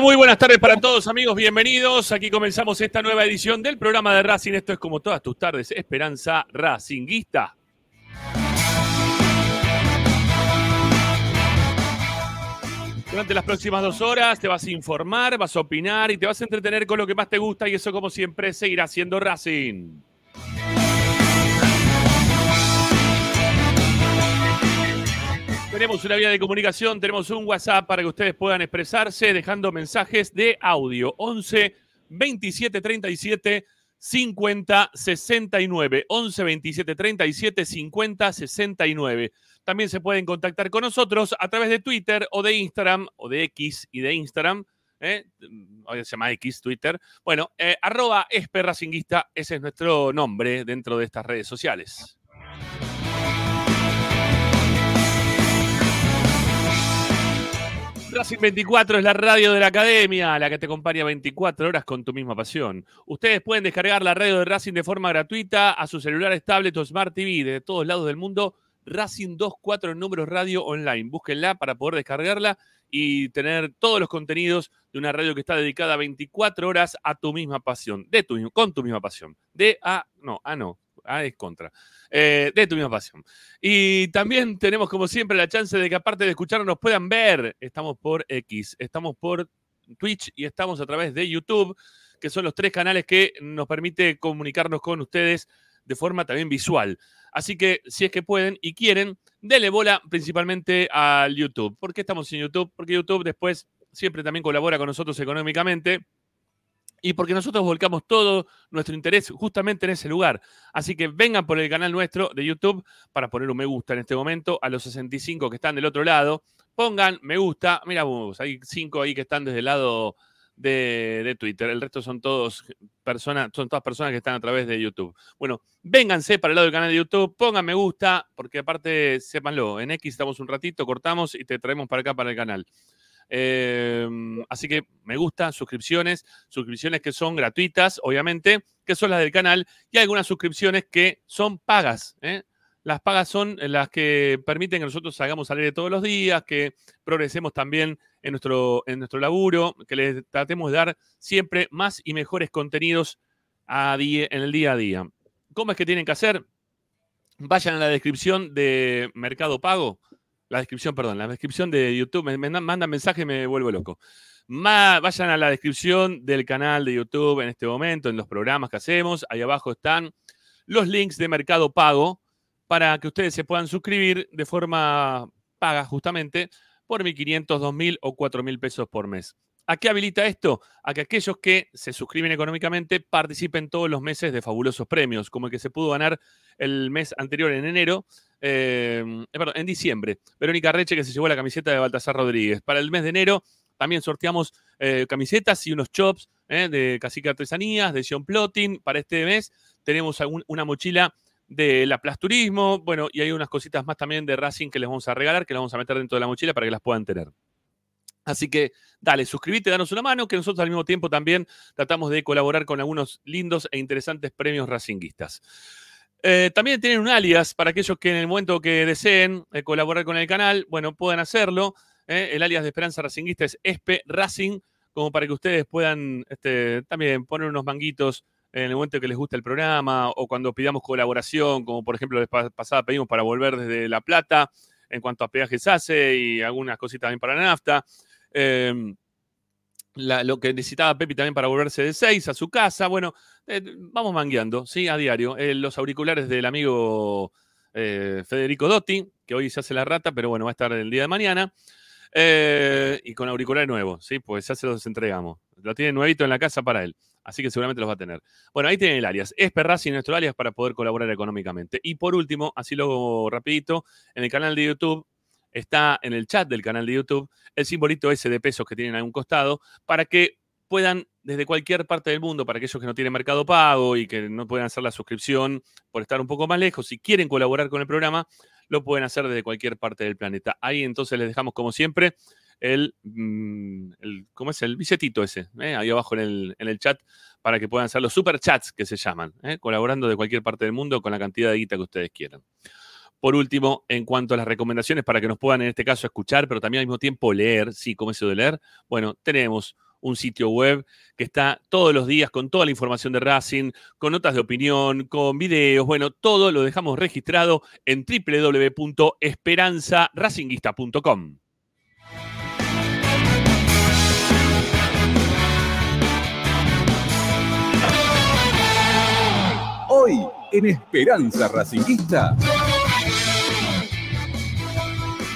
Muy buenas tardes para todos amigos, bienvenidos. Aquí comenzamos esta nueva edición del programa de Racing. Esto es como todas tus tardes, Esperanza Racinguista. Durante las próximas dos horas te vas a informar, vas a opinar y te vas a entretener con lo que más te gusta y eso como siempre seguirá siendo Racing. Tenemos una vía de comunicación, tenemos un WhatsApp para que ustedes puedan expresarse dejando mensajes de audio. 11 27 37 50 69. 11 27 37 50 69. También se pueden contactar con nosotros a través de Twitter o de Instagram o de X y de Instagram. ¿eh? Hoy se llama X, Twitter. Bueno, eh, arroba esperracinguista, ese es nuestro nombre dentro de estas redes sociales. Racing 24 es la radio de la academia, la que te acompaña 24 horas con tu misma pasión. Ustedes pueden descargar la radio de Racing de forma gratuita a sus celulares, tablets o Smart TV de todos lados del mundo. Racing 24 en números radio online. Búsquenla para poder descargarla y tener todos los contenidos de una radio que está dedicada 24 horas a tu misma pasión, de tu, con tu misma pasión. De a, no, a no, a es contra. Eh, de tu misma pasión. Y también tenemos, como siempre, la chance de que aparte de escucharnos nos puedan ver. Estamos por X, estamos por Twitch y estamos a través de YouTube, que son los tres canales que nos permite comunicarnos con ustedes de forma también visual. Así que si es que pueden y quieren, denle bola principalmente al YouTube. ¿Por qué estamos en YouTube? Porque YouTube después siempre también colabora con nosotros económicamente y porque nosotros volcamos todo nuestro interés justamente en ese lugar. Así que vengan por el canal nuestro de YouTube para poner un me gusta en este momento a los 65 que están del otro lado. Pongan me gusta. Mira hay cinco ahí que están desde el lado de, de Twitter. El resto son todos personas, son todas personas que están a través de YouTube. Bueno, vénganse para el lado del canal de YouTube, pongan me gusta, porque aparte, sépanlo, en X estamos un ratito, cortamos y te traemos para acá para el canal. Eh, así que me gusta, suscripciones, suscripciones que son gratuitas, obviamente, que son las del canal, y algunas suscripciones que son pagas. ¿eh? las pagas son las que permiten que nosotros hagamos salir de todos los días, que progresemos también en nuestro, en nuestro laburo, que les tratemos de dar siempre más y mejores contenidos en el día a día. ¿Cómo es que tienen que hacer? Vayan a la descripción de Mercado Pago, la descripción, perdón, la descripción de YouTube, me, mandan mensaje y me vuelvo loco. vayan a la descripción del canal de YouTube en este momento, en los programas que hacemos. Ahí abajo están los links de Mercado Pago para que ustedes se puedan suscribir de forma paga justamente por 1.500, 2.000 o 4.000 pesos por mes. ¿A qué habilita esto? A que aquellos que se suscriben económicamente participen todos los meses de fabulosos premios, como el que se pudo ganar el mes anterior en enero, eh, eh, perdón, en diciembre. Verónica Reche que se llevó la camiseta de Baltasar Rodríguez. Para el mes de enero también sorteamos eh, camisetas y unos chops de Cacique Artesanías, de Sion Plotting. Para este mes tenemos una mochila de la Plasturismo, bueno, y hay unas cositas más también de Racing que les vamos a regalar, que las vamos a meter dentro de la mochila para que las puedan tener. Así que dale, suscríbete, danos una mano, que nosotros al mismo tiempo también tratamos de colaborar con algunos lindos e interesantes premios racinguistas. Eh, también tienen un alias para aquellos que en el momento que deseen eh, colaborar con el canal, bueno, puedan hacerlo. Eh, el alias de Esperanza Racinguista es Espe Racing, como para que ustedes puedan este, también poner unos manguitos en el momento que les gusta el programa o cuando pidamos colaboración, como por ejemplo la pasada pedimos para volver desde La Plata en cuanto a peajes hace y algunas cositas también para la nafta. Lo que necesitaba Pepi también para volverse de 6 a su casa. Bueno, eh, vamos mangueando, ¿sí? A diario. Eh, los auriculares del amigo eh, Federico Dotti, que hoy se hace la rata, pero bueno, va a estar el día de mañana. y con auriculares nuevos, ¿sí? Pues ya se los entregamos. Lo tiene nuevito en la casa para él. Así que seguramente los va a tener. Bueno, ahí tienen el alias. Es y nuestro alias para poder colaborar económicamente. Y por último, así luego rapidito, en el canal de YouTube está en el chat del canal de YouTube el simbolito ese de pesos que tienen a un costado para que puedan desde cualquier parte del mundo, para aquellos que no tienen mercado pago y que no pueden hacer la suscripción por estar un poco más lejos, si quieren colaborar con el programa, lo pueden hacer desde cualquier parte del planeta. Ahí entonces les dejamos como siempre el, mm, ¿cómo es? El billetito ese, ¿eh? ahí abajo en el, chat, para que puedan hacer los super chats que se llaman, ¿eh? colaborando de cualquier parte del mundo con la cantidad de guita que ustedes quieran. Por último, en cuanto a las recomendaciones para que nos puedan en este caso escuchar, pero también al mismo tiempo leer, sí, como eso de leer, bueno, tenemos un sitio web que está todos los días con toda la información de Racing, con notas de opinión, con videos, bueno, todo lo dejamos registrado en www.esperanzaracinguista.com. Hoy en Esperanza Racinguista.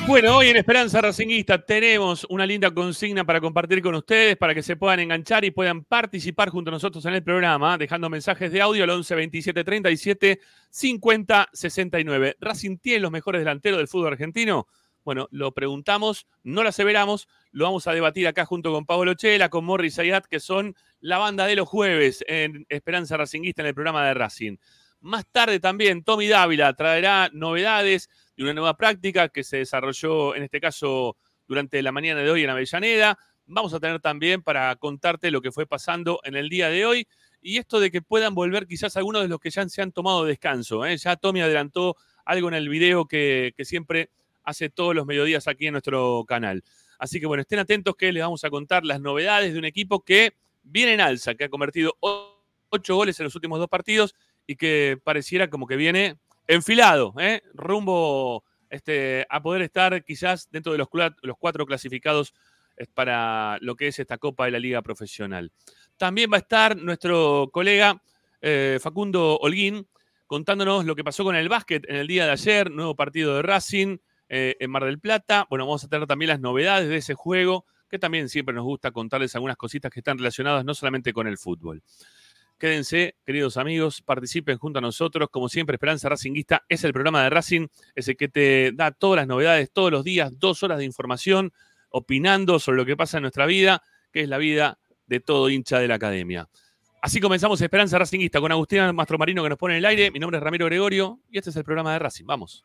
Bueno, hoy en Esperanza Racinguista tenemos una linda consigna para compartir con ustedes, para que se puedan enganchar y puedan participar junto a nosotros en el programa, dejando mensajes de audio al 11 27 37 50 69. ¿Racing tiene los mejores delanteros del fútbol argentino? Bueno, lo preguntamos, no lo aseveramos, lo vamos a debatir acá junto con Pablo Chela, con Morris Ayat, que son la banda de los jueves en Esperanza Racinguista en el programa de Racing. Más tarde también Tommy Dávila traerá novedades de una nueva práctica que se desarrolló en este caso durante la mañana de hoy en Avellaneda. Vamos a tener también para contarte lo que fue pasando en el día de hoy y esto de que puedan volver quizás algunos de los que ya se han tomado descanso. ¿eh? Ya Tommy adelantó algo en el video que, que siempre hace todos los mediodías aquí en nuestro canal. Así que bueno, estén atentos que les vamos a contar las novedades de un equipo que viene en alza, que ha convertido ocho goles en los últimos dos partidos y que pareciera como que viene enfilado, ¿eh? rumbo este, a poder estar quizás dentro de los, cuatro clasificados eh, para lo que es esta Copa de la Liga Profesional. También va a estar nuestro colega eh, Facundo Holguín contándonos lo que pasó con el básquet en el día de ayer, nuevo partido de Racing en Mar del Plata. Bueno, vamos a tener también las novedades de ese juego que también siempre nos gusta contarles algunas cositas que están relacionadas no solamente con el fútbol. Quédense, queridos amigos, participen junto a nosotros. Como siempre, Esperanza Racinguista es el programa de Racing, es el que te da todas las novedades todos los días, dos horas de información, opinando sobre lo que pasa en nuestra vida, que es la vida de todo hincha de la academia. Así comenzamos Esperanza Racinguista con Agustín Mastromarino que nos pone en el aire. Mi nombre es Ramiro Gregorio y este es el programa de Racing. Vamos.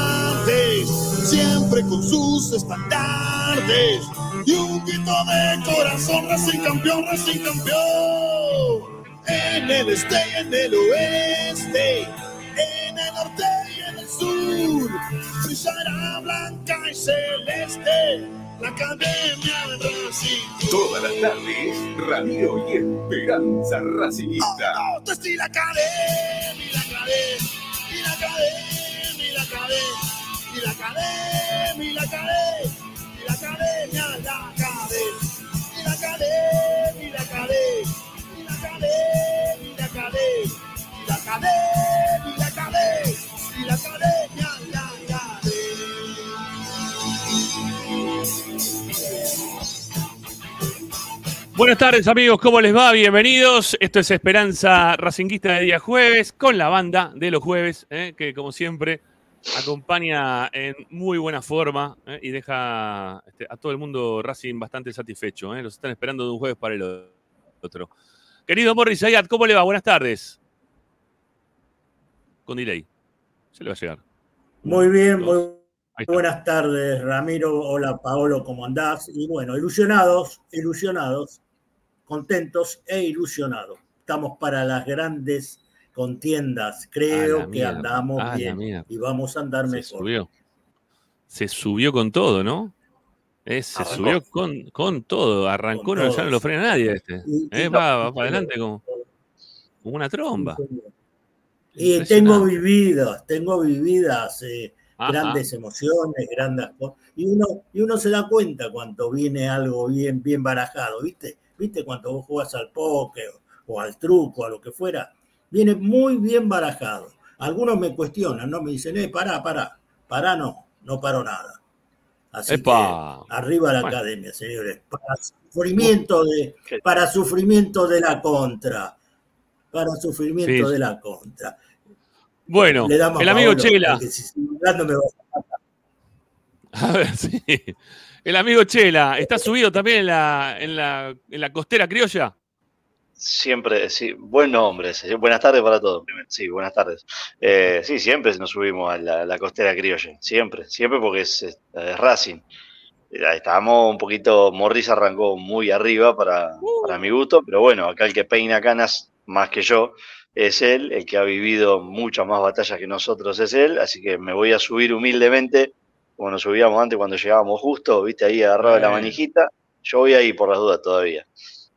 siempre con sus estandartes y un grito de corazón, Racing campeón, Racing campeón. En el este y en el oeste, en el norte y en el sur, brillará blanca y celeste la academia de Racing. Todas las tardes, Radio y Esperanza Racinguista. Autos y la academia, la academia, la academia, y la academia, y la academia, y la academia, la academia, y la academia, y la academia, y la academia, y la academia, y la academia, y la academia, y la academia, la Buenas tardes amigos, ¿cómo les va? Bienvenidos. Esto es Esperanza Racinguista de día jueves con la banda de los jueves, eh, que como siempre acompaña en muy buena forma eh, y deja este, a todo el mundo Racing bastante satisfecho. eh. Los están esperando de un jueves para el otro. Querido Morris Ayat, ¿cómo le va? Buenas tardes. Con delay. Se le va a llegar. Muy bien, muy buenas tardes, Ramiro. Hola, Paolo, ¿cómo andás? Y bueno, ilusionados, ilusionados, contentos e ilusionados. Estamos para las grandes contiendas. Creo que andamos bien y vamos a andar Se mejor. subió. Se subió con todo, ¿no? Eh, se Arrancó. subió con, con todo. Arrancó, Con no, ya no lo frena nadie este. Y- Eh, va, va para adelante como, como una tromba. Y tengo vividas, tengo vividas eh, grandes emociones, grandes cosas. Y uno, y uno se da cuenta cuando viene algo bien, bien barajado, ¿viste? ¿Viste? Cuando vos jugás al póker o al truco, a lo que fuera, viene muy bien barajado. Algunos me cuestionan, ¿no? Me dicen, eh, pará, pará, pará, no, no paro nada. Así ¡Epa! que arriba la Bueno. academia, señores. Para sufrimiento de, para sufrimiento de la contra. Para sufrimiento Sí. de la contra. Bueno, Le damos el amigo Paolo, Chela. si me A ver, sí. El amigo Chela, ¿está subido también en la, en la, en la costera criolla? Siempre, sí, buen nombre. Buenas tardes para todos. Sí, buenas tardes. Eh, sí, siempre nos subimos a la, la costera criolla. Siempre, siempre porque es, es- es Racing. Eh, Estábamos un poquito, Morris arrancó muy arriba para, para mi gusto, pero bueno, acá el que peina canas más que yo es él, el que ha vivido muchas más batallas que nosotros es él, así que me voy a subir humildemente, como nos subíamos antes cuando llegábamos justo, viste ahí agarrado la manijita, yo voy ahí por las dudas todavía.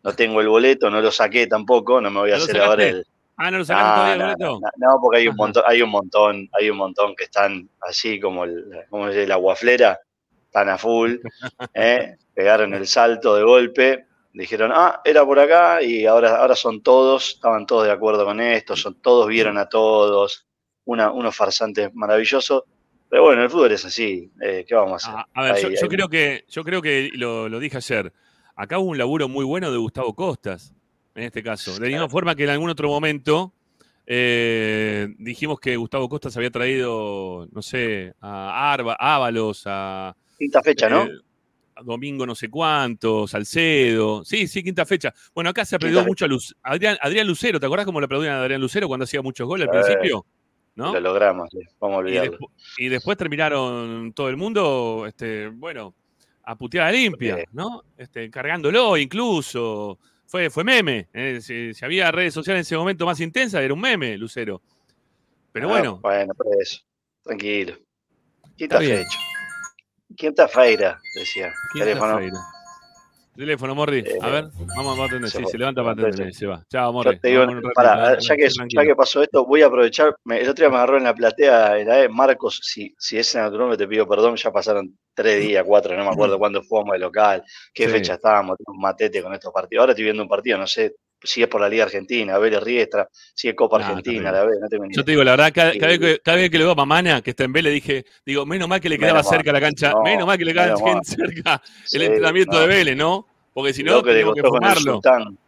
No tengo el boleto, no lo saqué tampoco, no me voy a ¿No lo hacer ahora el. Ah, no lo sacaron todavía el boleto. no, no, porque hay un montón, hay un montón, hay un montón que están así como el, como es la guaflera, están a full, ¿eh? pegaron el salto de golpe, dijeron, ah, era por acá, y ahora, ahora son todos, estaban todos de acuerdo con esto, son, todos vieron a todos, una, unos farsantes maravillosos. Pero bueno, el fútbol es así, eh, ¿qué vamos a hacer? Ah, a ver, yo, creo que, yo creo que lo, lo dije ayer. Acá hubo un laburo muy bueno de Gustavo Costas, en este caso. De la misma forma que en algún otro momento eh, dijimos que Gustavo Costas había traído, no sé, a Arba, Ábalos, a, Quinta fecha, ¿no? eh, a Domingo no sé cuánto, Salcedo. Sí, sí, quinta fecha. Bueno, acá se aplaudió mucho a Luz- Adrián, Adrián Lucero. ¿Te acordás cómo le aplaudían a Adrián Lucero cuando hacía muchos goles al principio? ¿No? Lo logramos, vamos a Y, olvidarlo. despu- y después terminaron todo el mundo, este, bueno, a puteada limpia. ¿no? Este, cargándolo incluso. Fue, fue meme. ¿eh? Si, si había redes sociales en ese momento más intensas, era un meme, Lucero. Pero Ah, bueno, Bueno, pero eso. Tranquilo. Quinta fecha. Quinta feira, decía. quinta Teléfono. feira. Teléfono, Morri. Eh, A ver, vamos a atender. Sí, se levanta para atender. Se va. Chao, Yo Morri. te digo, en eh, ya que, ya que pasó esto, voy a aprovechar. me- el otro día me agarró en la platea en la E. Marcos, si, si ese es tu nombre, te pido perdón. Ya pasaron tres días, cuatro, no me acuerdo cuándo jugamos de local, qué Sí. fecha estábamos, un matete con estos partidos. Ahora estoy viendo un partido, no sé, si es por la Liga Argentina, Vélez Riestra, si es Copa No, Argentina, la ve, no ni Yo te digo, la verdad, cada, cada Sí. vez, que, cada vez que le veo a Mamana, que está en Vélez, dije, digo, menos mal que le Menos quedaba mal. cerca la cancha, No, menos mal que le quedaba cerca el entrenamiento no. de Vélez, ¿no? Porque si no, lo que le que costó con el. Sultán,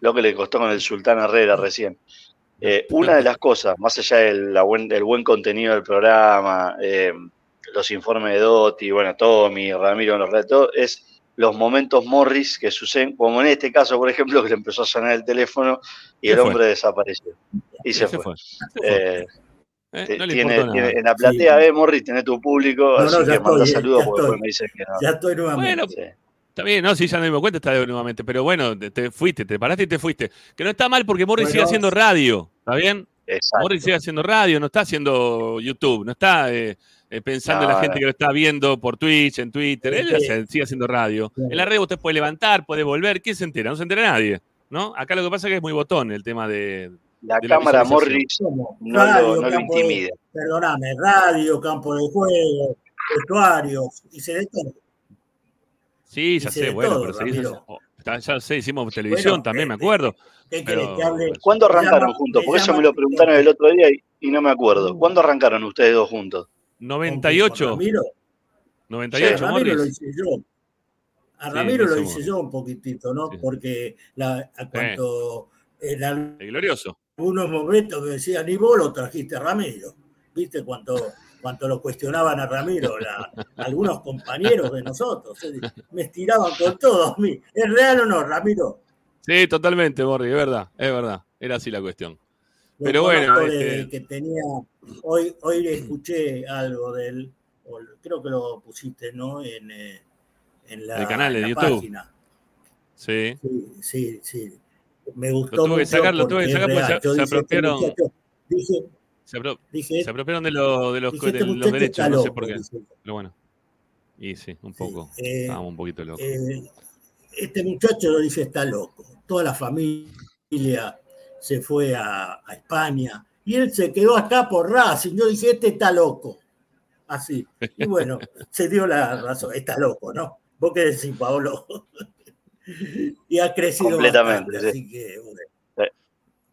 lo que le costó con el Sultán Herrera recién. Eh, una de las cosas, más allá del la buen, del buen contenido del programa, eh, los informes de Dotti, bueno, Tommy, Ramiro, los relatos, es los momentos Morris que suceden, como en este caso, por ejemplo, que le empezó a sonar el teléfono y el fue. hombre desapareció. Y se, Se fue. fue. Se fue. Eh, Eh, no tiene- tiene- en la platea, Sí. eh, Morris, tenés tu público, No, así no, que manda estoy, eh, saludos porque después me dicen que no. Ya estoy nuevamente. Bueno, Sí. Está bien, no, sí, ya no me cuenta, está de nuevamente. Pero bueno, te, te fuiste, te paraste y te fuiste. Que no está mal porque Morris Bueno. sigue haciendo radio, ¿está bien? Exacto. Morris sigue haciendo radio, no está haciendo YouTube, no está eh, eh, pensando en la gente no. que lo está viendo por Twitch, en Twitter. Él hace- sigue haciendo radio. En la red usted puede levantar, puede volver. ¿Quién se entera? No se entera nadie. ¿no? Acá lo que pasa es que es muy botón el tema de. La de cámara. Morris no Radio, lo, no lo campo de- intimida. Perdóname, radio, campo de juego, vestuarios, y se de todo. Sí, ya sé, bueno, todo, pero se hizo. Oh, ya sé, hicimos televisión Bueno, también, me acuerdo. ¿Cuándo arrancaron llama- juntos? Porque eso me lo preguntaron el otro día y, y no me acuerdo. ¿Cuándo arrancaron ustedes dos juntos? ¿Con 98. Ramiro? 98, Sí, a Ramiro lo hice yo. A Sí, Ramiro lo hice yo un poquitito, ¿no? Sí. Porque la, a cuanto en glorioso. algunos momentos me decían, y vos lo trajiste a Ramiro. ¿Viste cuánto, cuánto lo cuestionaban a Ramiro? La- algunos compañeros de nosotros. eh, Me estiraban con todo a mí. ¿Es real o no, Ramiro? Sí, totalmente, Morris, es verdad, es verdad. Era así la cuestión. Lo Pero bueno, de este- que tenía, hoy, hoy escuché algo de él, creo que lo pusiste, ¿no? En, eh, en la, El canal de la YouTube. página. Sí. Sí, sí, sí. Me gustó tuve que sacar, lo tuve que sacar porque se- este apropiaron. muchacho- dije, Se, apro- dije, se apropiaron de, lo- de los, dije, de este los muchacho derechos, no sé por qué. Pero bueno. Y sí, un Sí, poco. eh, Estábamos un poquito locos. eh, este muchacho lo dice está loco. Toda la familia se fue a, a España y él se quedó acá por Racing. Yo dije, este está loco. Así. Y bueno, se dio la razón, está loco, ¿no? ¿Vos qué decís, Paolo? y ha crecido Completamente, bastante, sí. así que, bueno,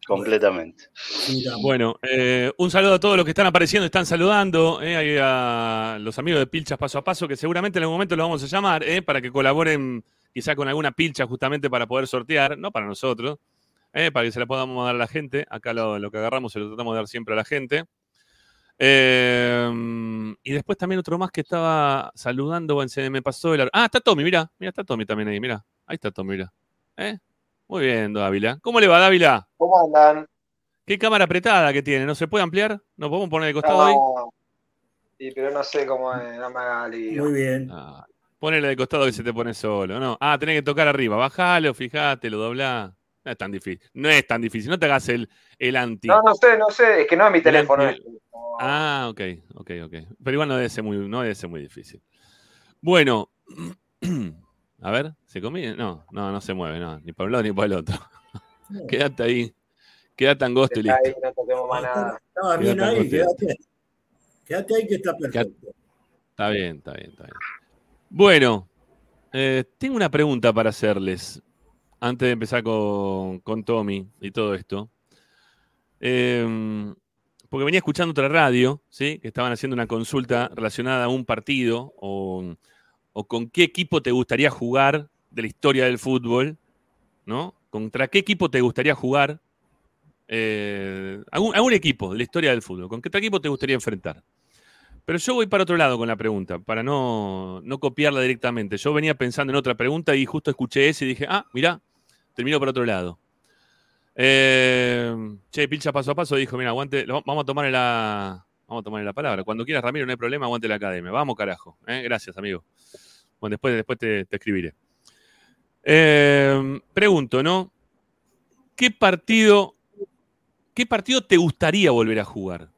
Completamente. sigamos. Bueno, eh, un saludo a todos los que están apareciendo, están saludando, eh, ahí a los amigos de Pilchas Paso a Paso, que seguramente en algún momento los vamos a llamar, eh, para que colaboren quizá con alguna pilcha justamente para poder sortear, no para nosotros, eh, para que se la podamos dar a la gente. Acá lo, lo que agarramos se lo tratamos de dar siempre a la gente. Eh, y después también otro más que estaba saludando, se me pasó el... Ah, está Tommy, mira, mira, está Tommy también ahí, mira. Ahí está Tommy, mira. ¿Eh? Muy bien, Dávila. ¿Cómo le va, Dávila? ¿Cómo andan? ¿Qué cámara apretada que tiene? ¿No se puede ampliar? ¿No podemos poner de costado ahí? No, sí, pero no sé cómo es, no me haga lío. Muy bien. Ah, ponele de costado que se te pone solo. No. Ah, tenés que tocar arriba. Bajalo, fijate, lo doblá. No es tan difícil. No es tan difícil. No te hagas el, el anti. No, no sé, no sé, es que no es mi teléfono. Este. No. Ah, ok, ok, ok. Pero igual no debe ser muy, no debe ser muy difícil. Bueno, a ver, ¿se comió? No, no, no se mueve, no, ni para un lado ni para el otro. Quédate ahí. Quédate angosto y listo. ahí, no toquemos más nada. Estaba bien Quédate ahí, quédate ahí. Quédate ahí que está perfecto. Está bien, está bien, está bien. Bueno, eh, tengo una pregunta para hacerles antes de empezar con, con Tommy y todo esto. Eh, porque venía escuchando otra radio, ¿sí? Que estaban haciendo una consulta relacionada a un partido o, o con qué equipo te gustaría jugar de la historia del fútbol, ¿no? ¿Contra qué equipo te gustaría jugar? Eh, algún, algún equipo de la historia del fútbol. ¿Con qué equipo te gustaría enfrentar? Pero yo voy para otro lado con la pregunta, para no, no copiarla directamente. Yo venía pensando en otra pregunta y justo escuché ese y dije, ah, mirá, termino por otro lado. Eh, che, Pilcha paso a paso dijo, mira, aguante, vamos a tomarle la, vamos a tomarle la palabra. Cuando quieras, Ramiro, no hay problema, aguante la academia. Vamos, carajo. ¿eh? Gracias, amigo. Bueno, después, después te, te escribiré. Eh, pregunto, ¿no? ¿Qué partido, ¿Qué partido te gustaría volver a jugar?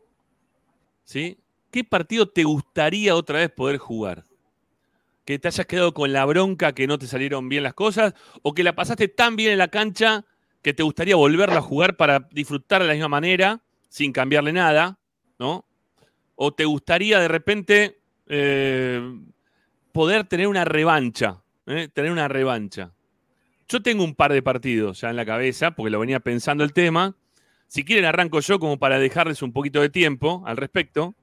¿Sí? ¿Qué partido te gustaría otra vez poder jugar? ¿Que te hayas quedado con la bronca que no te salieron bien las cosas? ¿O que la pasaste tan bien en la cancha que te gustaría volverla a jugar para disfrutar de la misma manera, sin cambiarle nada? ¿No? ¿O te gustaría de repente eh, poder tener una revancha? ¿eh? Tener una revancha. yo tengo un par de partidos ya en la cabeza, porque lo venía pensando el tema. Si quieren, arranco yo como para dejarles un poquito de tiempo al respecto.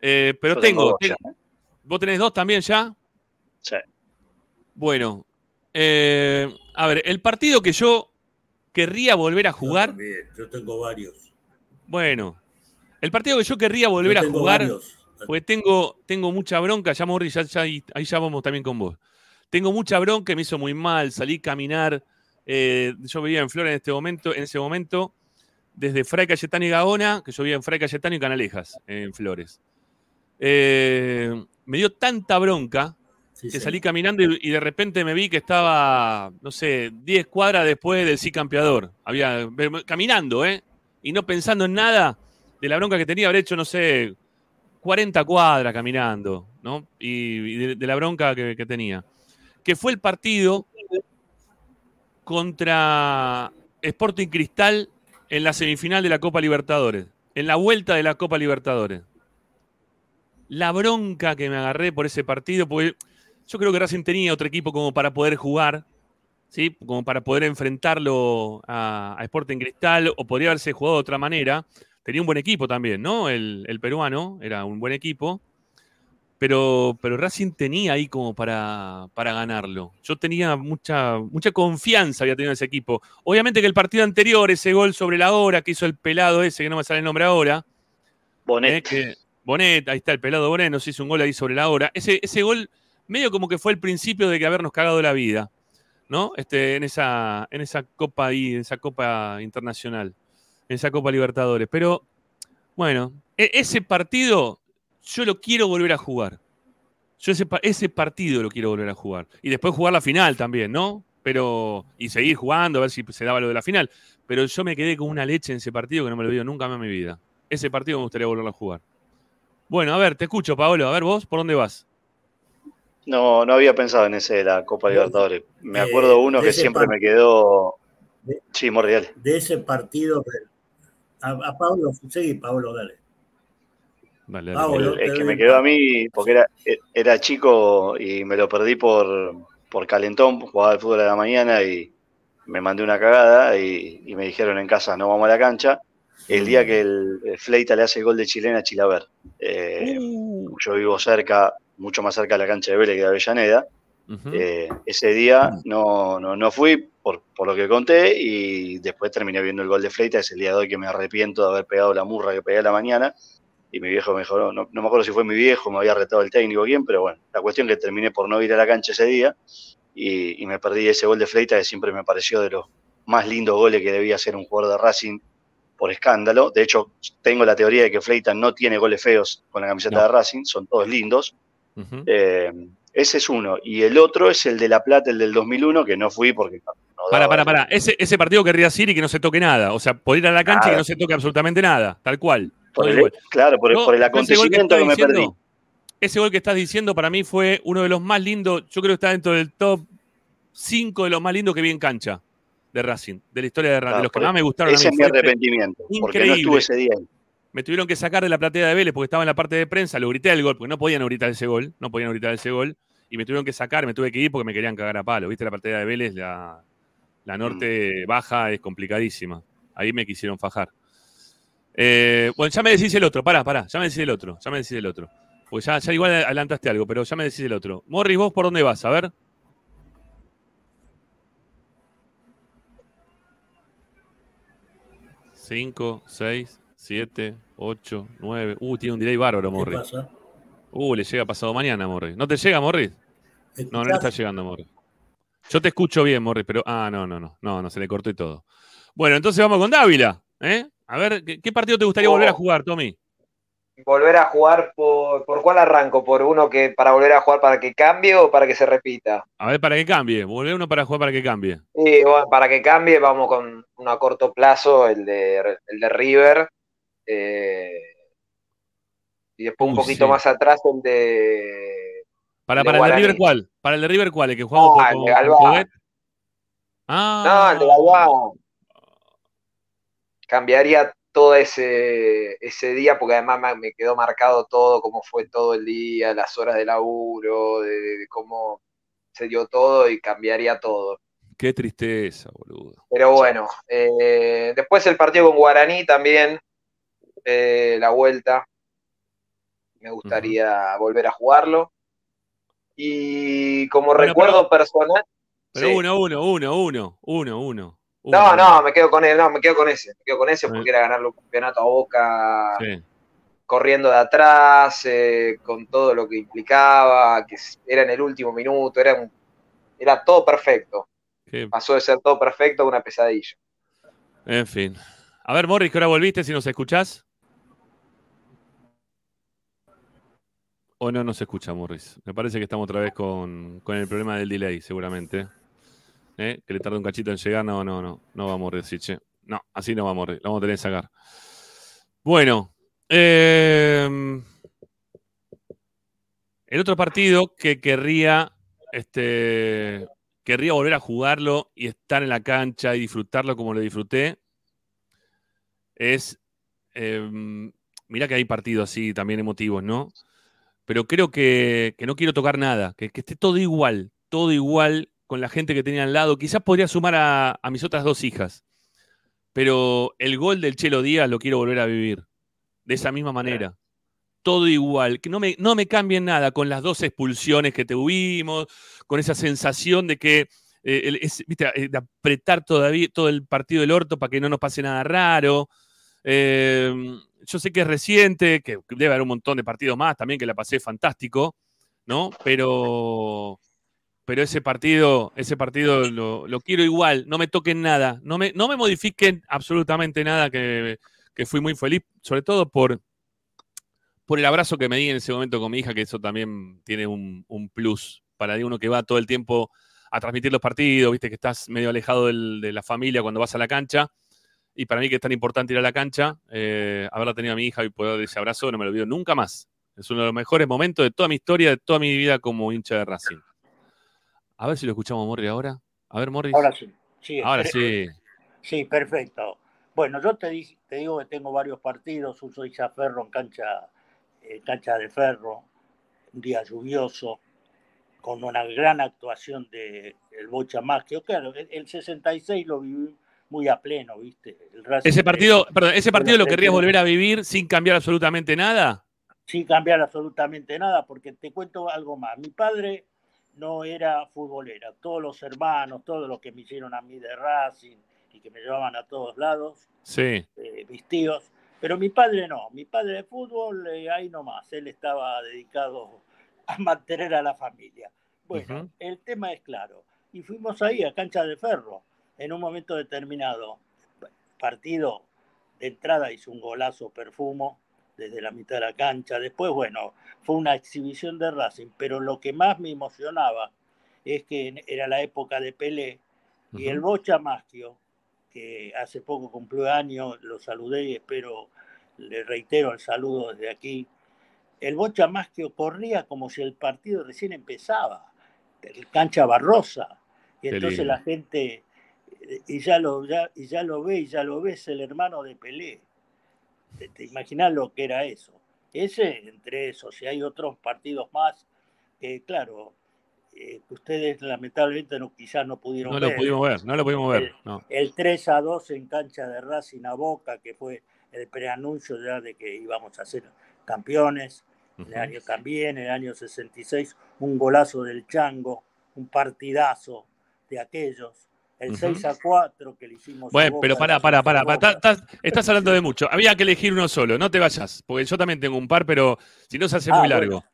Eh, pero Yo tengo. ya. ¿Vos tenés dos también ya? Sí. Bueno. eh, a ver, el partido que yo querría volver a Yo jugar. también, Yo tengo varios. Bueno. El partido que yo querría volver Yo a jugar. varios. Porque tengo, tengo mucha bronca, ya Morri, ya, ya ahí, ya vamos también con vos. Tengo mucha bronca, me hizo muy mal, salí a caminar. eh, yo vivía en Flores en este momento, en ese momento, desde Fray Cayetano y Gaona, que yo vivía en Fray Cayetano y Canalejas, en Flores. Eh, me dio tanta bronca Sí, que sí. salí caminando y, y de repente me vi que estaba, no sé, 10 cuadras después del sí campeador. Había, caminando, ¿eh? Y no pensando en nada de la bronca que tenía, haber hecho, no sé, 40 cuadras caminando, ¿no? Y, y de, de la bronca que, que tenía. Que fue el partido contra Sporting Cristal en la semifinal de la Copa Libertadores, en la vuelta de la Copa Libertadores. La bronca que me agarré por ese partido, porque yo creo que Racing tenía otro equipo como para poder jugar, ¿sí? Como para poder enfrentarlo a, a Sporting Cristal, o podría haberse jugado de otra manera. Tenía un buen equipo también, ¿no? El, el peruano era un buen equipo. Pero, pero Racing tenía ahí como para, para ganarlo. Yo tenía mucha, mucha confianza, había tenido ese equipo. Obviamente que el partido anterior, ese gol sobre la hora que hizo el pelado ese, que no me sale el nombre ahora, Bonet. eh, que- Bonet, ahí está el pelado Bonet, nos hizo un gol ahí sobre la hora. Ese, ese gol medio como que fue el principio de que habernos cagado la vida, ¿no? Este, en, esa, en esa copa ahí, en esa copa internacional, en esa copa Libertadores. Pero, bueno, e- ese partido yo lo quiero volver a jugar. Yo ese, ese partido lo quiero volver a jugar. Y después jugar la final también, ¿no? Pero, y seguir jugando, a ver si se daba lo de la final. Pero yo me quedé con una leche en ese partido que no me lo olvido nunca más en mi vida. Ese partido me gustaría volverlo a jugar. Bueno, a ver, te escucho, Paolo. A ver, vos, ¿por dónde vas? No, no había pensado en ese de la Copa Libertadores. Me acuerdo uno que siempre me quedó. de- Sí, Morrial. De ese partido. A, a Pablo, sí, Pablo, dale. El, el que me quedó a mí, porque era, era chico y me lo perdí por, por calentón, jugaba al fútbol a la mañana y me mandé una cagada y, y me dijeron en casa no vamos a la cancha. El día que el, el Fleita le hace el gol de chilena a Chilaver. Eh, Uh, yo vivo cerca, mucho más cerca de la cancha de Vélez que de Avellaneda. Eh, ese día no, no, no fui por, por lo que conté y después terminé viendo el gol de Fleita. Es el día de hoy que me arrepiento de haber pegado la murra que pegué a la mañana. Y mi viejo me dijo, no, no, no me acuerdo si fue mi viejo, me había retado el técnico o quién, pero bueno, la cuestión que terminé por no ir a la cancha ese día y, y me perdí ese gol de Fleita que siempre me pareció de los más lindos goles que debía hacer un jugador de Racing por escándalo. De hecho, tengo la teoría de que Fleita no tiene goles feos con la camiseta No. de Racing, son todos lindos. Eh, ese es uno. Y el otro es el de La Plata, el del 2001, que no fui porque no, Para, para, para. Ese, ese partido querría ir y que no se toque nada. O sea, poder ir a la cancha y que no se toque absolutamente nada. Tal cual. por el- claro, por, por el que acontecimiento que, me perdí. Ese gol que estás diciendo para mí fue uno de los más lindos. Yo creo que está dentro del top 5 de los más lindos que vi en cancha de Racing, de la historia de Racing. Ah, de los que más me gustaron. a Ese mí. es mi arrepentimiento, porque no increíble. estuve ese día. ahí. Me tuvieron que sacar de la platea de Vélez porque estaba en la parte de prensa, lo grité el gol, porque no podían gritar ese gol, no podían gritar ese gol, y me tuvieron que sacar, me tuve que ir porque me querían cagar a palo. ¿Viste la platea de Vélez? La, la norte Mm. baja es complicadísima. Ahí me quisieron fajar. Eh, bueno, ya me decís el otro, pará, pará, ya me decís el otro, ya me decís el otro. Pues ya, ya igual adelantaste algo, pero ya me decís el otro. Morris, ¿vos por dónde vas? A ver. Cinco, seis, siete, ocho, nueve. Uh, tiene un delay bárbaro, ¿Qué Morris. pasa? Uh, le llega pasado mañana, Morris. ¿No te llega, Morris? No, no le está llegando, Morris. Yo te escucho bien, Morris, pero. Ah, no, no, no. No, no, se le cortó y todo. Bueno, entonces vamos con Dávila. ¿eh? A ver, ¿qué, qué partido te gustaría Oh. volver a jugar, Tommy? Volver a jugar por, ¿por cuál arranco? ¿Por uno que para volver a jugar para que cambie o para que se repita? A ver, para que cambie. Volver uno para jugar para que cambie. Y bueno, para que cambie, vamos con uno a corto plazo, el de, el de River. eh, y después un poquito sí. más atrás, el de. Para, El de para el de. River, ¿cuál? Para el de River, ¿cuál? ¿El que jugamos Ah, por- el con, de Galván. Coudet? No, Ah, el de Galván. Cambiaría todo ese, ese día, porque además me- quedó marcado todo, cómo fue todo el día, las horas de laburo, de, de cómo se dio todo y cambiaría todo. Qué tristeza, boludo. Pero bueno, eh, después el partido con Guaraní también, eh, la vuelta. Me gustaría volver a jugarlo. Y como Bueno, recuerdo personal. Pero sí. uno, uno, uno, uno, uno, uno. No, uno, no, me quedo con él, no, me quedo con ese, me quedo con ese porque era ganarle un campeonato a Boca Sí. corriendo de atrás, eh, con todo lo que implicaba, que era en el último minuto, era, un- era todo perfecto. Qué- Pasó de ser todo perfecto a una pesadilla. En fin. A ver, Morris, que ahora volviste, si nos escuchás. O no nos escucha, Morris. Me parece que estamos otra vez con, con el problema del delay, seguramente. ¿Eh? Que le tarda un cachito en llegar. No, no, no. No va a morir, Siche. No, así no va a morir. Lo vamos a tener que sacar. Bueno. eh, el otro partido que querría, este, querría volver a jugarlo y estar en la cancha y disfrutarlo como lo disfruté, es, eh, mira que hay partidos así también emotivos, ¿no? Pero creo que, que no quiero tocar nada, que, que esté todo igual, todo igual con la gente que tenía al lado. Quizás podría sumar a, a mis otras dos hijas, pero el gol del Chelo Díaz lo quiero volver a vivir de esa misma manera. Todo igual, que no me, no me cambien nada con las dos expulsiones que tuvimos, con esa sensación de que eh, es, viste, eh, de apretar todavía todo el partido del orto para que no nos pase nada raro. Eh, yo sé que es reciente, que debe haber un montón de partidos más también que la pasé fantástico, ¿no? Pero, pero ese partido, ese partido lo, lo quiero igual, no me toquen nada, no me, no me modifiquen absolutamente nada, que, que fui muy feliz, sobre todo por, por el abrazo que me di en ese momento con mi hija, que eso también tiene un, un plus para uno que va todo el tiempo a transmitir los partidos, viste que estás medio alejado del- de la familia cuando vas a la cancha. Y para mí que es tan importante ir a la cancha, eh, haberla tenido a mi hija y poder ese abrazo, no me lo olvido nunca más. Es uno de los mejores momentos de toda mi historia, de toda mi vida como hincha de Racing. A ver si lo escuchamos, Morri, ahora. A ver, Morri. Ahora sí. sí Ahora sí. Sí, perfecto. Bueno, yo te, di- te digo que tengo varios partidos, uso Isa Ferro en cancha, eh, cancha de ferro, un día lluvioso, con una gran actuación de el Bocha Maggio. Claro, el, el 66 lo viví muy a pleno, ¿viste? El Ese de- partido, perdón, ese partido lo querrías volver a vivir sin cambiar absolutamente nada. sin cambiar absolutamente nada, porque te cuento algo más. Mi padre no era futbolera. Todos los hermanos, todos los que me hicieron a mí de Racing y que me llevaban a todos lados, Sí. eh, mis tíos. Pero mi padre no. Mi padre de fútbol, eh, ahí nomás. Él estaba dedicado a mantener a la familia. Bueno, el tema es claro. Y fuimos ahí a cancha de ferro en un momento determinado. Partido de entrada hizo un golazo perfumo desde la mitad de la cancha. Después, bueno, fue una exhibición de Racing. Pero lo que más me emocionaba es que era la época de Pelé y el. Bocha Maschio, que hace poco cumplió años, lo saludé y espero, le reitero el saludo desde aquí. El Bocha Maschio corría como si el partido recién empezaba, el cancha barrosa. Y entonces la gente, y ya, lo, ya, y ya lo ve, y ya lo ve, es el hermano de Pelé. Te, te imaginas lo que era eso. Ese, entre esos, y hay otros partidos más que, claro, eh, que ustedes lamentablemente no, quizás no pudieron No ver. lo pudimos ver, no lo pudimos ver. No. El 3 a 2 en cancha de Racing a Boca, que fue el preanuncio ya de que íbamos a ser campeones. En el año también, en el año 66, un golazo del Chango, un partidazo de aquellos. El Ujú. 6 a 4 que le hicimos a Bueno, Boca pero pará, pará, pará. Estás, hablando de mucho. Había que elegir uno solo, no te vayas, porque yo también tengo un par, pero si no se hace Ah, muy largo.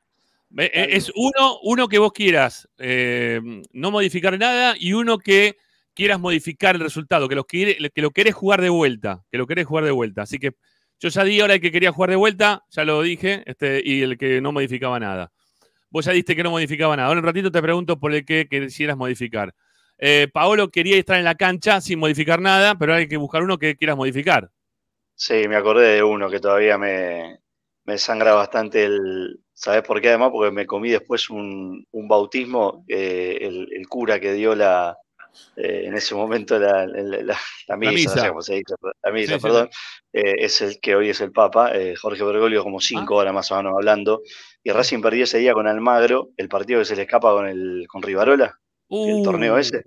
Eh, bien. Es uno, uno que vos quieras eh, no modificar nada y uno que quieras modificar el resultado, que lo, quiere, que lo querés jugar de vuelta, que lo querés jugar de vuelta. Así que yo ya di ahora el que quería jugar de vuelta, ya lo dije, este, y el que no modificaba nada. Vos ya diste que no modificaba nada. Ahora un ratito te pregunto por el que quisieras modificar. Eh, Paolo quería estar en la cancha sin modificar nada, pero hay que buscar uno que quieras modificar. Sí, me acordé de uno que todavía me, me sangra bastante el. ¿Sabes por qué? Además, porque me comí después un, un bautismo, eh, el, el cura que dio la, eh, en ese momento la, la- la- la misa, misa. no sé cómo se dice, la misa, Sí, perdón, eh, es el que hoy es el Papa, eh, Jorge Bergoglio, como cinco horas más o menos hablando, y Racing perdió ese día con Almagro, el partido que se le escapa con el con Rivarola, el torneo Uh, ese.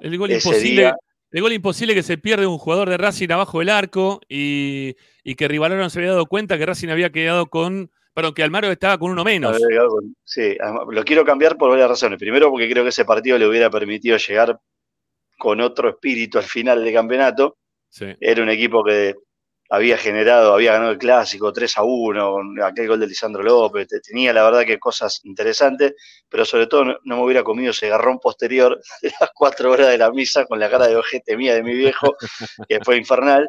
El gol Ese imposible. día- El gol imposible que se pierde un jugador de Racing abajo del arco y, y que Rivalero no se había dado cuenta que Racing había quedado con. Perdón, que Almaro estaba con uno menos. Sí, además, lo quiero cambiar por varias razones. Primero, porque creo que ese partido le hubiera permitido llegar con otro espíritu al final del campeonato. Sí. Era un equipo que había generado, había ganado el clásico 3 a 1, con aquel gol de Lisandro López. te- Tenía la verdad que cosas interesantes, pero sobre todo no, no me hubiera comido ese garrón posterior de las cuatro horas de la misa con la cara de ojete mía de mi viejo, que fue infernal.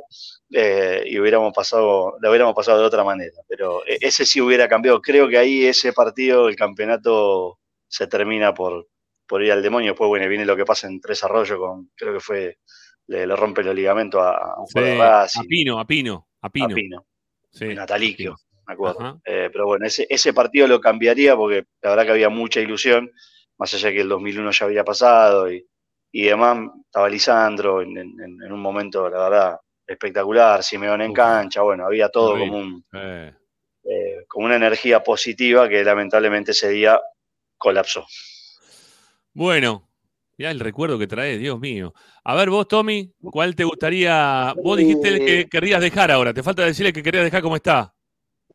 eh, y hubiéramos pasado, la hubiéramos pasado de otra manera. Pero e- ese sí hubiera cambiado. Creo que ahí ese partido, el campeonato se termina por, por ir al demonio. Después, bueno, viene lo que pasa en Tres Arroyos con, creo que fue, le, le rompe los ligamentos a, a un Sí, jugador de Racing, a Pino, a Pino, a a Pino. Pino, Sí. en Natalicio, me acuerdo. Eh, pero bueno, ese, ese partido lo cambiaría porque la verdad que había mucha ilusión, más allá que el 2001 ya había pasado y, y demás, estaba Lisandro en, en- en- en un momento, la verdad, espectacular, Simeón en cancha, bueno, había todo como, un, Eh, eh, como una energía positiva que lamentablemente ese día colapsó. Bueno, ya el recuerdo que trae, Dios mío. A ver, vos, Tommy, ¿cuál te gustaría? Vos dijiste el que querrías dejar ahora. Te falta decirle que querías dejar como está.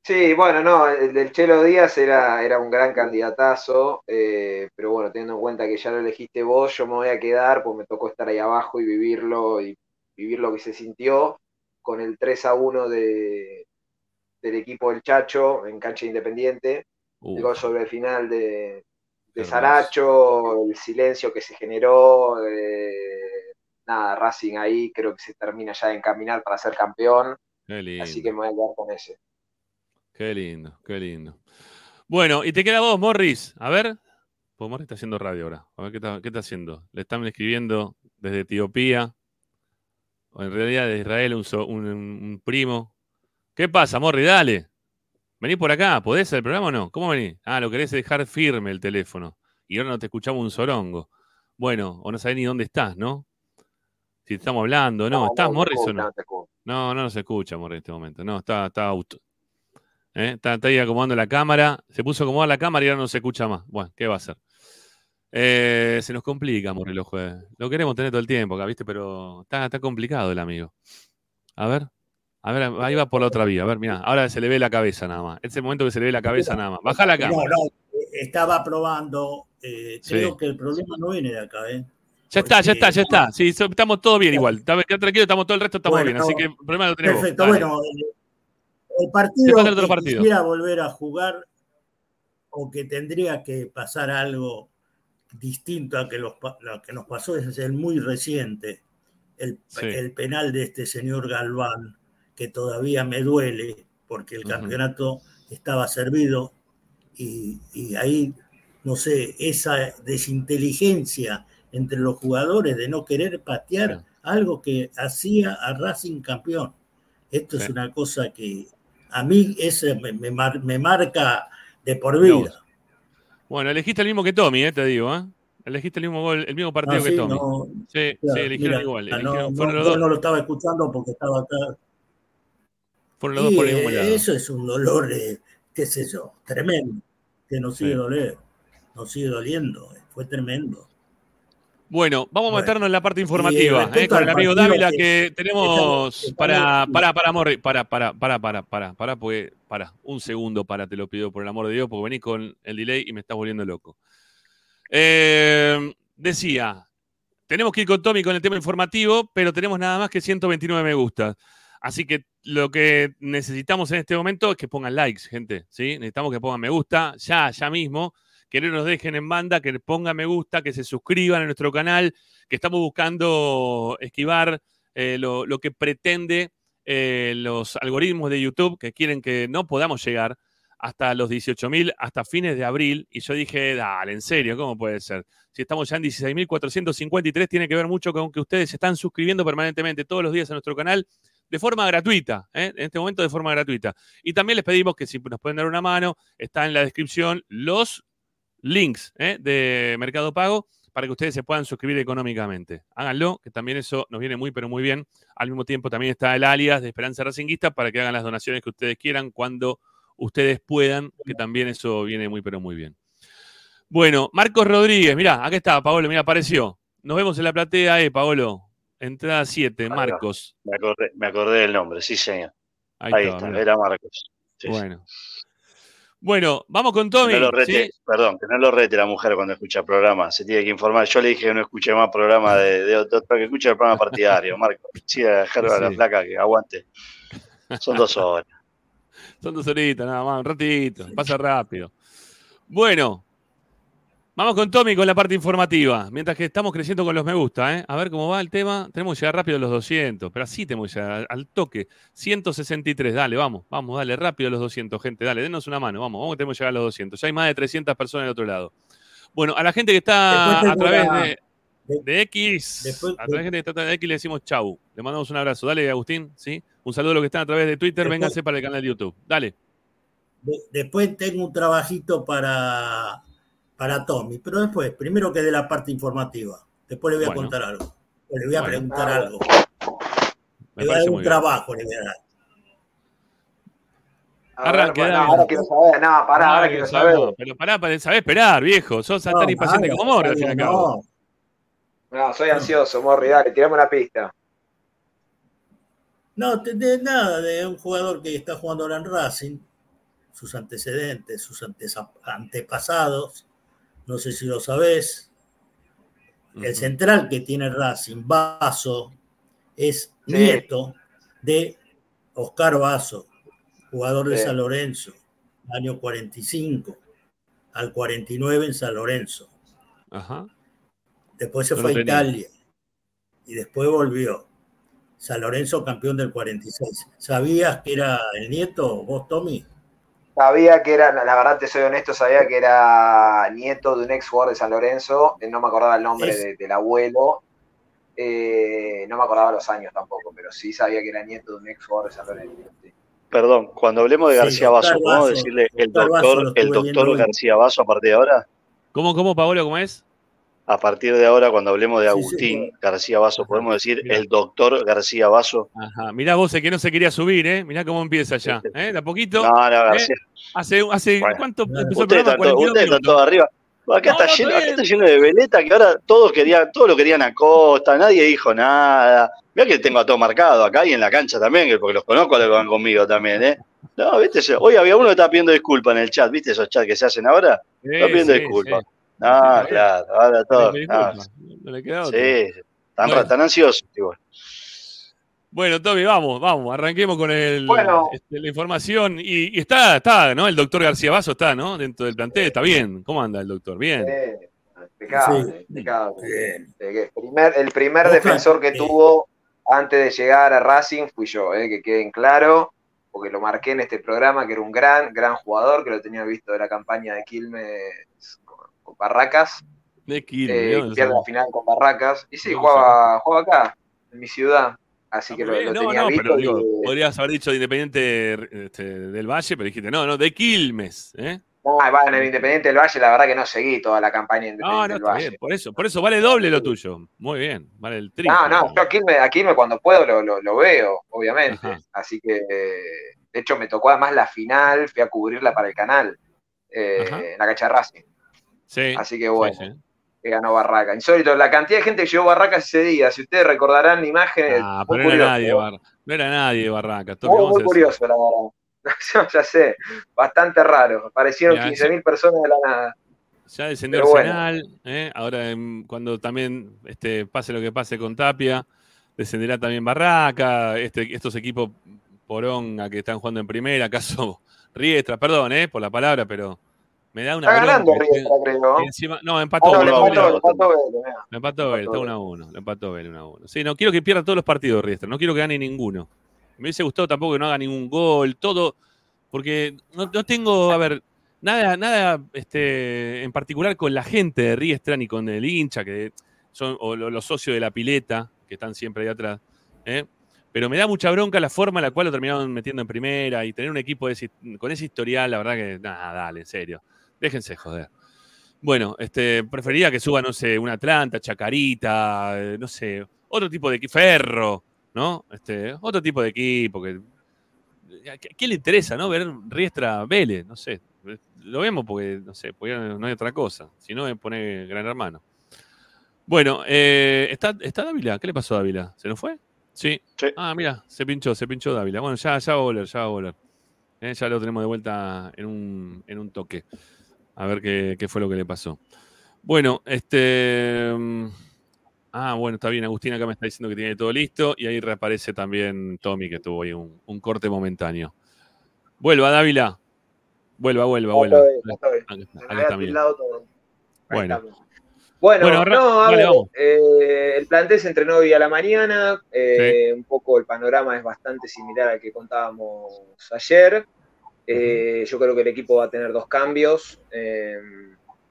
Sí, bueno, no, el del Chelo Díaz era, era un gran candidatazo, eh, pero bueno, teniendo en cuenta que ya lo elegiste vos, yo me voy a quedar, pues me tocó estar ahí abajo y vivirlo y vivir lo que se sintió con el 3 a 1 de, del equipo del Chacho en cancha independiente, Uh, el gol sobre el final de, de Hermoso. Saracho, el silencio que se generó, eh, nada, Racing ahí creo que se termina ya de encaminar para ser campeón, qué lindo. así que me voy a quedar con ese. Qué lindo, qué lindo. Bueno, y te queda vos, Morris. A ver. Pues Morris está haciendo radio ahora. A ver qué está, qué está haciendo. Le están escribiendo desde Etiopía. O en realidad de Israel, un- un primo. ¿Qué pasa, Morris? Dale. Vení por acá. ¿Podés hacer el programa o no? ¿Cómo venís? Ah, lo querés dejar firme el teléfono. Y ahora no te escuchamos un sorongo. Bueno, o no sabés ni dónde estás, ¿no? Si te estamos hablando, ¿no? ¿Estás, Morris, o no? No, no nos escucha, Morris, en este momento. No, está, está out. ¿Eh? Está, está ahí acomodando la cámara. Se puso a acomodar la cámara y ahora no se escucha más. Bueno, ¿qué va a hacer? Eh, se nos complica, Morris, los jueves. Lo queremos tener todo el tiempo acá, ¿viste? Pero está, está complicado el amigo. A ver. A ver, ahí va por la otra vía. A ver, mira, ahora se le ve la cabeza nada más. Es el momento que se le ve la cabeza nada más. Baja la No, cámara. no, eh, estaba probando. eh, Sí. Creo que el problema no viene de acá, ¿eh? Ya está, ya está, ya está. Sí, estamos todos bien igual. Está- tranquilo, estamos todo el resto estamos Bueno, bien. Así que el problema lo tenemos. Perfecto, Dale. bueno, el partido falta el otro que partido. quisiera volver a jugar o que tendría que pasar algo distinto a que, los, lo que nos pasó es el muy reciente, el, Sí. el penal de este señor Galván, que todavía me duele porque el campeonato estaba servido y, y ahí, no sé, esa desinteligencia entre los jugadores de no querer patear algo que hacía a Racing campeón. Esto es una cosa que a mí ese me, me mar- me marca de por vida. Bueno, elegiste el mismo que Tommy, eh, te digo, ¿eh? Elegiste el mismo gol, el mismo partido Ah, que sí, Tommy. no, Sí, claro, sí, eligieron mira, igual. eligieron- no, los dos, no lo estaba escuchando porque estaba acá. Y, por el mismo eh, lado. eso es un dolor, eh, qué sé yo, tremendo, que nos sigue Sí. doler, nos sigue doliendo, eh, fue tremendo. Bueno, vamos a meternos en la parte informativa, respecto eh, con el amigo Dávila que que tenemos estamos- para, para, para, Morri, para, para, para, para, para, para, porque, para, un segundo, para, te lo pido por el amor de Dios, porque venís con el delay y me estás volviendo loco. Eh, decía, tenemos que ir con Tommy con el tema informativo, pero tenemos nada más que 129 me gusta. Así que lo que necesitamos en este momento es que pongan likes, gente. Necesitamos que pongan me gusta ya, ya mismo, que no nos dejen en banda, que pongan me gusta, que se suscriban a nuestro canal, que estamos buscando esquivar eh, lo, lo que pretende eh, los algoritmos de YouTube, que quieren que no podamos llegar hasta los 18.000, hasta fines de abril. Y yo dije, dale, en serio, ¿cómo puede ser? Si estamos ya en 16.453, tiene que ver mucho con que ustedes se están suscribiendo permanentemente todos los días a nuestro canal de forma gratuita, ¿eh? en este momento de forma gratuita. Y también les pedimos que si nos pueden dar una mano, está en la descripción los links ¿eh? de Mercado Pago para que ustedes se puedan suscribir económicamente. Háganlo, que también eso nos viene muy, pero muy bien. Al mismo tiempo también está el alias de Esperanza Racinguista para que hagan las donaciones que ustedes quieran cuando ustedes puedan, que también eso viene muy, pero muy bien. Bueno, Marcos Rodríguez, mirá, acá está, Paolo, mira, apareció. Nos vemos en la platea, eh, Paolo. Entrada 7, va. Marcos. Me acordé, me acordé del nombre, sí, señor. Ahí, Ahí, está. era Marcos. Sí, sí. Bueno. Bueno, vamos con Tommy. Que no lo rete, ¿sí? perdón, que no lo rete la mujer cuando escucha programa, se tiene que informar. Yo le dije que no escuche más programa de, de otro, que escuche el programa partidario, Marco. Sí, a la Sí. flaca que aguante. Son dos horas. Son dos horitas, nada más, un ratito, pasa rápido. Bueno, vamos con Tommy con la parte informativa. Mientras que estamos creciendo con los me gusta, ¿eh? A ver cómo va el tema. Tenemos que llegar rápido a los 200, pero así tenemos que llegar al- toque. 163, dale, vamos, vamos, dale, rápido a los 200, gente, dale, denos una mano, vamos, vamos tenemos que llegar a los 200. Ya hay más de 300 personas del otro lado. Bueno, a la gente que está a través la- de, de X, Después- a través de la gente que está a través de X le decimos chau. Le mandamos un abrazo. Dale, Agustín, ¿sí? Un saludo a los que están a través de Twitter, Después- vénganse para el canal de YouTube. Dale. De- después tengo un trabajito para, para Tommy, pero después, primero que de la parte informativa. Después le voy a Bueno. contar algo. O le voy a Bueno. preguntar algo. Me Le voy a dar un bien. trabajo, le voy a dar. A Arranque, ver, ahora quiero saber, no, pará, Ah, ahora quiero saber. Pero pará, pará, sabés esperar, viejo. Sos tan No, impaciente nada, como Moro, al fin y al no, cabo. No, soy ansioso, Morri, dale, tirame una pista. No, de nada, de un jugador que está jugando ahora en Racing, sus antecedentes, sus antepasados, no sé si lo sabés. El central que tiene Racing, Vaso, es Sí. nieto de Oscar Vaso, jugador de. San Lorenzo, año 45 al 49 en San Lorenzo. Ajá. Después se No fue a. Italia y después volvió. San Lorenzo campeón del 46. ¿Sabías que era el nieto, vos, Tommy? Sabía que era, la verdad te soy honesto, sabía que era nieto de un ex jugador de San Lorenzo, no me acordaba el nombre de- del abuelo, eh, no me acordaba los años tampoco, pero sí sabía que era nieto de un ex jugador de San Lorenzo. sí. Perdón, cuando hablemos de Sí, García ¿podemos Vaso, decirle el doctor, el doctor. García Vaso a partir de ahora? ¿Cómo, cómo, Paolo, cómo es? A partir de ahora, cuando hablemos de sí, Agustín sí. García Vaso, podemos decir mirá. el doctor García Vaso. Ajá. Mirá vos, el que no se quería subir, ¿eh? Mirá cómo empieza ya. ¿eh? De a poquito. No, no, García. Hace, hace Bueno. ¿cuánto empezó el Ustedes programa? están, todos, 42 ustedes están minutos. todos arriba. Acá, No, está no, lleno, está acá está lleno de veleta que ahora todos querían, todos lo querían a Costa, nadie dijo nada. Mira que tengo a todo marcado acá y en la cancha también, que- porque los conozco a los que van conmigo también, ¿eh? No, viste, hoy había uno que estaba pidiendo disculpas en el chat, ¿viste esos chats que se hacen ahora? Sí, Está pidiendo disculpas. Ah, Sí, claro, ahora todo. No le queda otra. sí, tan, Bueno. tan ansiosos. igual. Bueno, Tommy, vamos, vamos, arranquemos con el, Bueno. este, la información. Y, y está, está, ¿no? El doctor García Vaso está, ¿no? Dentro del plantel, está bien. ¿Cómo anda el doctor? Bien. Eh, impecable, Sí. impecable. Bien. El primer, el primer Ojalá, defensor que tuvo antes de llegar a Racing fui yo, eh, que queden claro, porque lo marqué en este programa, que era un gran, gran jugador, que lo tenía visto de la campaña de Quilmes Barracas, De Quilmes, eh, pierde la final con Barracas, y sí, jugaba, jugaba acá, en mi ciudad, así que lo, lo No, tenía no, visto. pero digo, podrías haber dicho de Independiente este, del Valle, pero dijiste, no, no, de Quilmes. ¿eh? No, en el Independiente del Valle, la verdad que no seguí toda la campaña de No, Independiente no, del Valle. bien, por eso, por eso vale doble lo tuyo. Muy bien, vale el triple. No, no, yo a Quilmes, a Quilmes cuando puedo lo, lo- lo veo, obviamente. Ajá. Así que, de hecho, me tocó además la final, fui a cubrirla para el canal, eh, en la cancha Racing. Sí, Así que bueno, sí, sí. que ganó Barraca. Insólito, la cantidad de gente que llevó Barracas ese día, si ustedes recordarán imágenes, Ah, pero no era curioso, nadie. Barra, no era nadie Barraca. Muy, muy curioso, la verdad. ya sé, bastante raro. Aparecieron Mirá, 15.000 personas de la nada. Ya descendió Pero bueno. Arsenal, ¿eh? ahora cuando también este, pase lo que pase con Tapia, descenderá también Barraca, este, estos equipos poronga que están jugando en primera, acaso Riestra, perdón eh, por la palabra, pero me da una Está ganando Riestra, creo. encima- no, empató, Ah, no, empató, le empató Vélez, empató Vélez, está Empató 1 a 1, lo empató Vélez 1 a 1. Sí, no quiero que pierda todos los partidos Riestra, no quiero que gane ninguno. Me hubiese gustado tampoco que no haga ningún gol, todo, porque no, no tengo, a ver, nada, nada este, en particular con la gente de Riestra ni con el hincha, que son o lo- los socios de la pileta, que están siempre ahí atrás. ¿eh? Pero me da mucha bronca la forma en la cual lo terminaron metiendo en primera y tener un equipo de con ese historial, la verdad que, nada, dale, en serio. Déjense joder. Bueno, este, preferiría que suba, no sé, un Atlanta, Chacarita, eh, no sé, otro tipo de equipo, Ferro, ¿no? Este, otro tipo de equipo que. ¿A qué- quién le interesa, no? Ver Riestra Vélez, no sé. Lo vemos porque, no sé, porque no hay otra cosa. Si no, pone Gran Hermano. Bueno, eh, ¿está, ¿está Dávila? ¿Qué le pasó a Dávila? ¿Se nos fue? Sí. Sí. Ah, mira, se pinchó, se pinchó Dávila. Bueno, ya, ya va a volver, ya va a volver. Eh, ya lo tenemos de vuelta en un, en un toque. A ver qué, qué fue lo que le pasó. Bueno, este. mm, Ah, bueno, está bien. Agustín acá me está diciendo que tiene todo listo. Y ahí reaparece también Tommy, que tuvo ahí un, un corte momentáneo. Vuelva, Dávila. Vuelva, vuelva, vuelva. Bueno. Bueno, Bueno, no, a ver, eh, el plantel se entrenó hoy a la mañana, eh, un poco el panorama es bastante similar al que contábamos ayer. Eh, Yo creo que el equipo va a tener dos cambios. eh,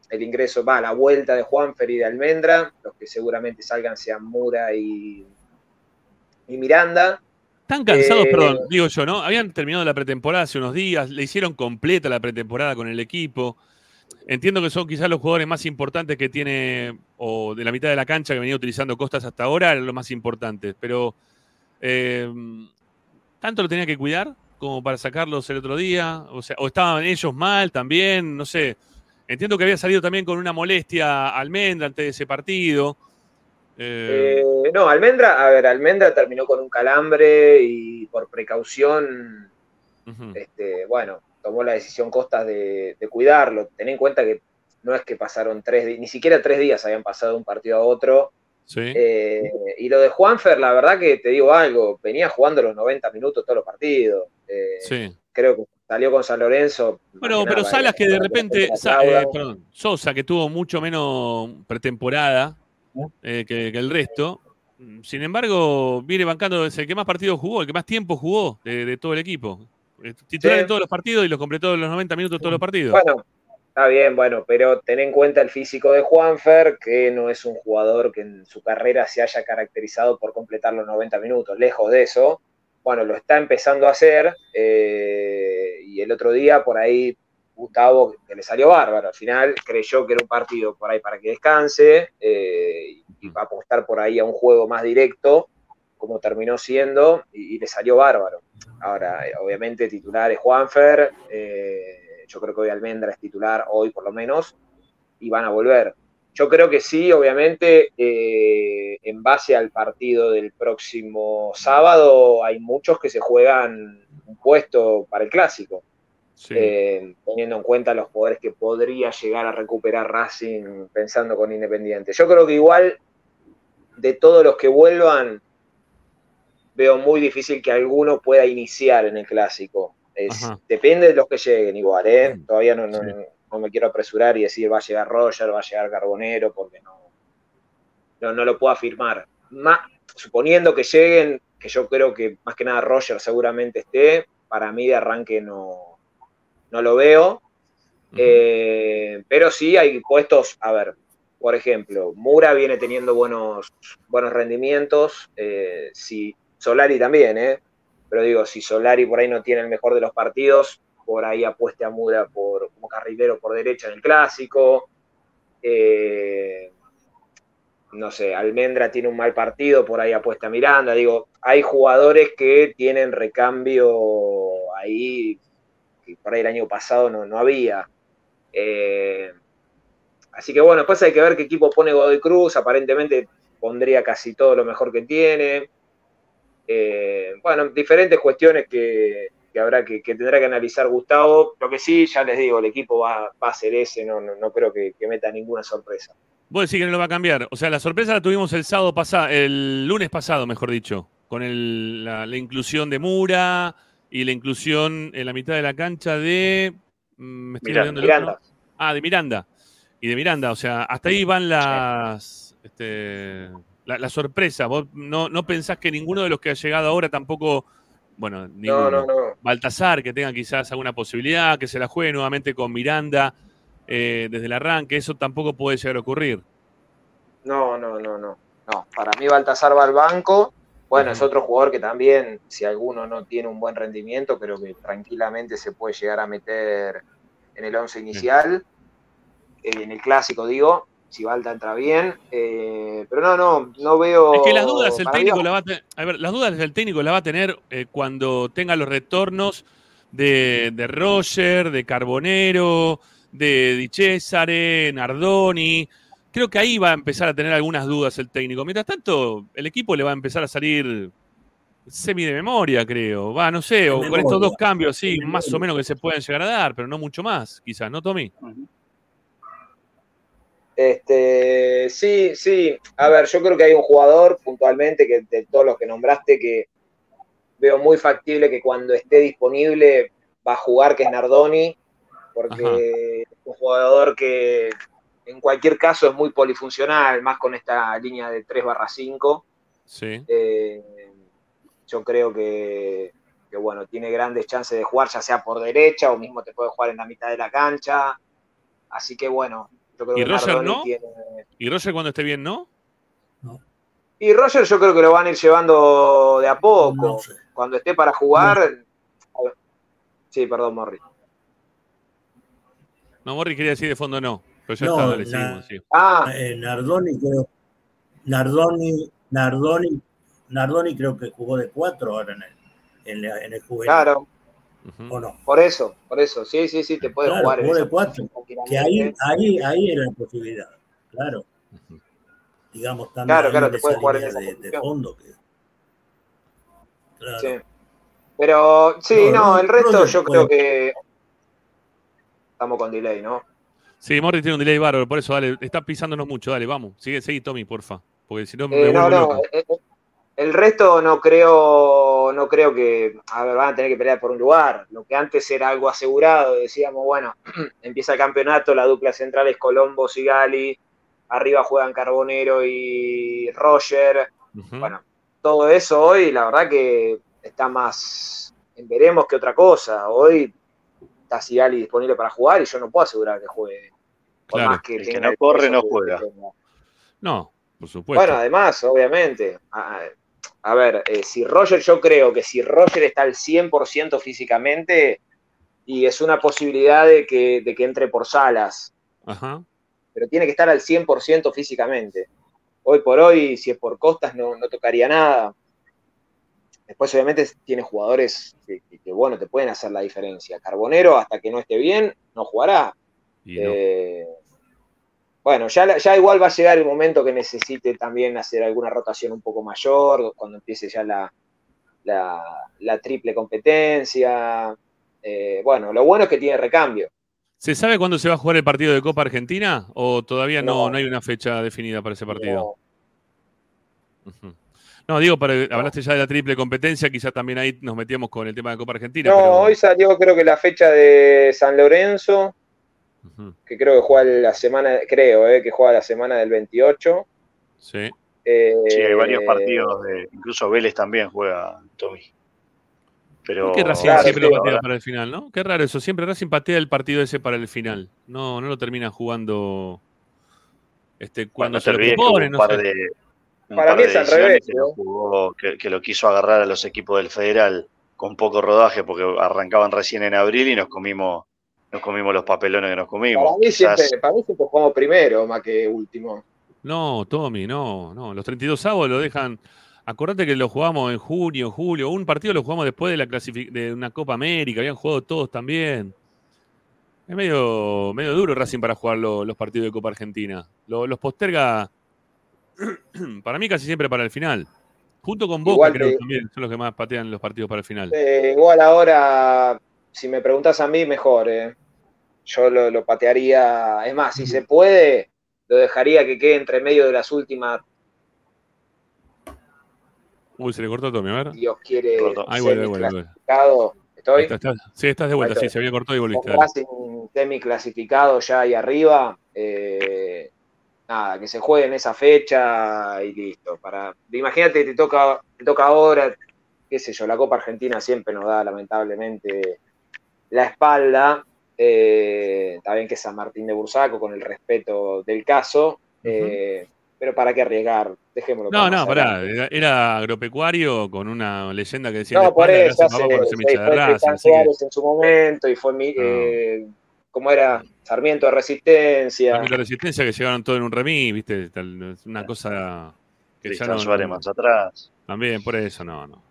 el ingreso va a la vuelta de Juanfer y de Almendra, los que seguramente salgan sean Mura y, y Miranda. Están cansados, Eh, perdón, digo yo, ¿no? Habían terminado la pretemporada hace unos días, le hicieron completa la pretemporada con el equipo. Entiendo que son quizás los jugadores más importantes que tiene, o de la mitad de la cancha que venía utilizando Costas hasta ahora, los más importantes. Pero, ¿tanto lo tenía que cuidar como para sacarlos el otro día? O sea, o estaban ellos mal también, no sé. Entiendo que había salido también con una molestia Almendra antes de ese partido. Eh, Eh, no, Almendra, a ver, Almendra terminó con un calambre y por precaución este, bueno, tomó la decisión Costas de, de cuidarlo. Ten en cuenta que no es que pasaron tres días, ni siquiera tres días habían pasado de un partido a otro. Sí. Eh, y lo de Juanfer, la verdad que te digo algo, venía jugando los 90 minutos todos los partidos. Eh, sí. Creo que salió con San Lorenzo. Bueno, pero Salas que de repente, eh, perdón, Sosa que tuvo mucho menos pretemporada eh, que, que el resto, sin embargo, viene bancando, es el que más partidos jugó, el que más tiempo jugó de, de todo el equipo. Titular Sí. en todos los partidos y los completó los 90 minutos de todos los partidos. Bueno, está bien, bueno, pero ten en cuenta el físico de Juanfer, que no es un jugador que en su carrera se haya caracterizado por completar los 90 minutos, lejos de eso. Bueno, lo está empezando a hacer eh, y el otro día por ahí Gustavo, que le salió bárbaro, al final creyó que era un partido por ahí para que descanse eh, y va a apostar por ahí a un juego más directo, como terminó siendo, y, y le salió bárbaro. Ahora, eh, obviamente titular es Juanfer, eh, yo creo que hoy Almendra es titular, hoy por lo menos, y van a volver. Yo creo que sí, obviamente, eh, en base al partido del próximo sábado, hay muchos que se juegan un puesto para el clásico, Sí. eh, teniendo en cuenta los poderes que podría llegar a recuperar Racing pensando con Independiente. Yo creo que igual, de todos los que vuelvan, veo muy difícil que alguno pueda iniciar en el clásico. Es- depende de los que lleguen igual, ¿eh? Todavía no, no, Sí. no me quiero apresurar y decir va a llegar Roger, va a llegar Carbonero, porque no, no, no lo puedo afirmar. Ma- suponiendo que lleguen, que yo creo que más que nada Roger seguramente esté, para mí de arranque no, no lo veo. Eh, pero sí hay puestos, a ver, por ejemplo, Mura viene teniendo buenos, buenos rendimientos, eh, si Solari también, ¿eh? Pero digo, si Solari por ahí no tiene el mejor de los partidos, por ahí apueste a Mura por, como carrilero por derecha en el clásico. Eh, no sé, Almendra tiene un mal partido, por ahí apuesta Miranda. Digo, hay jugadores que tienen recambio ahí, que por ahí el año pasado no, no había. Eh, así que bueno, después hay que ver qué equipo pone Godoy Cruz. Aparentemente pondría casi todo lo mejor que tiene. Eh, bueno, diferentes cuestiones que, que habrá que, que tendrá que analizar Gustavo. Lo que sí, ya les digo, el equipo va, va a ser ese, no, no, no creo que, que meta ninguna sorpresa. Vos decís que no lo va a cambiar. O sea, la sorpresa la tuvimos el sábado pasado, el lunes pasado, mejor dicho, con el- la, la inclusión de Mura y la inclusión en la mitad de la cancha de. mm, Me estoy Miranda. Miranda. Ah, de Miranda. Y de Miranda, o sea, hasta ahí van las. este, la, la sorpresa. Vos no, no pensás que ninguno de los que ha llegado ahora tampoco. Bueno, ninguno. No, no, no. Baltasar, que tenga quizás alguna posibilidad, que se la juegue nuevamente con Miranda eh, desde el arranque, eso tampoco puede llegar a ocurrir. No, no, no, no. No, para mí Baltasar va al banco. Bueno, es otro jugador que también, si alguno no tiene un buen rendimiento, creo que tranquilamente se puede llegar a meter en el once inicial, eh, en el clásico digo, si Balta entra bien. Eh, pero no, no, no veo. Es que las dudas el técnico la va a tener, a ver, las dudas el técnico la va a tener eh, cuando tenga los retornos de, de Roger, de Carbonero, de Di Cesare, Nardoni, creo que ahí va a empezar a tener algunas dudas el técnico. Mientras tanto, el equipo le va a empezar a salir semi de memoria, creo. Va, no sé, o con estos dos cambios, sí, más o menos que se pueden llegar a dar, pero no mucho más, quizás, ¿no, Tommy? Este, sí, sí. A ver, yo creo que hay un jugador puntualmente que de todos los que nombraste que veo muy factible que cuando esté disponible va a jugar, que es Nardoni, porque es un jugador que en cualquier caso es muy polifuncional, más con esta línea de 3 barra 5. Sí. Eh, yo creo que, que, bueno, tiene grandes chances de jugar, ya sea por derecha o mismo te puede jugar en la mitad de la cancha. Así que bueno, yo creo ¿Y que Roger Nardoni no? tiene. ¿Y Roger cuando esté bien, no? Y Roger yo creo que lo van a ir llevando de a poco. No sé. Cuando esté para jugar. Sí, perdón, Morri. No, Morri quería decir de fondo no, pero ya No, está, seguimos, sí. Ah, Eh, Nardoni creo. Nardoni, Nardoni, Nardoni creo que jugó de cuatro ahora en el, en la- en el juvenil. claro, Ujú. ¿O no? por eso, por eso. Sí, sí, sí, te puede Claro, jugar en jugó de cuatro. Que ahí, ahí, ahí era la posibilidad. Claro. Digamos, estando Claro, claro, te puede jugar en línea esa de, de posición. fondo. que- Claro. Sí. Pero sí, No, el resto yo creo que. Estamos con delay, ¿no? Sí, Morri tiene un delay bárbaro, por eso, dale, está pisándonos mucho, dale, vamos. Sigue, seguí, Tommy, porfa. Porque si no me Eh, no, vuelvo no, loco. eh, eh, el resto no creo, no creo que, a ver, van a tener que pelear por un lugar. Lo que antes era algo asegurado, decíamos, bueno, empieza el campeonato, la dupla central es Colombo, Sigali, arriba juegan Carbonero y Roger. Bueno, todo eso hoy, la verdad que está más en veremos que otra cosa. Hoy está Sigali disponible para jugar y yo no puedo asegurar que juegue. Por Claro. más que El que no corre, no juega. No, por supuesto. Bueno, además, obviamente. A, ver, eh, si Roger, yo creo que si Roger está al 100% físicamente, y es una posibilidad de que, de que entre por salas, Ajá. pero tiene que estar al 100% físicamente. Hoy por hoy, si es por costas, no, no tocaría nada. Después, obviamente, tiene jugadores que, que- que, bueno, te pueden hacer la diferencia. Carbonero, hasta que no esté bien, no jugará. Y no. Eh, bueno, ya, ya igual va a llegar el momento que necesite también hacer alguna rotación un poco mayor, cuando empiece ya la, la, la triple competencia. Eh, bueno, lo bueno es que tiene recambio. ¿Se sabe cuándo se va a jugar el partido de Copa Argentina? ¿O todavía no, No. no hay una fecha definida para ese partido? No. No, digo, para, hablaste ya de la triple competencia, quizás también ahí nos metíamos con el tema de Copa Argentina. No, pero- hoy salió creo que la fecha de San Lorenzo, Que creo que juega la semana, creo, eh, que juega la semana del 28. Sí. Eh, Sí, hay varios partidos, de, incluso Vélez también juega, Tommy. Pero, ¿Por qué Racing Claro, siempre lo patea para el final, no? Qué raro eso. Siempre Racing patea el partido ese para el final. No, no lo termina jugando este, cuando se lo olvides que hubo propone, un no par sé. de, Para par mí es al revés, que, lo ¿no? jugó- que- que lo quiso agarrar a los equipos del Federal con poco rodaje porque arrancaban recién en abril y nos comimos nos comimos los papelones que nos comimos. para, mí Quizás- siempre, para mí siempre jugamos primero más que último. No, Tommy, no, no. Los 32 avos lo dejan. Acordate que lo jugamos en junio, julio. Un partido lo jugamos después de la clasific- de una Copa América. Habían jugado todos también. Es medio, medio duro Racing para jugar lo- los partidos de Copa Argentina. Lo- los posterga para mí casi siempre para el final. Junto con Boca, Igual creo que también son los que más patean los partidos para el final. Eh, igual ahora, si me preguntas a mí, mejor. eh. Yo lo, lo patearía. Es más, si se puede, lo dejaría que quede entre medio de las últimas. Uy, se le cortó a Tommy, a ver. Dios quiere. Ahí vuelve, vuelve, ¿Estoy? está, está. Sí, estás de vuelta, sí, se había cortado y volviste. dale. Racing semiclasificado ya ahí arriba. eh, nada, que se juegue en esa fecha y listo. Para, imagínate, te toca, te toca ahora, qué sé yo, la Copa Argentina siempre nos da lamentablemente la espalda. Eh, está bien que es San Martín de Bursaco, con el respeto del caso, eh, pero ¿para qué arriesgar? Dejémoslo. No, para no, pará. Era, era agropecuario con una leyenda que decía No, por eso, se sí, hincha de fue así que- en su momento y fue, mi, No. eh, ¿cómo era? Sarmiento de Resistencia. También la resistencia que llegaron todos en un remis, viste, una cosa que ya Cristian no, Suárez más atrás. También, por eso, no, no,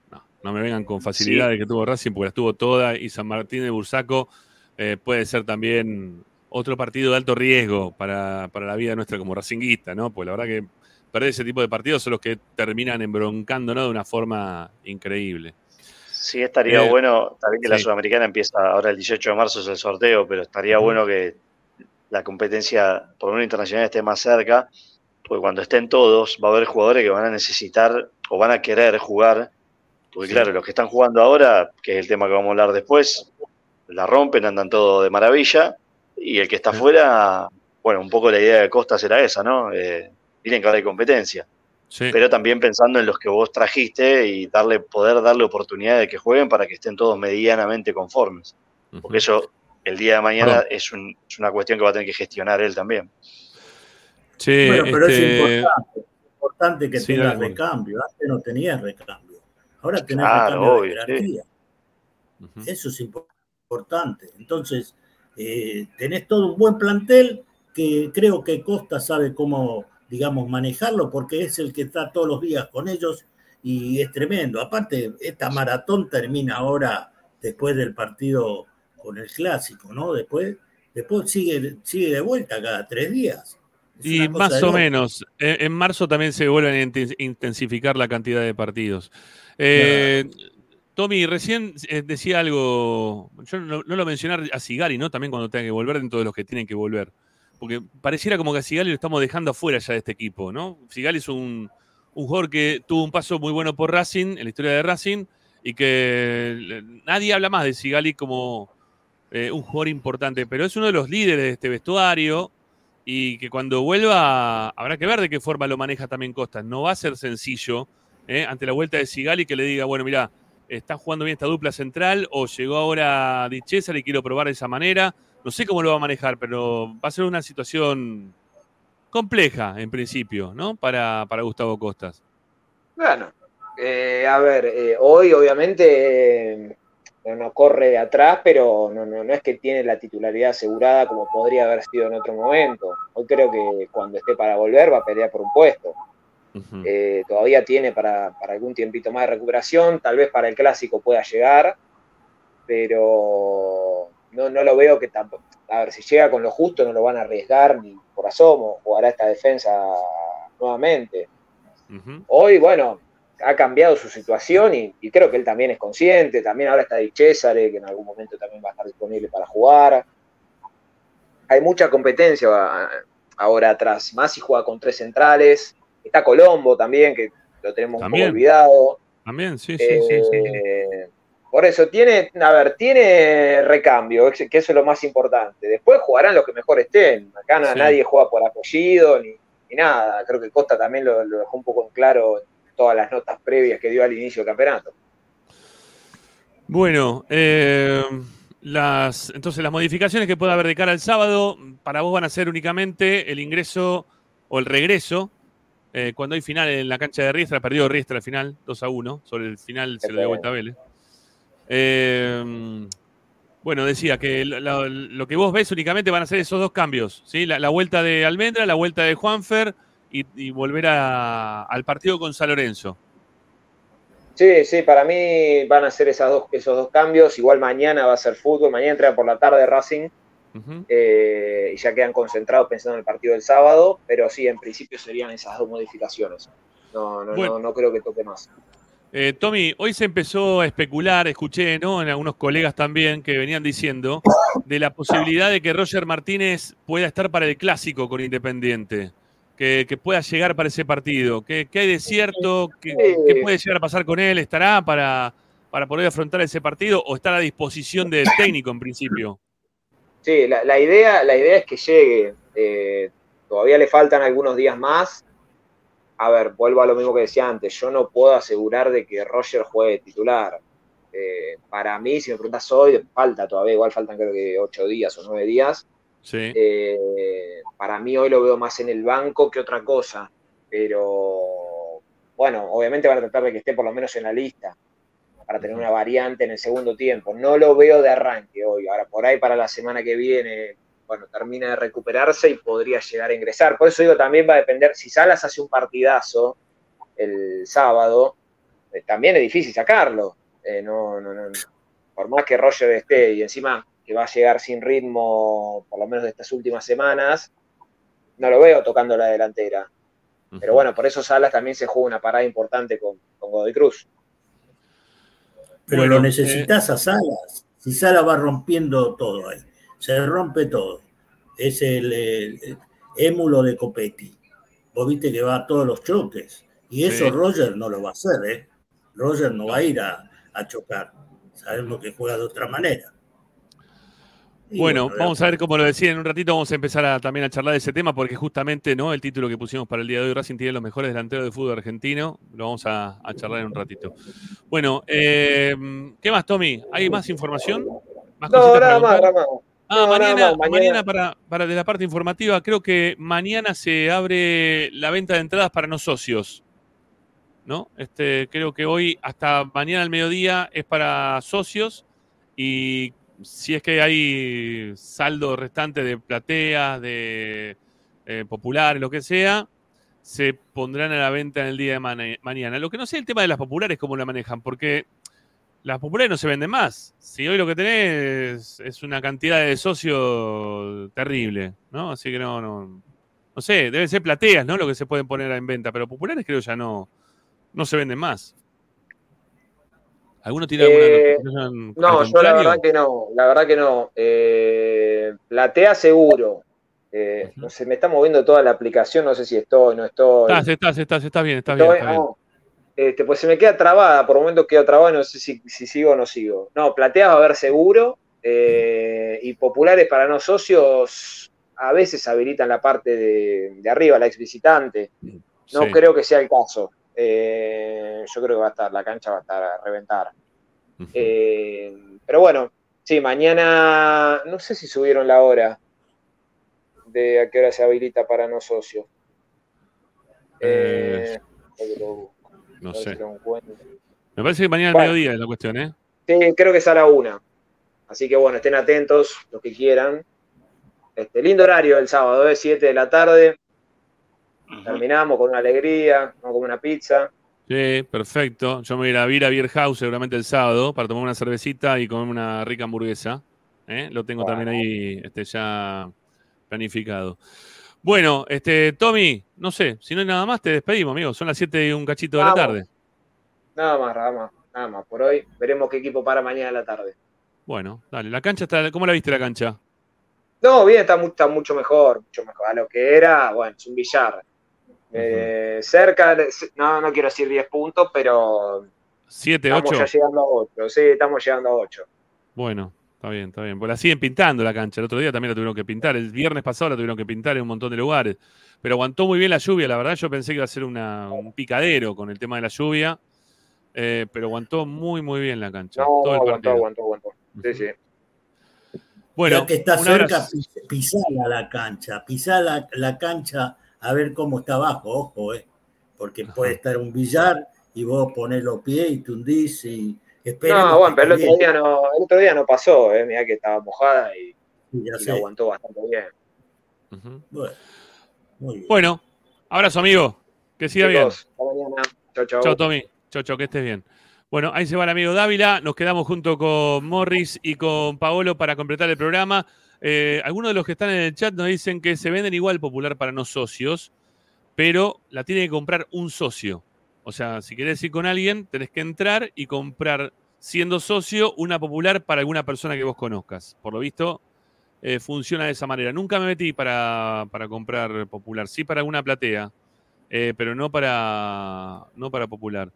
no. No me vengan con facilidades que tuvo Racing, porque las tuvo todas, y San Martín de Bursaco eh, puede ser también otro partido de alto riesgo para, para la vida nuestra como racinguista, ¿no? Pues la verdad que perder ese tipo de partidos son los que terminan embroncándonos de una forma increíble. Sí, estaría Eh, bueno, también que la sí. Sudamericana empieza ahora el 18 de marzo es el sorteo, pero estaría bueno que la competencia, por lo menos internacional, esté más cerca, porque cuando estén todos va a haber jugadores que van a necesitar o van a querer jugar, porque Sí. claro, los que están jugando ahora, que es el tema que vamos a hablar después, la rompen, andan todo de maravilla, y el que está Sí. afuera, bueno, un poco la idea de Costas era esa, ¿no? Eh, miren que ahora hay competencia Sí. pero también pensando en los que vos trajiste y darle poder darle oportunidad de que jueguen para que estén todos medianamente conformes. Porque eso el día de mañana es, un- es una cuestión que va a tener que gestionar él también. Che, Bueno, pero este, es importante, importante que Sí, tengas recambio. Antes no tenías recambio. Ahora tenés Claro, recambio obvio, de jerarquía. Eso es impo- importante. Entonces, eh, tenés todo un buen plantel que creo que Costa sabe cómo, digamos, manejarlo porque es el que está todos los días con ellos y es tremendo. Aparte, esta maratón termina ahora después del partido con el clásico, ¿no? Después, después sigue, sigue de vuelta cada tres días. Es Y más o loco. menos. En, en marzo también se vuelven a inten- intensificar la cantidad de partidos. Eh, Tommy, recién eh, decía algo, yo no, no lo mencioné a Sigali, ¿no? También cuando tenga que volver dentro de los que tienen que volver. Porque pareciera como que a Sigali lo estamos dejando afuera ya de este equipo, ¿no? Sigali es un, un jugador que tuvo un paso muy bueno por Racing, en la historia de Racing, y que nadie habla más de Sigali como eh, un jugador importante, pero es uno de los líderes de este vestuario y que cuando vuelva habrá que ver de qué forma lo maneja también Costa. No va a ser sencillo ¿eh? ante la vuelta de Sigali que le diga, bueno, mira, está jugando bien esta dupla central o llegó ahora Di César y quiero probar de esa manera. No sé cómo lo va a manejar, pero va a ser una situación compleja en principio, ¿no? Para, para Gustavo Costas. Bueno, eh, a ver, eh, hoy obviamente eh, no, corre atrás, pero no, no, no es que tiene la titularidad asegurada como podría haber sido en otro momento. Hoy creo que cuando esté para volver va a pelear por un puesto. Eh, todavía tiene para, para algún tiempito más de recuperación, tal vez para el clásico pueda llegar, pero no, no lo veo que tampoco. A ver, si llega con lo justo, no lo van a arriesgar ni por asomo, jugará esta defensa nuevamente. Hoy, bueno, ha cambiado su situación y, y creo que él también es consciente. También ahora está Di Cesare, que en algún momento también va a estar disponible para jugar. Hay mucha competencia ah, ahora atrás, más si juega con tres centrales. Está Colombo también, que lo tenemos un También. poco olvidado. También, sí, sí, sí, sí, sí. Eh, Por eso, tiene, a ver, tiene recambio, que eso es lo más importante. Después jugarán los que mejor estén. Acá Sí. nadie juega por apellido ni, ni nada. Creo que Costa también lo, lo dejó un poco en claro en todas las notas previas que dio al inicio del campeonato. Bueno, eh, las, entonces las modificaciones que pueda haber de cara al sábado, para vos van a ser únicamente el ingreso o el regreso. Eh, cuando hay final en la cancha de Riestra, perdió Riestra al final, 2 a 1. Sobre el final se lo dio vuelta a Vélez. Eh, bueno, decía que lo, que vos ves únicamente van a ser esos dos cambios. La, vuelta de Almendra, la vuelta de Juanfer y, y volver al partido con San Lorenzo. Sí, sí, para mí van a ser esas dos, esos dos cambios. Igual mañana va a ser fútbol, mañana entra por la tarde Racing Eh, y ya quedan concentrados pensando en el partido del sábado, pero sí, en principio serían esas dos modificaciones. No, no, Bueno. no, no creo que toque más. Eh, Tommy, hoy se empezó a especular, escuché, ¿no? En algunos colegas también que venían diciendo de la posibilidad de que Roger Martínez pueda estar para el clásico con Independiente, que, que pueda llegar para ese partido. ¿Qué, hay de cierto? ¿Qué, qué puede llegar a pasar con él? ¿Estará para, para poder afrontar ese partido o estar a disposición del técnico en principio? Sí, la, la idea, la idea es que llegue. Eh, todavía le faltan algunos días más. A ver, vuelvo a lo mismo que decía antes. Yo no puedo asegurar de que Roger juegue titular. Eh, para mí, si me preguntas hoy, falta todavía, igual faltan creo que ocho días o nueve días. Sí. Eh, para mí hoy lo veo más en el banco que otra cosa. Pero bueno, obviamente van a tratar de que esté por lo menos en la lista para tener una variante en el segundo tiempo. No lo veo de arranque hoy. Ahora, por ahí para la semana que viene, bueno, termina de recuperarse y podría llegar a ingresar. Por eso digo, también va a depender, si Salas hace un partidazo el sábado, eh, también es difícil sacarlo. Eh, no, no, no, por más que Roger esté y encima que va a llegar sin ritmo, por lo menos de estas últimas semanas, no lo veo tocando la delantera. Pero bueno, por eso Salas también se juega una parada importante con, con Godoy Cruz. Pero Bueno, lo necesitas a Salas. Si Salas va rompiendo todo ahí, se rompe todo. Es el, el- el émulo de Copetti. Vos viste que va a todos los choques. Y eso Sí. Roger no lo va a hacer, ¿eh? Roger no va a ir a, a chocar. Sabemos que juega de otra manera. Bueno, vamos a ver cómo lo decía en un ratito. Vamos a empezar a- también a charlar de ese tema porque justamente no el título que pusimos para el día de hoy, Racing tiene los mejores delanteros de fútbol argentino. Lo vamos a, a charlar en un ratito. Bueno, eh, ¿qué más, Tommy? ¿Hay más información? ¿Más No, nada más, nada más. Ah, No, nada mañana, más, mañana- mañana para, para de la parte informativa, creo que mañana se abre la venta de entradas para no socios. ¿No? Este, creo que hoy hasta mañana al mediodía es para socios y si es que hay saldo restante de plateas, de eh, populares, lo que sea, se pondrán a la venta en el día de mañana. Lo que no sé el tema de las populares, cómo la manejan, porque las populares no se venden más. Si hoy lo que tenés es una cantidad de socios terrible, ¿no? Así que no, no, no sé, deben ser plateas, ¿no? Lo que se pueden poner en venta, pero populares creo ya no, no se venden más. ¿Alguno tiene alguna Eh, noticia al No, yo la verdad que no, la verdad que no. Eh, platea seguro. Eh, sé, me está moviendo toda la aplicación, no sé si estoy, no estoy. Estás, estás, estás, estás bien, estás bien, Estoy- está bien. no. Este, pues se me queda trabada, por momentos quedo trabada no sé si, si sigo o no sigo. No, plateas va a haber seguro eh, y populares para no socios a veces habilitan la parte de, de arriba, la ex visitante. No Sí. creo que sea el caso. Eh, yo creo que va a estar, la cancha va a estar a reventar. Eh, pero bueno, sí, mañana, no sé si subieron la hora de a qué hora se habilita para no socios. Eh, no si sé. Me parece que mañana al Bueno. mediodía es la cuestión, ¿eh? Sí, creo que es a la una. Así que bueno, estén atentos los que quieran. Este, lindo horario el sábado, de 7 de la tarde. Terminamos con una alegría, ¿no? con una pizza. Sí, perfecto. Yo me voy a ir a Vira Beer House seguramente el sábado para tomar una cervecita y comer una rica hamburguesa. ¿eh? Lo tengo también ahí este, ya planificado. Bueno, este, Tommy, no sé, si no hay nada más, te despedimos, amigo. Son las 7 y un cachito de la Vamos. tarde. Nada más, nada más, nada más. Por hoy veremos qué equipo para mañana a la tarde. Bueno, dale. La cancha está. ¿Cómo la viste la cancha? No, bien, está, está mucho mejor, mucho mejor. A lo que era, bueno, es un billar. Eh, cerca, de- no, no quiero decir 10 puntos, pero 7, estamos 8. ya llegando a 8. Sí, estamos llegando a 8. Bueno, está bien, está bien. Pues la siguen pintando la cancha. El otro día también la tuvieron que pintar. El viernes pasado la tuvieron que pintar en un montón de lugares. Pero aguantó muy bien la lluvia, la verdad. Yo pensé que iba a ser una- un picadero con el tema de la lluvia. eh, pero aguantó muy, muy bien la cancha. No, todo el aguantó, partido. aguantó, aguantó. Sí, sí. Bueno, ya que está cerca, pis- pisala la cancha, pisá la, la cancha a ver cómo está abajo, ojo, eh, porque Ajá. puede estar un billar y vos ponés los pies y te hundís y esperemos No, bueno, pero el otro, día no, el otro día no pasó, eh. mirá que estaba mojada y, bien. Ya y la aguantó bastante bien. Bueno, muy bien. Bueno, abrazo, amigo. Que siga bien. Hasta mañana. Chau, chau. Chao, Tommy. Chao, chao, que estés bien. Bueno, ahí se va el amigo Dávila. Nos quedamos junto con Morris y con Paolo para completar el programa. Eh, algunos de los que están en el chat nos dicen que se venden igual popular para no socios, pero la tiene que comprar un socio. O sea, si querés ir con alguien, tenés que entrar y comprar, siendo socio, una popular para alguna persona que vos conozcas. Por lo visto, eh, funciona de esa manera. Nunca me metí para, para comprar popular, sí para alguna platea, eh, pero no para, no para popular.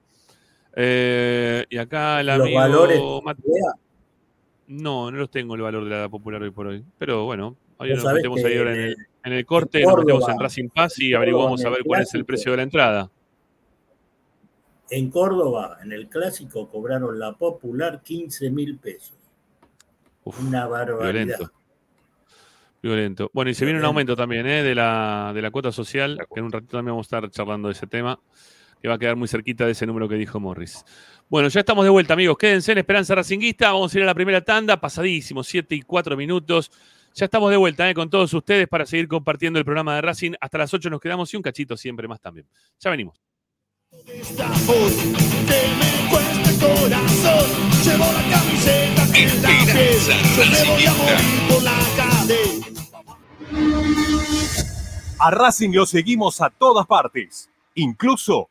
Y acá el Los amigo valores Mat- no, no los tengo el valor de la popular hoy por hoy. Pero bueno, Vos nos metemos ahí ahora en el, en el corte, en nos metemos en Racing Pass y averiguamos a ver cuál es el precio de la entrada. En Córdoba, en el clásico, cobraron la popular 15 mil pesos. Uf, Una barbaridad. violento. Violento. Bueno, y se viene un aumento también ¿eh? de, la, de la cuota social, que en un ratito también vamos a estar charlando de ese tema, que va a quedar muy cerquita de ese número que dijo Morris. Bueno, ya estamos de vuelta, amigos. Quédense en Esperanza Racinguista. Vamos a ir a la primera tanda, pasadísimo, 7 y 4 minutos. Ya estamos de vuelta ¿eh? con todos ustedes para seguir compartiendo el programa de Racing. Hasta las 8 nos quedamos y un cachito siempre más también. Ya venimos. A Racing lo seguimos a todas partes, incluso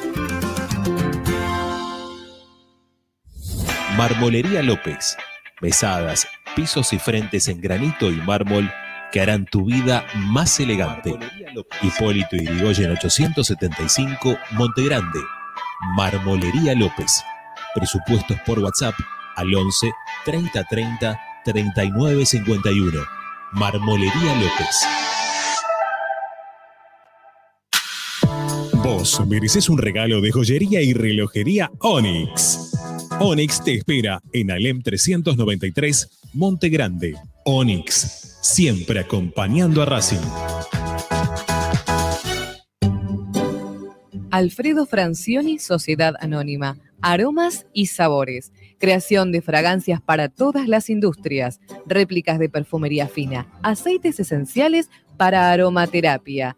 Marmolería López. Mesadas, pisos y frentes en granito y mármol que harán tu vida más elegante. Hipólito Yrigoyen 875, Montegrande. Marmolería López. Presupuestos por WhatsApp al 11 30 30 39 51. Marmolería López. Vos mereces un regalo de joyería y relojería Onyx. Onyx te espera en Alem 393, Monte Grande. Onyx, siempre acompañando a Racing. Alfredo Francioni, Sociedad Anónima. Aromas y sabores. Creación de fragancias para todas las industrias. Réplicas de perfumería fina. Aceites esenciales para aromaterapia.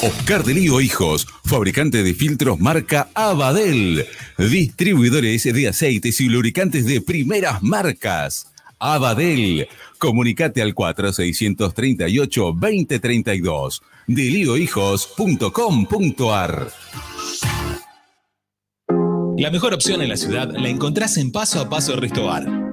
Oscar de Lío Hijos, fabricante de filtros marca Abadel. Distribuidores de aceites y lubricantes de primeras marcas. Abadel. Comunicate al 4638-2032. deliohijos.com.ar La mejor opción en la ciudad la encontrás en Paso a Paso Restobar.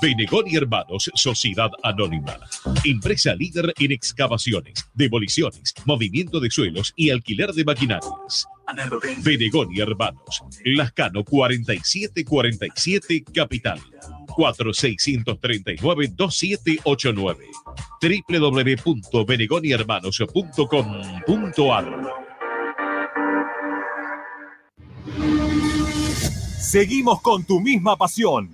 Benegón y Hermanos, Sociedad Anónima. Empresa líder en excavaciones, demoliciones, movimiento de suelos y alquiler de maquinarias. Benegón y Hermanos, Lascano 4747 Capital. 4639-2789 www.benegonihermanos.com.ar Seguimos con tu misma pasión.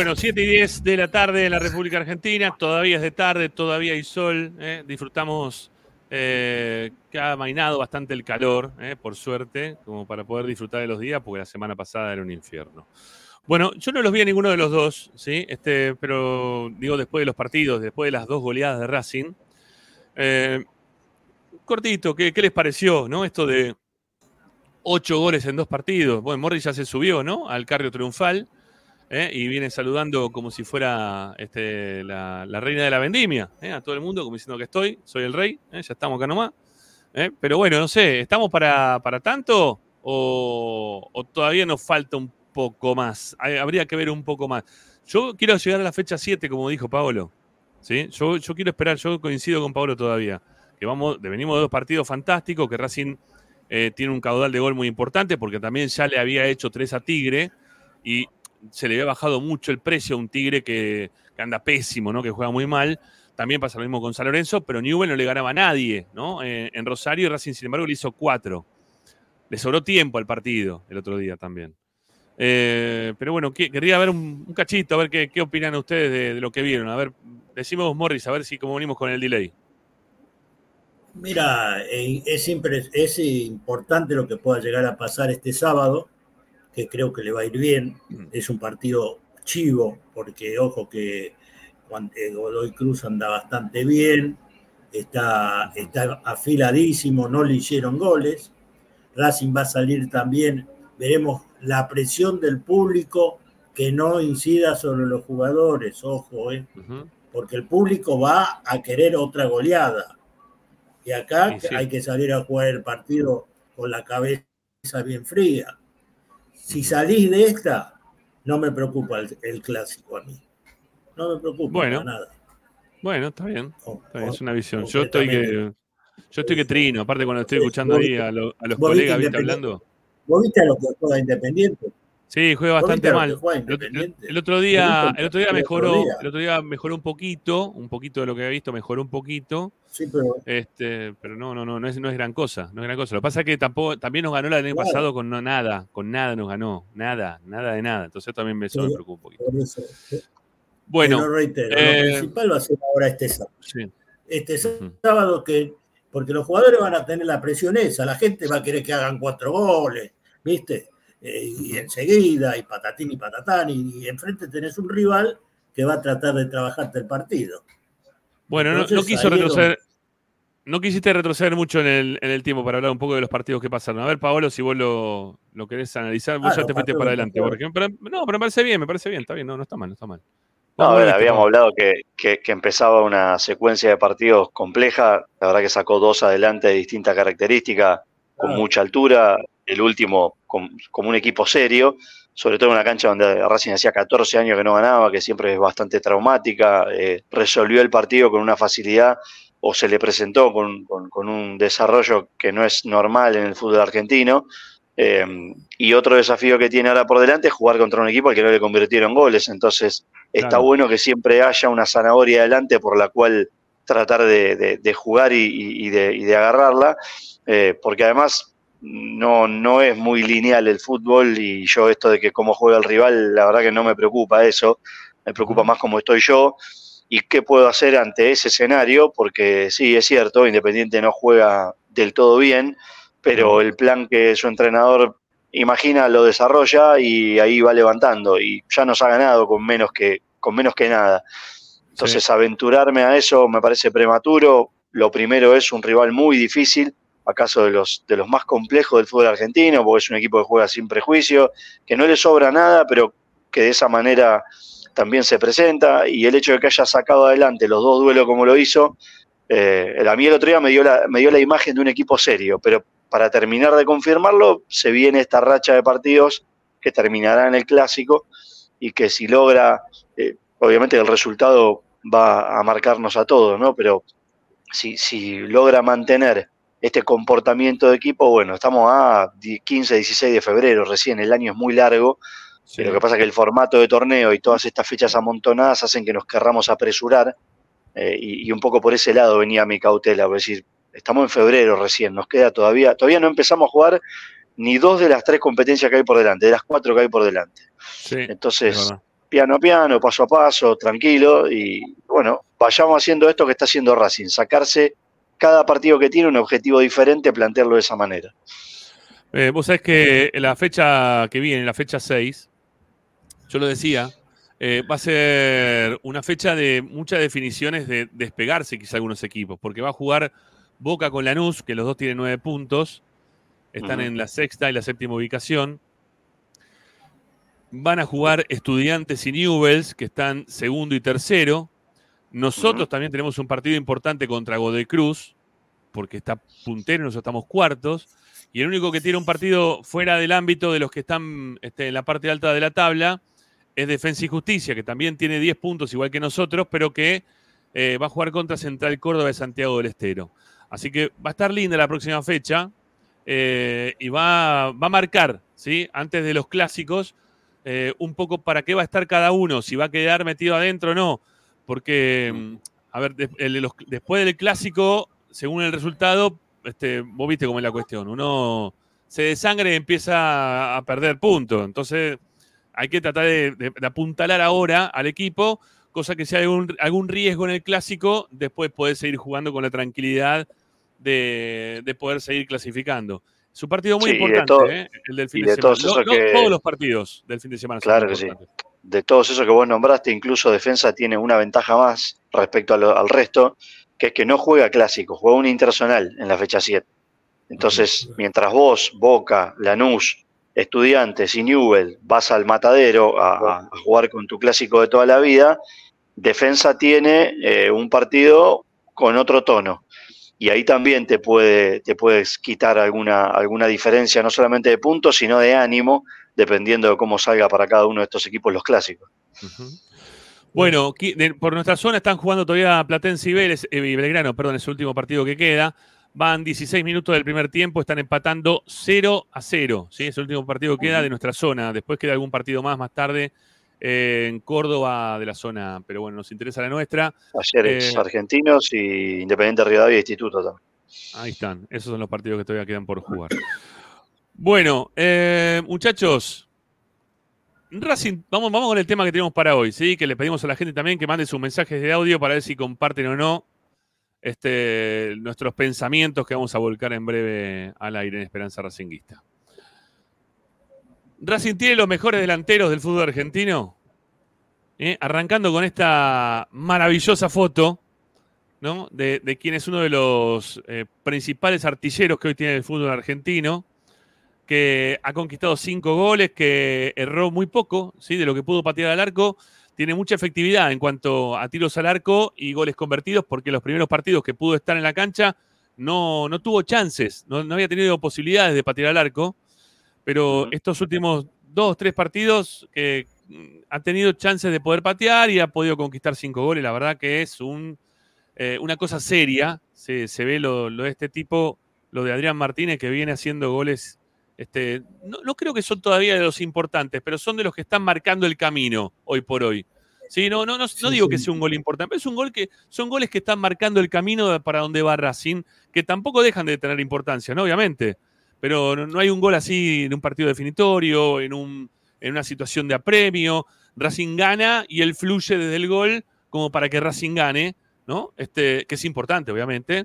Bueno, 7 y 10 de la tarde en la República Argentina, todavía es de tarde, todavía hay sol, ¿eh? disfrutamos eh, que ha amainado bastante el calor, eh, por suerte, como para poder disfrutar de los días, porque la semana pasada era un infierno. Bueno, yo no los vi a ninguno de los dos, ¿sí? Este, pero digo, después de los partidos, después de las dos goleadas de Racing. Eh, cortito, ¿qué, qué les pareció, no? Esto de ocho goles en dos partidos. Bueno, Morris ya se subió, ¿no? Al carrio triunfal. ¿Eh? y viene saludando como si fuera este, la, reina de la vendimia, ¿eh? a todo el mundo, como diciendo que estoy, soy el rey, ¿eh? ya estamos acá nomás. Pero bueno, no sé, ¿estamos para, para tanto o, todavía nos falta un poco más? Habría que ver un poco más. Yo quiero llegar a la fecha 7, como dijo Paolo. ¿sí? Yo, yo quiero esperar, yo coincido con Paolo todavía. Que vamos, venimos de dos partidos fantásticos, que Racing tiene un caudal de gol muy importante, porque también ya le había hecho tres a Tigre y se le había bajado mucho el precio a un Tigre que, anda pésimo, ¿no? que juega muy mal. También pasa lo mismo con San Lorenzo, pero Newell no le ganaba a nadie ¿no? Eh, en Rosario y Racing, sin embargo, le hizo cuatro. Le sobró tiempo al partido el otro día también. Eh, pero bueno, que- querría ver un, cachito, a ver qué, opinan ustedes de, lo que vieron. A ver, decimos Morris, a ver si cómo venimos con el delay. Mira, eh, es, es importante lo que pueda llegar a pasar este sábado, que creo que le va a ir bien. Es un partido chivo, porque ojo que Juan, eh, Godoy Cruz anda bastante bien, está, está afiladísimo, no le hicieron goles. Racing va a salir también, veremos la presión del público que no incida sobre los jugadores, ojo, eh, porque el público va a querer otra goleada. Y acá Sí, sí. hay que salir a jugar el partido con la cabeza bien fría. Si salís de esta, no me preocupa el, el clásico a mí. No me preocupa Bueno. nada. Bueno, está bien. Está bien, es una visión. Yo estoy que, yo estoy que trino, aparte cuando estoy escuchando ahí a, lo- a los colegas hablando. ¿Vos viste a lo que juega Independiente? Sí, juega ¿Vos bastante mal. juega El otro, Independiente? el otro día, ¿Viste el otro día el otro mejoró, día? el otro día mejoró un poquito, un poquito de lo que había visto, mejoró un poquito. Sí, pero Este, pero no, no, no, no es, no es gran cosa, no es gran cosa. Lo que pasa es que tampoco, también nos ganó el año Claro. pasado con no, nada, con nada nos ganó, nada, nada de nada. Entonces también me, eso me preocupa un poquito. eso. Bueno, Pero reitero, eh, lo principal va a ser ahora este sábado. sí. Este sábado que, porque los jugadores van a tener la presión esa, la gente va a querer que hagan cuatro goles, ¿viste? Eh, y enseguida, y patatín y patatán, y, y enfrente tenés un rival que va a tratar de trabajarte el partido. Bueno, no, quiso. No quisiste retroceder mucho en el, en el tiempo para hablar un poco de los partidos que pasaron. A ver, Paolo, si vos lo, lo querés analizar, vos Ah, ya te fuiste para adelante. pasaron. Por ejemplo. Pero- no, pero me parece bien, me parece bien, está bien, no, no está mal, no está mal. No, ¿Cómo a ver, viste, habíamos hablado que, que- que empezaba una secuencia de partidos compleja. La verdad que sacó dos adelante de distintas características, con mucha altura. El último como un equipo serio, sobre todo en una cancha donde Racing hacía 14 años que no ganaba, que siempre es bastante traumática. eh, resolvió el partido con una facilidad o se le presentó con, con- con un desarrollo que no es normal en el fútbol argentino. Eh, y otro desafío que tiene ahora por delante es jugar contra un equipo al que no le convirtieron goles. Entonces, está Claro. bueno que siempre haya una zanahoria adelante por la cual tratar de, de- de jugar y, y- y de, y de agarrarla, eh, porque además no, no es muy lineal el fútbol y yo esto de que cómo juega el rival, la verdad que no me preocupa eso, me preocupa más cómo estoy yo y qué puedo hacer ante ese escenario, porque sí, es cierto, Independiente no juega del todo bien, pero el plan que su entrenador imagina lo desarrolla y ahí va levantando y ya nos ha ganado con menos que, con menos que nada. Entonces aventurarme a eso me parece prematuro. Lo primero es un rival muy difícil, acaso de los, de los más complejos del fútbol argentino, porque es un equipo que juega sin prejuicio, que no le sobra nada, pero que de esa manera también se presenta. Y el hecho de que haya sacado adelante los dos duelos como lo hizo, eh, a mí el otro día me dio, la, me dio la imagen de un equipo serio, pero para terminar de confirmarlo, se viene esta racha de partidos que terminará en el clásico y que si logra, eh, obviamente el resultado va a marcarnos a todos, ¿no? Pero si, si logra mantener este comportamiento de equipo, bueno, estamos a 15, 16 de febrero recién, el año es muy largo, Sí. lo que pasa es que el formato de torneo y todas estas fechas amontonadas hacen que nos querramos apresurar eh, y, y un poco por ese lado venía mi cautela, es decir, estamos en febrero recién, nos queda todavía, todavía no empezamos a jugar ni dos de las tres competencias que hay por delante, de las cuatro que hay por delante. Sí, Entonces, piano a piano, paso a paso, tranquilo, y bueno, vayamos haciendo esto que está haciendo Racing, sacarse cada partido que tiene un objetivo diferente, plantearlo de esa manera. Eh, vos sabés que la fecha que viene, la fecha 6, yo lo decía, eh, va a ser una fecha de muchas definiciones de despegarse quizá algunos equipos, porque va a jugar Boca con Lanús, que los dos tienen nueve puntos, están en la sexta y la séptima ubicación. Van a jugar Estudiantes y Newells, que están segundo y tercero. Nosotros también tenemos un partido importante contra Godoy Cruz, porque está puntero y nosotros estamos cuartos. Y el único que tiene un partido fuera del ámbito de los que están este, en la parte alta de la tabla es Defensa y Justicia, que también tiene 10 puntos igual que nosotros, pero que eh, va a jugar contra Central Córdoba de Santiago del Estero. Así que va a estar linda la próxima fecha eh, y va, va a marcar, ¿sí? Antes de los clásicos, eh, un poco para qué va a estar cada uno, si va a quedar metido adentro o no. Porque, mm, a ver, el los- después del clásico, según el resultado, este, vos viste cómo es la cuestión. Uno se desangre y empieza a perder puntos. Entonces, hay que tratar de, de- de apuntalar ahora al equipo, cosa que si hay algún, algún riesgo en el clásico, después podés seguir jugando con la tranquilidad de, de poder seguir clasificando. Es un partido muy Sí, importante, todo- ¿eh? el del fin de semana. todos No- esos no que- todos los partidos del fin de semana Claro que sí. De todos esos que vos nombraste, incluso Defensa tiene una ventaja más respecto lo- al resto, que es que no juega clásico, juega un internacional en la fecha 7. Entonces, mientras vos, Boca, Lanús, Estudiantes y Newell vas al matadero a jugar con tu clásico de toda la vida, Defensa tiene eh, un partido con otro tono. Y ahí también te, puede, te puedes quitar alguna, alguna diferencia, no solamente de puntos, sino de ánimo, dependiendo de cómo salga para cada uno de estos equipos los clásicos. Bueno, por nuestra zona están jugando todavía Platense y, Vélez, eh, y Belgrano, perdón, es el último partido que queda. Van 16 minutos del primer tiempo, están empatando 0 a 0. ¿sí? Es el último partido que queda de nuestra zona. Después queda algún partido más más tarde eh, en Córdoba de la zona, pero bueno, nos interesa la nuestra. Ayer es Eh, Argentinos y Independiente Rivadavia y Instituto también. Ahí están, esos son los partidos que todavía quedan por jugar. Bueno, eh, muchachos, Racing, vamos, vamos con el tema que tenemos para hoy, ¿sí? Que le pedimos a la gente también que mande sus mensajes de audio para ver si comparten o no este, nuestros pensamientos que vamos a volcar en breve al aire en Esperanza Racinguista. Racing tiene los mejores delanteros del fútbol argentino. ¿eh? Arrancando con esta maravillosa foto ¿no? de, quien es uno de los eh, principales artilleros que hoy tiene el fútbol argentino, que ha conquistado cinco goles, que erró muy poco ¿sí? de lo que pudo patear al arco. Tiene mucha efectividad en cuanto a tiros al arco y goles convertidos, porque los primeros partidos que pudo estar en la cancha no, no tuvo chances, no, no había tenido posibilidades de patear al arco. Pero estos últimos dos, tres partidos que mm, ha tenido chances de poder patear y ha podido conquistar cinco goles. La verdad que es un, eh, una cosa seria. Se, se ve lo, lo de este tipo, lo de Adrián Martínez, que viene haciendo goles. Este, no, no creo que son todavía de los importantes, pero son de los que están marcando el camino hoy por hoy. Sí, no, no, no, no digo que sea un gol importante, pero es un gol que son goles que están marcando el camino para donde va Racing, que tampoco dejan de tener importancia, ¿no? Obviamente. Pero no, no hay un gol así en un partido definitorio, en, un, en una situación de apremio. Racing gana y él fluye desde el gol como para que Racing gane, ¿no? Este, que es importante, obviamente.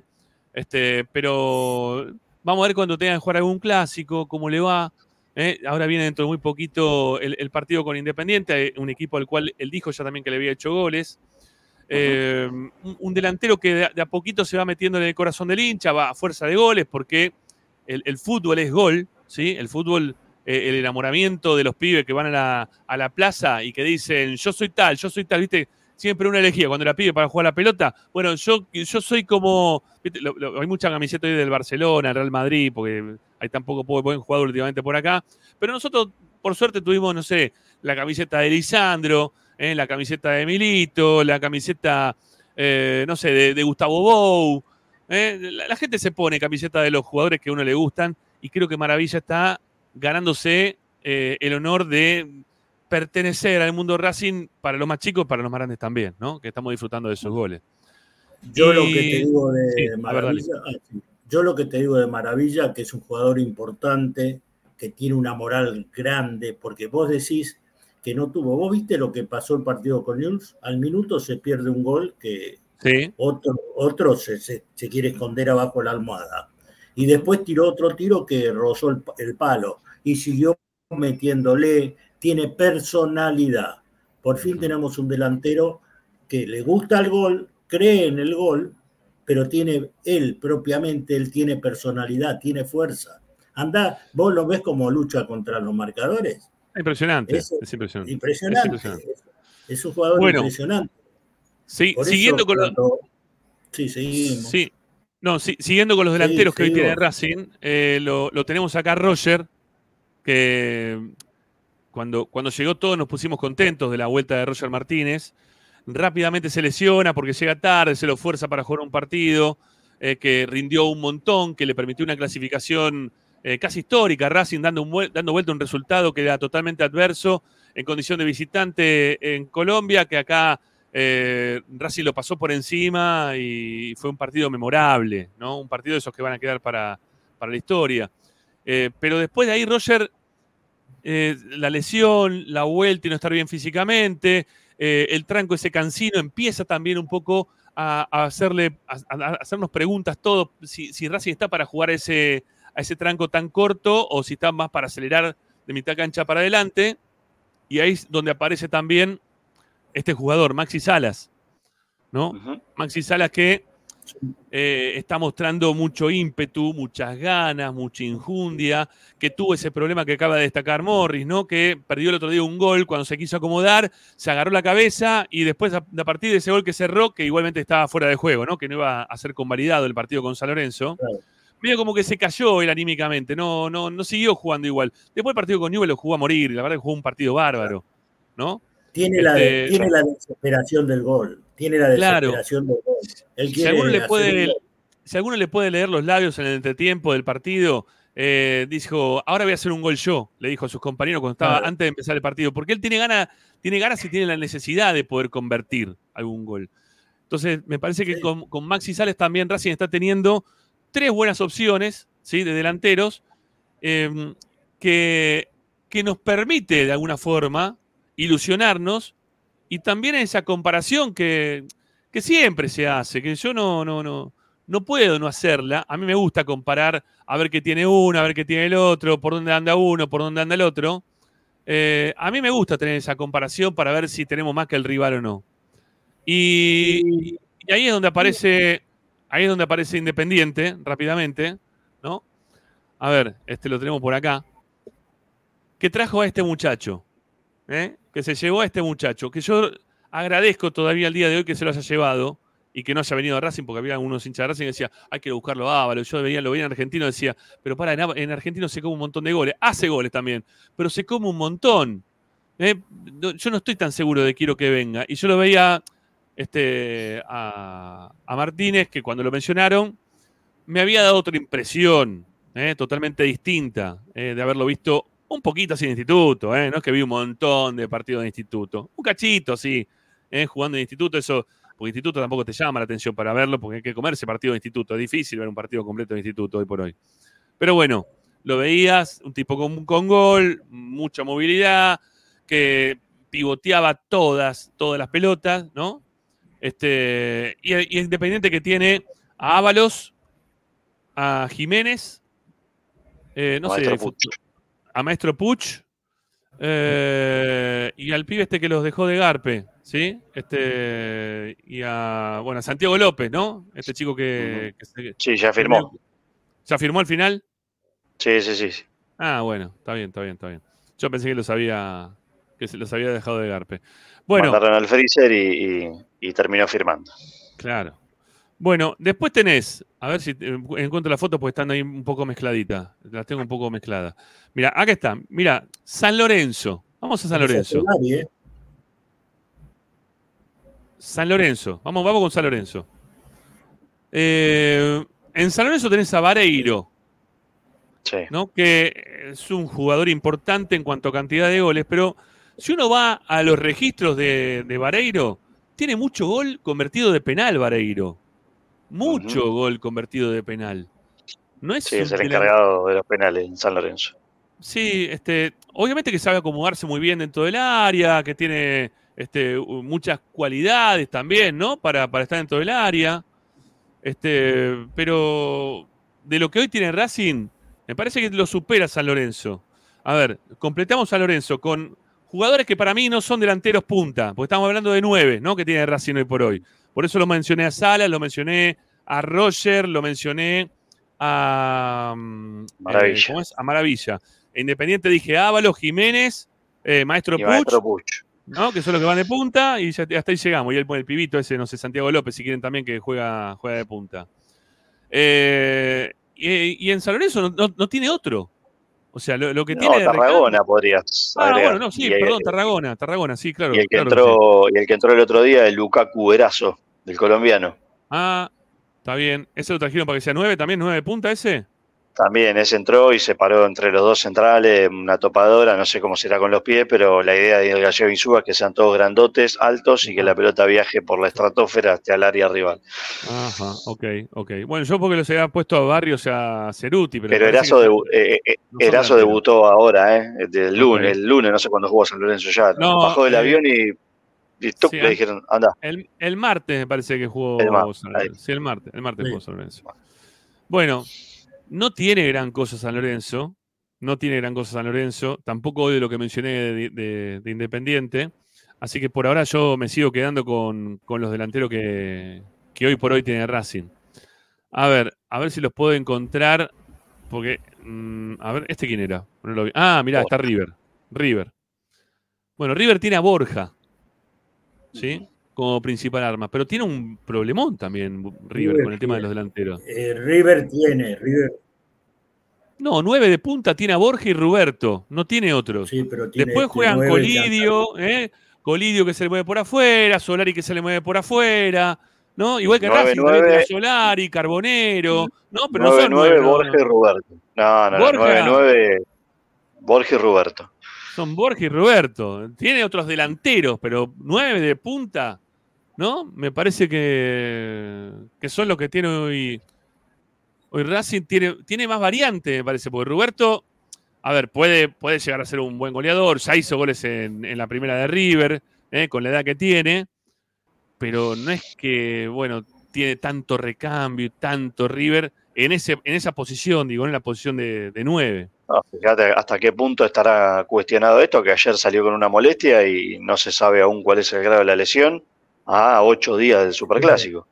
Este, pero vamos a ver cuando tengan que jugar algún clásico, cómo le va. ¿eh? Ahora viene dentro de muy poquito el, el partido con Independiente, eh, un equipo al cual él dijo ya también que le había hecho goles. Eh, un, un delantero que de, de a poquito se va metiendo en el corazón del hincha, va a fuerza de goles, porque el, el fútbol es gol, ¿sí? El fútbol, eh, el enamoramiento de los pibes que van a la, a la plaza y que dicen, yo soy tal, yo soy tal, ¿viste? Siempre una elegía cuando era pibe para jugar la pelota. Bueno, yo, yo soy como. hay mucha camiseta hoy del Barcelona, Real Madrid, porque hay tan poco bu- buen jugador últimamente por acá. Pero nosotros, por suerte, tuvimos, no sé, la camiseta de Lisandro, eh, la camiseta de Milito, la camiseta, eh, no sé, de, Gustavo Bou. eh. La, la gente se pone camiseta de los jugadores que a uno le gustan y creo que Maravilla está ganándose el honor de pertenecer al mundo Racing para los más chicos y para los más grandes también, ¿no? Que estamos disfrutando de esos goles. Yo lo Y- que te digo de Sí, a ver, dale. Maravilla, ah, yo lo que te digo de Maravilla, que es un jugador importante, que tiene una moral grande, porque vos decís que no tuvo. Vos viste lo que pasó el partido con News, al minuto se pierde un gol que, Sí. Otro, otro se, se- se quiere esconder abajo la almohada. Y después tiró otro tiro que rozó el palo y siguió metiéndole. Tiene personalidad. Por fin tenemos un delantero que le gusta el gol, cree en el gol, pero tiene él propiamente, él tiene personalidad, tiene fuerza. Anda, vos lo ves como lucha contra los marcadores. Impresionante. Es impresionante. Impresionante. Es impresionante. Es un jugador Bueno, impresionante. Sí, Por eso siguiendo con los. Sí, seguimos. Sí. No, sí, siguiendo con los delanteros que hoy tiene Racing, eh, lo, lo tenemos acá Roger, que cuando, cuando llegó todo nos pusimos contentos de la vuelta de Roger Martínez. Rápidamente se lesiona porque llega tarde, se lo fuerza para jugar un partido, eh, que rindió un montón, que le permitió una clasificación eh, casi histórica. Racing dando, un dando vuelta un resultado que era totalmente adverso en condición de visitante en Colombia, que acá eh, Racing lo pasó por encima y fue un partido memorable, ¿no? Un partido de esos que van a quedar para, para la historia. Pero después de ahí, Roger, eh, la lesión, la vuelta y no estar bien físicamente, eh, el tranco ese cansino empieza también un poco a, a hacerle, a, a hacernos preguntas todo, si, si Racing está para jugar ese, a ese tranco tan corto o si está más para acelerar de mitad cancha para adelante. Y ahí es donde aparece también este jugador, Maxi Salas, ¿no? Maxi Salas que eh, está mostrando mucho ímpetu, muchas ganas, mucha injundia, que tuvo ese problema que acaba de destacar Morris, ¿no? Que perdió el otro día un gol cuando se quiso acomodar, se agarró la cabeza y después a, a partir de ese gol que cerró, que igualmente estaba fuera de juego, ¿no? Que no iba a ser convalidado el partido con San Lorenzo. Medio como que se cayó él anímicamente, no, no, no siguió jugando igual. Después el partido con Newell lo jugó a morir, la verdad que jugó un partido bárbaro, ¿no? Tiene, la, de- Este, tiene la desesperación del gol. Tiene la Claro. desesperación gol. Él si alguno, le puede, si alguno le puede leer los labios en el entretiempo del partido, eh, dijo, ahora voy a hacer un gol yo, le dijo a sus compañeros cuando estaba Claro. antes de empezar el partido, porque él tiene ganas, tiene ganas y tiene la necesidad de poder convertir algún gol. Entonces, me parece que con, con Maxi Sales también Racing está teniendo tres buenas opciones ¿sí? de delanteros eh, que, que nos permite de alguna forma ilusionarnos y también esa comparación que, que siempre se hace, que yo no, no, no, no puedo no hacerla. A mí me gusta comparar a ver qué tiene uno, a ver qué tiene el otro, por dónde anda uno, por dónde anda el otro. Eh, a mí me gusta tener esa comparación para ver si tenemos más que el rival o no. Y, ahí es donde aparece, ahí es donde aparece Independiente, rápidamente, ¿no? A ver, este lo tenemos por acá. Que trajo a este muchacho, ¿eh? Que se llevó a este muchacho, que yo agradezco todavía el día de hoy que se lo haya llevado y que no haya venido a Racing, porque había algunos hinchas de Racing que decía, hay que buscarlo a Ávalo. Yo veía, lo veía en Argentino decía, pero para, en, en Argentino se come un montón de goles. Hace goles también, pero se come un montón. ¿eh? Yo no estoy tan seguro de quiero que venga. Y yo lo veía este, a, a Martínez, que cuando lo mencionaron, me había dado otra impresión, ¿eh? totalmente distinta, ¿eh? de haberlo visto un poquito así en instituto, ¿eh? no es que vi un montón de partidos de instituto, un cachito, sí, ¿eh? jugando en instituto, eso, porque instituto tampoco te llama la atención para verlo, porque hay que comerse partido de instituto, es difícil ver un partido completo de instituto hoy por hoy. Pero bueno, lo veías, un tipo con, con gol, mucha movilidad, que pivoteaba todas, todas las pelotas, ¿no? Este, y, y Independiente que tiene a Ábalos, a Jiménez, eh, no Maestro sé. A Maestro Puch eh, y al pibe este que los dejó de Garpe, ¿sí? Este, y a, bueno, a Santiago López, ¿no? Este chico que... que se- Sí, ya firmó. ¿Ya firmó al final? Sí, sí, sí. Ah, bueno, está bien, está bien, está bien. Yo pensé que los había, que se los había dejado de Garpe. Bueno, Mandaron al freezer y, y- y terminó firmando. Claro. Bueno, después tenés, a ver si eh, encuentro la foto porque están ahí un poco mezcladitas. Las tengo un poco mezcladas. Mira, acá está. Mira, San Lorenzo. Vamos a San Lorenzo. ¿eh? San Lorenzo. Vamos, vamos con San Lorenzo. Eh, en San Lorenzo tenés a Vareiro, Sí. ¿no? Que es un jugador importante en cuanto a cantidad de goles, pero si uno va a los registros de, de Vareiro, tiene mucho gol convertido de penal, Vareiro. Mucho gol convertido de penal. No es Sí, es el encargado de los penales en San Lorenzo. Sí, este, obviamente que sabe acomodarse muy bien dentro del área, que tiene este, muchas cualidades también, ¿no? Para, para estar dentro del área. Este, pero de lo que hoy tiene Racing, me parece que lo supera San Lorenzo. A ver, completamos a Lorenzo con jugadores que para mí no son delanteros punta, porque estamos hablando de nueve, ¿no? Que tiene Racing hoy por hoy. Por eso lo mencioné a Salas, lo mencioné a Roger, lo mencioné a. mm, eh, Maravilla. ¿cómo es? A Maravilla. Independiente dije Ábalos, Jiménez, eh, Maestro Puch, Maestro Puch. ¿no? Que son los que van de punta y ya- hasta ahí llegamos. Y el, el pibito ese, no sé, Santiago López, si quieren también, que juega, juega de punta. Eh, y, y en San Lorenzo no, no- no tiene otro. O sea, lo, lo que No, tiene Tarragona podrías Ah, agregar. bueno, no, sí, Y el- perdón, Tarragona, Tarragona, sí, claro. Y el que claro que sí. entró, y el que entró el otro día, el Lukaku Erazo, del colombiano. Ah, está bien. ¿Ese lo trajeron para que sea nueve también? ¿Nueve de punta ese? También ese entró y se paró entre los dos centrales, una topadora, no sé cómo será con los pies, pero la idea de Gallego Insúa es que sean todos grandotes, altos y que la pelota viaje por la estratosfera hasta el área rival. Ajá, ok, ok. Bueno, yo porque los había puesto a Barrios a Ceruti, pero. Pero Erazo, debu- eh, eh, no son Erazo debutó ahora, ¿eh? Del lunes, el lunes, no sé cuándo jugó San Lorenzo ya. No, Bajó del eh, avión y, y tuc, sí, le ah. dijeron, anda. El, el martes me parece que jugó El San Lorenzo. ahí. Sí, el martes, el martes Sí. jugó San Lorenzo. Bueno, no tiene gran cosa San Lorenzo. No tiene gran cosa San Lorenzo. Tampoco hoy de lo que mencioné de, de- de Independiente. Así que por ahora yo me sigo quedando con, con los delanteros que, que hoy por hoy tiene Racing. A ver, a ver si los puedo encontrar. Porque, mm, a ver, ¿este quién era? No lo vi. Ah, mirá, está River. River. Bueno, River tiene a Borja. ¿Sí? Como principal arma. Pero tiene un problemón también River River con el tema de los delanteros. Eh, River tiene, River, No, nueve de punta tiene a Borja y Roberto. No tiene otros. sí, pero tiene. Después este juegan Colidio, ¿eh? Colidio que se le mueve por afuera, Solari que se le mueve por afuera, ¿no? Igual que Nueve, Racing, también Solari, Carbonero, ¿no? Pero no 9-9 son nueve, no, Borja no. y Roberto. No, no, no, Borja. 9-9 Borja y Roberto. Son Borja y Roberto. Tiene otros delanteros, pero nueve de punta, ¿no? Me parece que, que son los que tiene hoy. Hoy Racing tiene, tiene más variante, me parece, porque Roberto, a ver, puede, puede llegar a ser un buen goleador. Ya hizo goles en, en la primera de River, ¿eh? con la edad que tiene, pero no es que, bueno, tiene tanto recambio y tanto River en, ese, en esa posición, digo, en la posición de, de. No, fíjate hasta qué punto estará cuestionado esto, que ayer salió con una molestia y no se sabe aún cuál es el grado de la lesión a ocho días del Superclásico.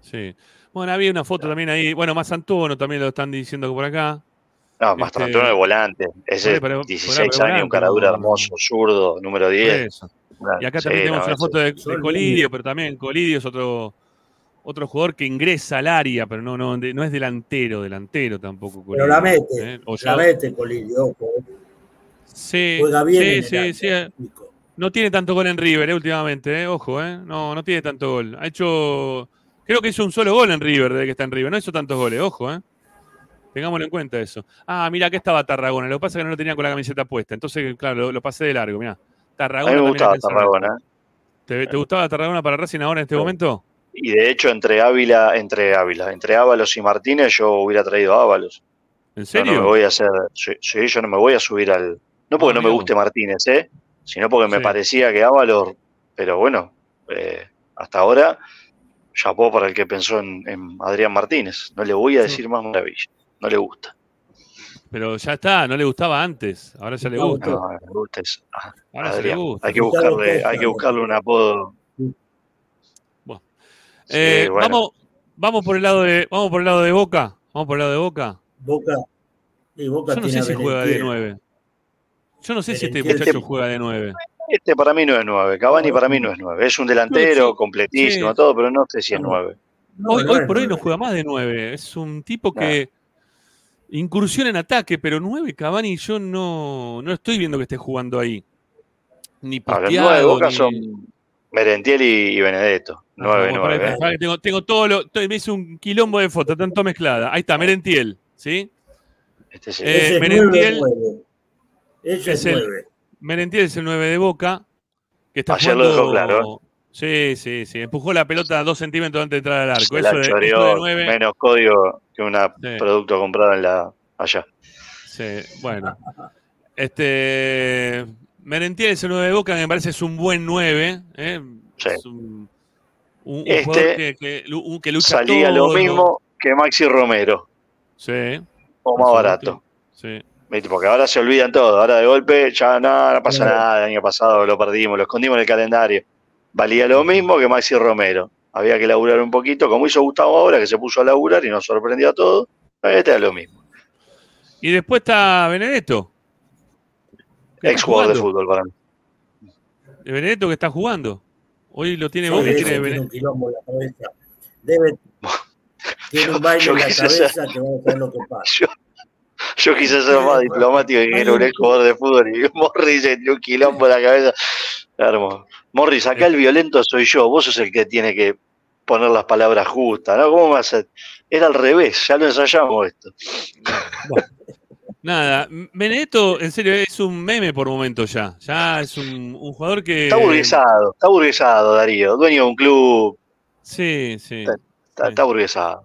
Sí. Bueno, había una foto también ahí. Bueno, más Antuono también lo están diciendo por acá. No, más Este- de volante. Ese Bueno, pero- 16 pero años, un caradura hermoso, zurdo, número Por 10. eso. Y acá Sí, también tenemos no, una foto de, Colidio, pero también Colidio es otro, otro jugador que ingresa al área, pero no, no, de- no es delantero, delantero tampoco. Pero Colidio, la mete, ¿eh? O la mete Colidio, ojo. Sí, Juega bien sí, en el sí, área, sí, eh. No tiene tanto gol en River, eh, últimamente, eh. Ojo, eh. No, no tiene tanto gol. Ha hecho. Creo que hizo un solo gol en River desde que está en River. No hizo tantos goles, ojo, eh. Tengámoslo en cuenta eso. Ah, mira, acá estaba Tarragona. Lo que pasa es que no lo tenía con la camiseta puesta. Entonces, claro, lo, lo pasé de largo, mira. A Tarragona. mí me gustaba Tarragona. ¿Te, te gustaba Tarragona para Racing ahora en este Sí. momento? Y de hecho, entre Ávila, entre Ávila, entre Ábalos y Martínez, yo hubiera traído a Ábalos. ¿En Yo serio? no me voy a hacer, sí, yo no me voy a subir al. No porque Ah, no me guste Martínez, ¿eh? Sino porque me parecía que Ábalos, pero bueno, eh, hasta ahora, chapó para el que pensó en, en Adrián Martínez. No le voy a decir más maravilla. No le gusta. Pero ya está, no le gustaba antes. Ahora ya le No, gusta. No, le gusta ah, Ahora le gusta. Hay que buscarle, hay que buscarle un apodo. Eh, bueno. vamos, vamos por el lado de, vamos por el lado de Boca. Vamos por el lado de Boca. Boca. Y Boca Yo no tiene sé si juega de Benetier. 9. Yo no sé si este muchacho juega de 9. Este para mí no es nueve. Cavani para mí no es nueve. Es un delantero Sí, completísimo, sí. todo, pero no sé si es No. nueve. No, hoy no hoy por hoy no juega más de 9. Es un tipo que incursiona en ataque, pero 9 Cavani yo no, no estoy viendo que esté jugando ahí. Ni los pateado, nueve de Boca ni- son Merentiel y, y Benedetto. Nueve, Ah, bueno, pará, nueve. pará, que tengo, tengo todo lo. to- Me hice un quilombo de fotos, tanto mezclada. Ahí está, Merentiel, ¿sí? Este sí. Eh, Ese es Merentiel- 9-9. Ese es es el- 9. Merentiel es el 9 de Boca. Que está Ayer lo jugando- dejó claro, Sí, sí, sí. Empujó la pelota dos centímetros antes de entrar al arco. Se Eso la de, eso de 9. menos código que un Sí. producto comprado en la allá. Sí, bueno. Este. Merentiel es el 9 de Boca, que me parece es un buen 9. ¿eh? Es un, un- un Este jugador que, que, lu- que lucha Salía lo mismo que Maxi Romero, Sí, o más barato. sí. Porque ahora se olvidan todo. Ahora de golpe ya no, no pasa nada. El año pasado lo perdimos, lo escondimos en el calendario. Valía lo mismo que Maxi Romero. Había que laburar un poquito, como hizo Gustavo ahora, que se puso a laburar y nos sorprendió a todos. Este es lo mismo. Y después está Benedetto. Que Ex jugador de fútbol para mí. De Benedetto que está jugando. Hoy lo tiene Sí, y ese tiene Benedetto. un quilombo en la cabeza. Debe, tiene un baile Yo en la cabeza ser- que va a ser lo que pasa. Yo, yo quise ser más diplomático y que era un ex jugador de fútbol y Morris tiene un quilombo en la cabeza. Hermoso. Morris, acá el violento soy yo. Vos sos el que tiene que poner las palabras justas, ¿no? ¿Cómo va a ser? Era al revés, ya lo ensayamos esto. Nada, Benedetto, en serio, es un meme por momento ya. Ya es un, un jugador que. Está burguesado, está burguesado, Darío. Dueño de un club, Sí, sí. está, está burguesado.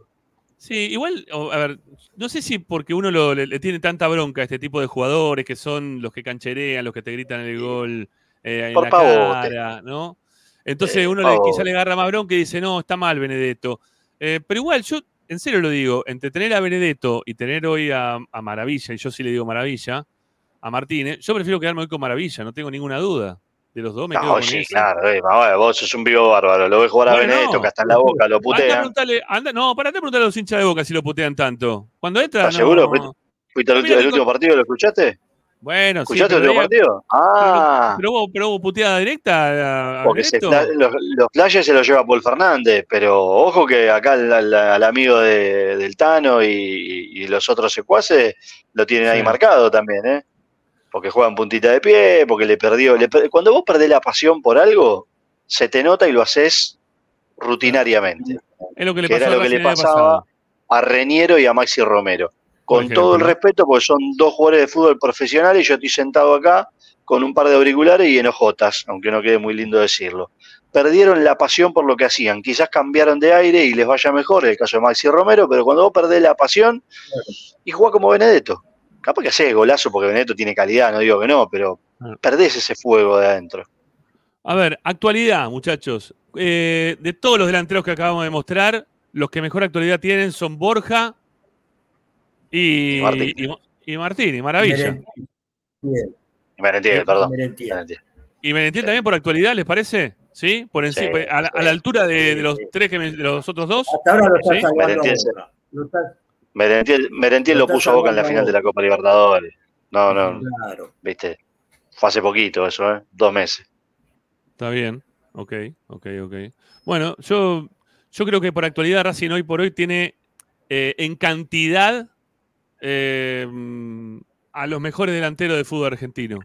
Sí, igual, a ver, no sé si porque uno lo- le, le tiene tanta bronca a este tipo de jugadores que son los que cancherean, los que te gritan el gol eh, en Por la pavote. cara, ¿no? Entonces Eh, uno le, quizá le agarra más bronca y dice, no, está mal Benedetto. Eh, pero igual, yo en serio lo digo, entre tener a Benedetto y tener hoy a, a Maravilla, y yo sí le digo Maravilla, a Martínez, yo prefiero quedarme hoy con Maravilla, no tengo ninguna duda. De los dos me quedo No, con sí, ese. claro, eh, mamá, vos sos un vivo bárbaro. Lo ves jugar a Bueno, Benedetto, que hasta en la boca lo a putean. anda, no, para de preguntarle a los hinchas de boca si lo putean tanto. Cuando entra, ¿Estás no- seguro? ¿Fuiste, fuiste el Nico- último partido? ¿Lo escuchaste? Bueno, sí, ¿Escuchaste el último ahí- partido? Ah, Pero hubo, pero hubo puteada directa a, porque se los, los flashes se los lleva Paul Fernández, pero ojo que acá al, al- al amigo de- del Tano y, los otros secuaces lo tienen ahí Sí. marcado también, ¿eh? Porque juegan puntita de pie, porque le perdió. le cuando vos perdés la pasión por algo, se te nota y lo haces rutinariamente. Es lo que le que pasó era lo que le el pasaba pasado. a Reñero y a Maxi Romero. Con ejemplo. todo el respeto, porque son dos jugadores de fútbol profesionales y yo estoy sentado acá con un par de auriculares y enojotas, aunque no quede muy lindo decirlo. Perdieron la pasión por lo que hacían. Quizás cambiaron de aire y les vaya mejor, en el caso de Maxi Romero, pero cuando vos perdés la pasión y jugás como Benedetto, capaz que haces golazo porque Benedetto tiene calidad, no digo que no, pero perdés ese fuego de adentro. A ver, actualidad, muchachos. Eh, de todos los delanteros que acabamos de mostrar, los que mejor actualidad tienen son Borja y, Y Martín. y, y Martín, y Maravilla. Merentiel. Merentiel, Eh, perdón. Merentiel. Merentiel. ¿Y Benetiel también por actualidad, les parece? ¿Sí? Por encima, Sí, a, la, a la altura de, de los tres que me- de los otros dos. Hasta ahora lo está ¿Sí? Merentiel. Lo está- Merentiel, Merentiel Lo lo está puso a Boca en la final de la Copa Libertadores. No, no, Claro. viste. Fue hace poquito eso, ¿eh? Dos meses. Está bien, ok, ok, ok. Bueno, yo, yo creo que por actualidad Racing hoy por hoy tiene eh, en cantidad eh, mm, a los mejores delanteros del fútbol argentino.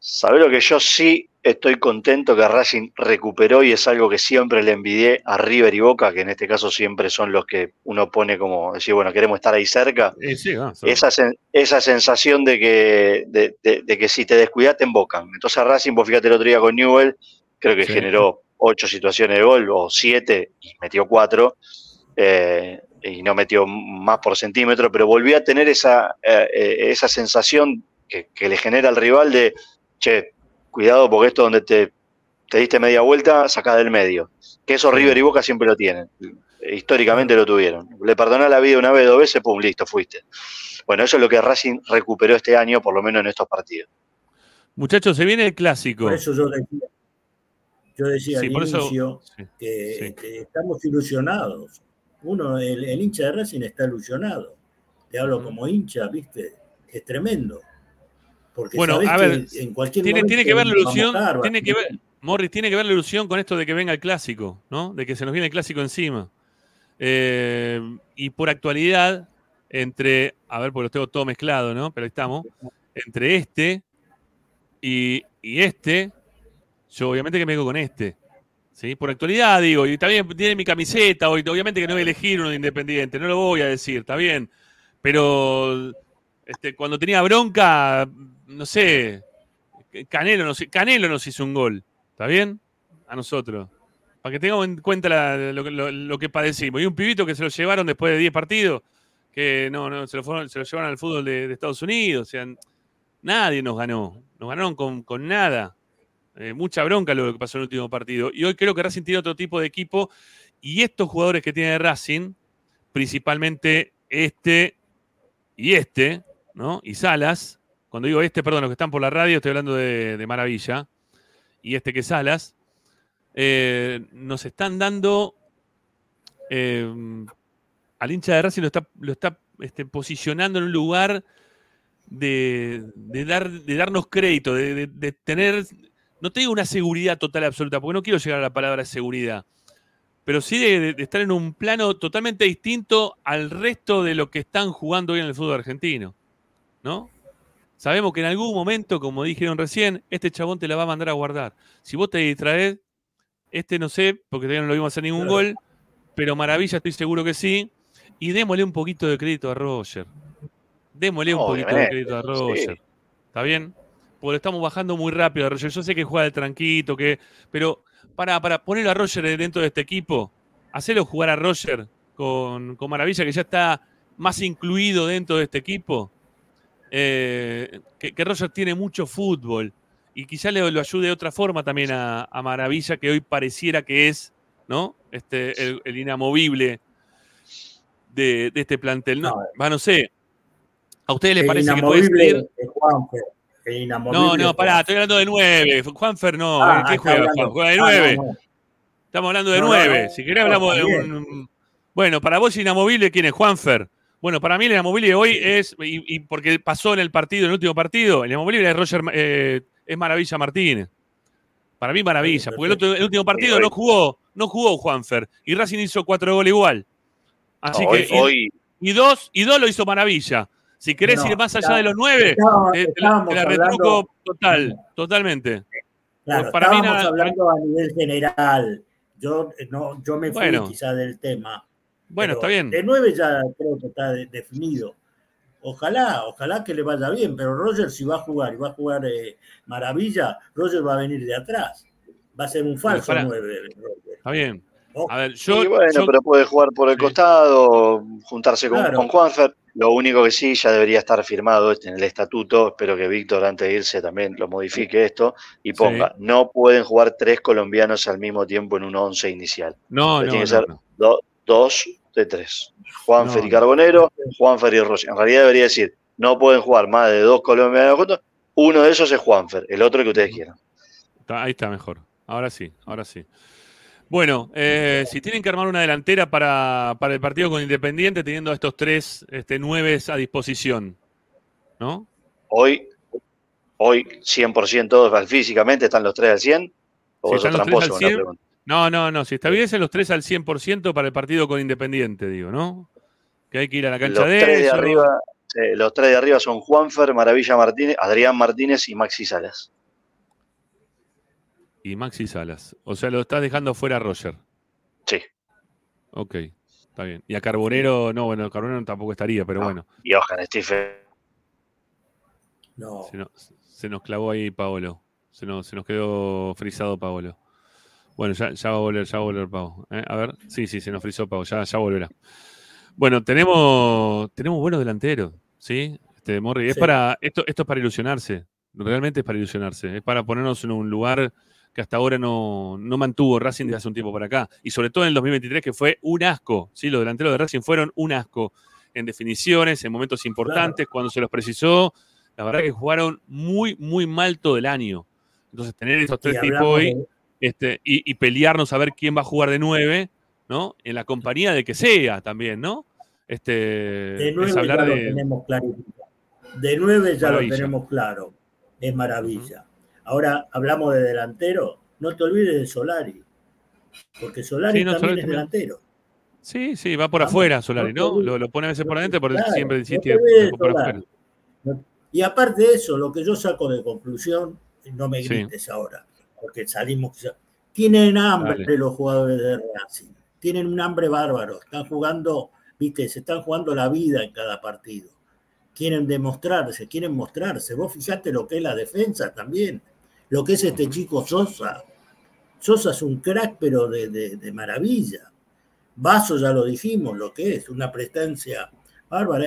¿Sabés lo que yo sí estoy contento que Racing recuperó y es algo que siempre le envidié a River y Boca, que en este caso siempre son los que uno pone como decir, bueno, queremos estar ahí cerca? Eh, sí, ah, Esa, sen- esa sensación de que, de, de- de que si te descuidas te embocan. Entonces Racing, vos fíjate el otro día con Newell, creo que Sí. generó ocho situaciones de gol o siete y metió cuatro. eh, y no metió más por centímetro, pero volvió a tener esa, eh, eh, esa sensación que, que le genera al rival de, che, cuidado porque esto donde te, te diste media vuelta, sacás del medio. Que eso River y Boca siempre lo tienen. Históricamente lo tuvieron. Le perdonás la vida una vez, dos veces, pum, listo, fuiste. Bueno, eso es lo que Racing recuperó este año, por lo menos en estos partidos. Muchachos, se viene el clásico. Por eso yo decía, yo decía Sí, al eso- inicio sí, que, sí. que estamos ilusionados. Uno, el, el hincha de Racing está ilusionado. Te hablo como hincha, ¿viste? Es tremendo. Porque Bueno, a ver, que en cualquier Tiene, momento tiene que ver la ilusión, tiene que ver, Morris, tiene que ver la ilusión con esto de que venga el clásico, ¿no? De que se nos viene el clásico encima. Eh, y por actualidad, entre, a ver, porque los tengo todo mezclado, ¿no? Pero ahí estamos. Entre este y, y este, yo obviamente que me quedo con este. ¿Sí? Por actualidad, digo, y también tiene mi camiseta, obviamente que no voy a elegir uno de independiente, no lo voy a decir, está bien. Pero este, cuando tenía bronca, no sé, Canelo nos, Canelo nos hizo un gol, ¿está bien? A nosotros. Para que tengamos en cuenta lo, que- padecimos. Y un pibito que se lo llevaron después de 10 partidos, que no, no, se lo, se lo llevaron al fútbol de, de Estados Unidos. O sea, Nadie nos ganó. Nos ganaron con, con nada. Eh, mucha bronca lo que pasó en el último partido. Y hoy creo que Racing tiene otro tipo de equipo. Y estos jugadores que tiene Racing, principalmente este y este, ¿no? Y Salas. Cuando digo este, perdón, los que están por la radio, estoy hablando de, Maravilla. Y este que Salas. eh, nos están dando. eh, al hincha de Racing lo está, lo está este, posicionando en un lugar de, dar, de darnos crédito, de tener, no te digo una seguridad total absoluta, porque no quiero llegar a la palabra seguridad, pero sí de, de- estar en un plano totalmente distinto al resto de lo que están jugando hoy en el fútbol argentino, ¿no? Sabemos que en algún momento, como dijeron recién, este chabón te la va a mandar a guardar. Si vos te distraes, este no sé, porque todavía no lo vimos hacer ningún Claro. gol, pero Maravilla estoy seguro que sí. Y démosle un poquito de crédito a Roger. Démosle un poquito de crédito a sí. Roger. ¿Está bien? Porque lo estamos bajando muy rápido a Roger. Yo sé que juega de tranquito, que, pero para, para poner a Roger dentro de este equipo, hacerlo jugar a Roger con, con Maravilla, que ya está más incluido dentro de este equipo. eh, que, que Roger tiene mucho fútbol y quizá le lo ayude de otra forma también a, a Maravilla, que hoy pareciera que es ¿no? este, el, el inamovible de, de este plantel. No, va, no sé. ¿A ustedes les parece que puede No, no, pará, estoy hablando de nueve. Juanfer no. Ah, ¿en ¿Qué juega hablando- Juan? Juega de ah, no, nueve. no. Estamos hablando de No, no, nueve. no. Si querés No, hablamos de un, Bueno, para vos inamovible, ¿quién es? Juanfer. Bueno, para mí el inamovible hoy es, y, y porque pasó en el partido, en el último partido, el inamovible es Roger, eh, es Maravilla Martínez. Para mí Maravilla, porque el, otro- el último partido no jugó, no jugó Juanfer, y Racing hizo cuatro goles igual. Así Hoy- que, y, hoy- y dos, y dos lo hizo Maravilla. Si querés No, ir más allá de los nueve, te, la, te retruco total, totalmente. Claro, para mí nada- hablando a nivel general. Yo, eh, no, yo me fui Bueno. quizá del tema. Bueno, está bien. De nueve ya creo que está de- definido. Ojalá, ojalá que le vaya bien, pero Roger si va a jugar y va a jugar eh, Maravilla, Roger va a venir de atrás. Va a ser un falso para- nueve. Roger. Está bien. Oh. A ver, yo. y bueno, yo- pero puede jugar por el costado, juntarse con, Claro. con Juanfer. Lo único que sí ya debería estar firmado en el estatuto. Espero que Víctor, antes de irse, también lo modifique esto y ponga: no pueden jugar tres colombianos al mismo tiempo en un once inicial. No, no, tiene que no, ser no. do- dos de tres. Juanfer No, y no. Carbonero, Juanfer y Roger. En realidad debería decir: no pueden jugar más de dos colombianos juntos. Uno de esos es Juanfer, el otro que ustedes quieran. Ahí está mejor. Ahora sí, ahora sí. Bueno, eh, si tienen que armar una delantera para, para el partido con Independiente, teniendo a estos tres este, nueves a disposición, ¿no? Hoy, hoy 100% físicamente están los tres al 100. ¿O Si eso están los tres al con la 100, pregunta? No, no, no. Si estuviesen los tres al 100% para el partido con Independiente, digo, ¿no? Que hay que ir a la cancha Los de tres de arriba, sí, los tres de arriba son Juanfer, Maravilla Martínez, Adrián Martínez y Maxi Salas. Y Maxi Salas. O sea, lo estás dejando fuera a Roger. Sí. Ok, está bien. Y a Carbonero, no, bueno, Carbonero tampoco estaría, pero bueno. Y Johan Stephen. No. Se nos, se nos clavó ahí Paolo. Se nos, se nos quedó frisado Paolo. Bueno, ya, ya va a volver, ya va a volver Pau. ¿eh? A ver, sí, sí, se nos frizó Pau, ya, ya volverá. Bueno, tenemos, tenemos buenos delanteros, ¿sí? Este, Morri, es Sí. para, esto, esto es para ilusionarse. Realmente es para ilusionarse. Es para ponernos en un lugar que hasta ahora no, no mantuvo Racing desde hace un tiempo para acá. Y sobre todo en el 2023, que fue un asco. ¿sí? Los delanteros de Racing fueron un asco en definiciones, en momentos importantes, cuando se los precisó. La verdad que jugaron muy, muy mal todo el año. Entonces, tener estos tres tipos hoy de- este, y, y pelearnos a ver quién va a jugar de nueve, ¿no? En la compañía de que sea también, ¿no? Este, De es nueve ya lo tenemos clarificado. De nueve ya Maravilla. lo tenemos claro. Es maravilla. Ahora hablamos de delantero. No te olvides de Solari. Porque Solari Sí, no, también Solari es delantero. Sí, sí, va por Vamos, afuera Solari, no ¿no? Lo, lo pone a veces por adentro, pero Claro, siempre no insiste después por afuera. Y aparte de eso, lo que yo saco de conclusión, no me Sí. grites ahora, porque salimos. Tienen hambre Dale. los jugadores de Racing. Tienen un hambre bárbaro. Están jugando, viste, se están jugando la vida en cada partido. Quieren demostrarse, quieren mostrarse. Vos fijate lo que es la defensa también. Lo que es este chico Sosa. Sosa es un crack, pero de, de- de maravilla. Vaso ya lo dijimos, lo que es, una presencia bárbara.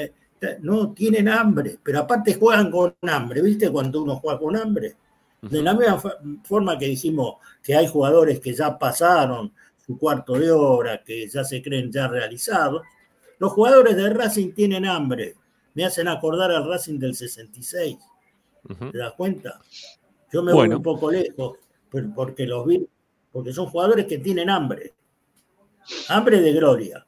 No, tienen hambre, pero aparte juegan con hambre, ¿viste? Cuando uno juega con hambre. De la misma forma que dijimos que hay jugadores que ya pasaron su cuarto de hora, que ya se creen ya realizados, los jugadores de Racing tienen hambre. Me hacen acordar al Racing del 66. ¿Te das cuenta? Yo me Bueno. voy un poco lejos, pero porque los vi, porque son jugadores que tienen hambre. Hambre de gloria.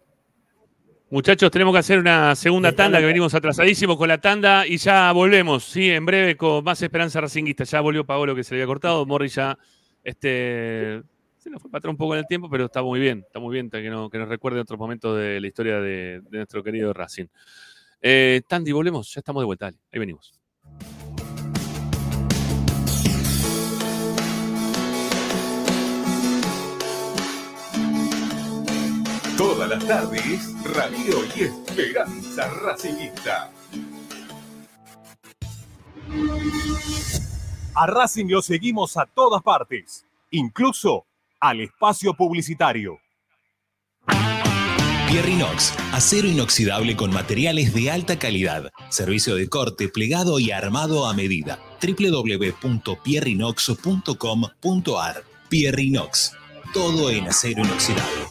Muchachos, tenemos que hacer una segunda tanda, que venimos atrasadísimos con la tanda y ya volvemos, sí, en breve con más esperanza racinguista. Ya volvió Paolo que se le había cortado, Morri ya este, se nos fue para atrás un poco en el tiempo, pero está muy bien, está muy bien que, no- que nos recuerde otros momentos de la historia de, de nuestro querido Racing. Eh, Tandy, volvemos, ya estamos de vuelta, dale, ahí venimos. Todas las tardes, Radio y Esperanza Racingista. A Racing lo seguimos a todas partes, incluso al espacio publicitario. Pierrinox, acero inoxidable con materiales de alta calidad. Servicio de corte, plegado y armado a medida. www.pierrinox.com.ar Pierrinox, todo en acero inoxidable.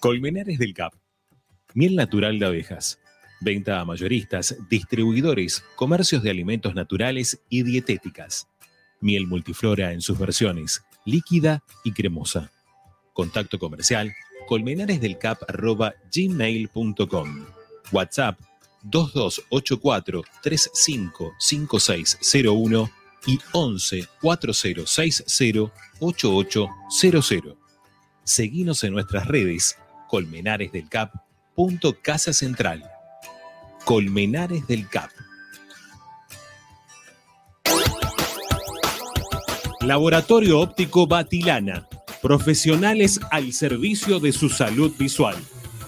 Colmenares del Cap. Miel natural de abejas. Venta a mayoristas, distribuidores, comercios de alimentos naturales y dietéticas. Miel multiflora en sus versiones líquida y cremosa. Contacto comercial colmenaresdelcap.gmail.com WhatsApp 2284 355601 y 11 4060 8800. Seguinos en nuestras redes Colmenares del Cap. punto Casa Central. Colmenares del Cap. Laboratorio Óptico Batilana. Profesionales al servicio de su salud visual.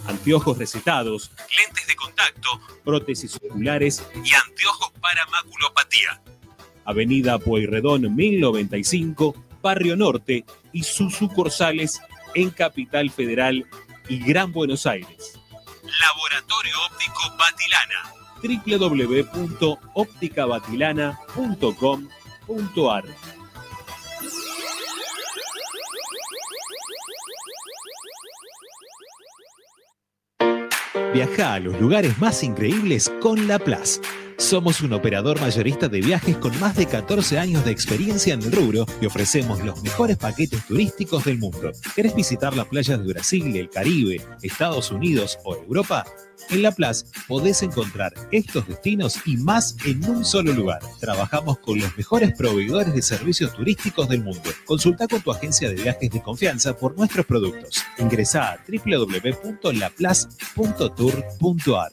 Anteojos recetados, lentes de contacto, prótesis oculares y anteojos para maculopatía. Avenida Pueyrredón 1095, Barrio Norte y sus sucursales en Capital Federal y Gran Buenos Aires. Laboratorio Óptico Batilana www.opticabatilana.com.ar Viaja a los lugares más increíbles con La Place. Somos un operador mayorista de viajes con más de 14 años de experiencia en el rubro y ofrecemos los mejores paquetes turísticos del mundo. ¿Querés visitar las playas de Brasil, el Caribe, Estados Unidos o Europa? En La Place podés encontrar estos destinos y más en un solo lugar. Trabajamos con los mejores proveedores de servicios turísticos del mundo. Consulta con tu agencia de viajes de confianza por nuestros productos. Ingresa a www.laplace.tour.ar.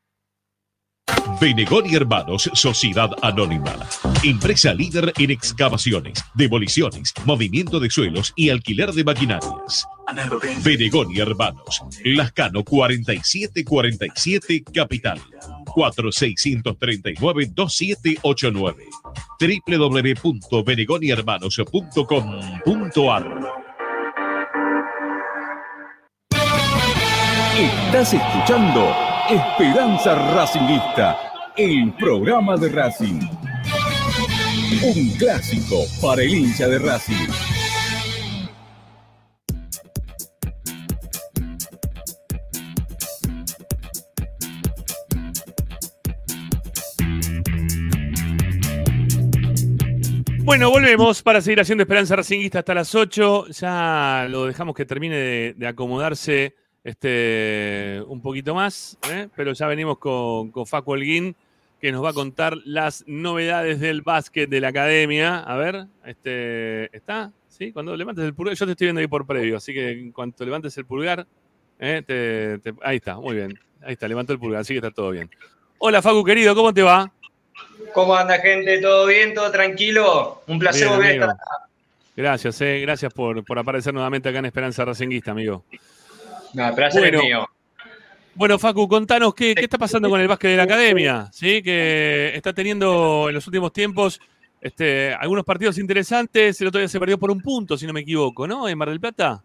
Benegón y Hermanos, Sociedad Anónima. Empresa líder en excavaciones, demoliciones, movimiento de suelos y alquiler de maquinarias. Benegón y Hermanos, Lascano 4747 Capital. 4639-2789 www.benegonyhermanos.com.ar Estás escuchando Esperanza Racingista, el programa de Racing. Un clásico para el hincha de Racing. Bueno, volvemos para seguir haciendo Esperanza Racinguista hasta las 8. Ya lo dejamos que termine de, de acomodarse este, un poquito más, ¿eh? pero ya venimos con, con Facu Holguín, que nos va a contar las novedades del básquet de la academia. A ver, este, ¿está? ¿Sí? Cuando levantes el pulgar, yo te estoy viendo ahí por previo, así que en cuanto levantes el pulgar, ¿eh? te- te- ahí está, muy bien. Ahí está, levantó el pulgar, así que está todo bien. Hola Facu, querido, ¿cómo te va? ¿Cómo anda, gente? ¿Todo bien? ¿Todo tranquilo? Un placer volver a amigo. estar acá. Gracias, eh, gracias por, por aparecer nuevamente acá en Esperanza Racinguista, amigo. No, placer Bueno. es mío. Bueno, Facu, contanos qué, qué está pasando con el básquet de la academia, ¿sí? Que está teniendo en los últimos tiempos este, algunos partidos interesantes. El otro día se perdió por un punto, si no me equivoco, ¿no? En Mar del Plata.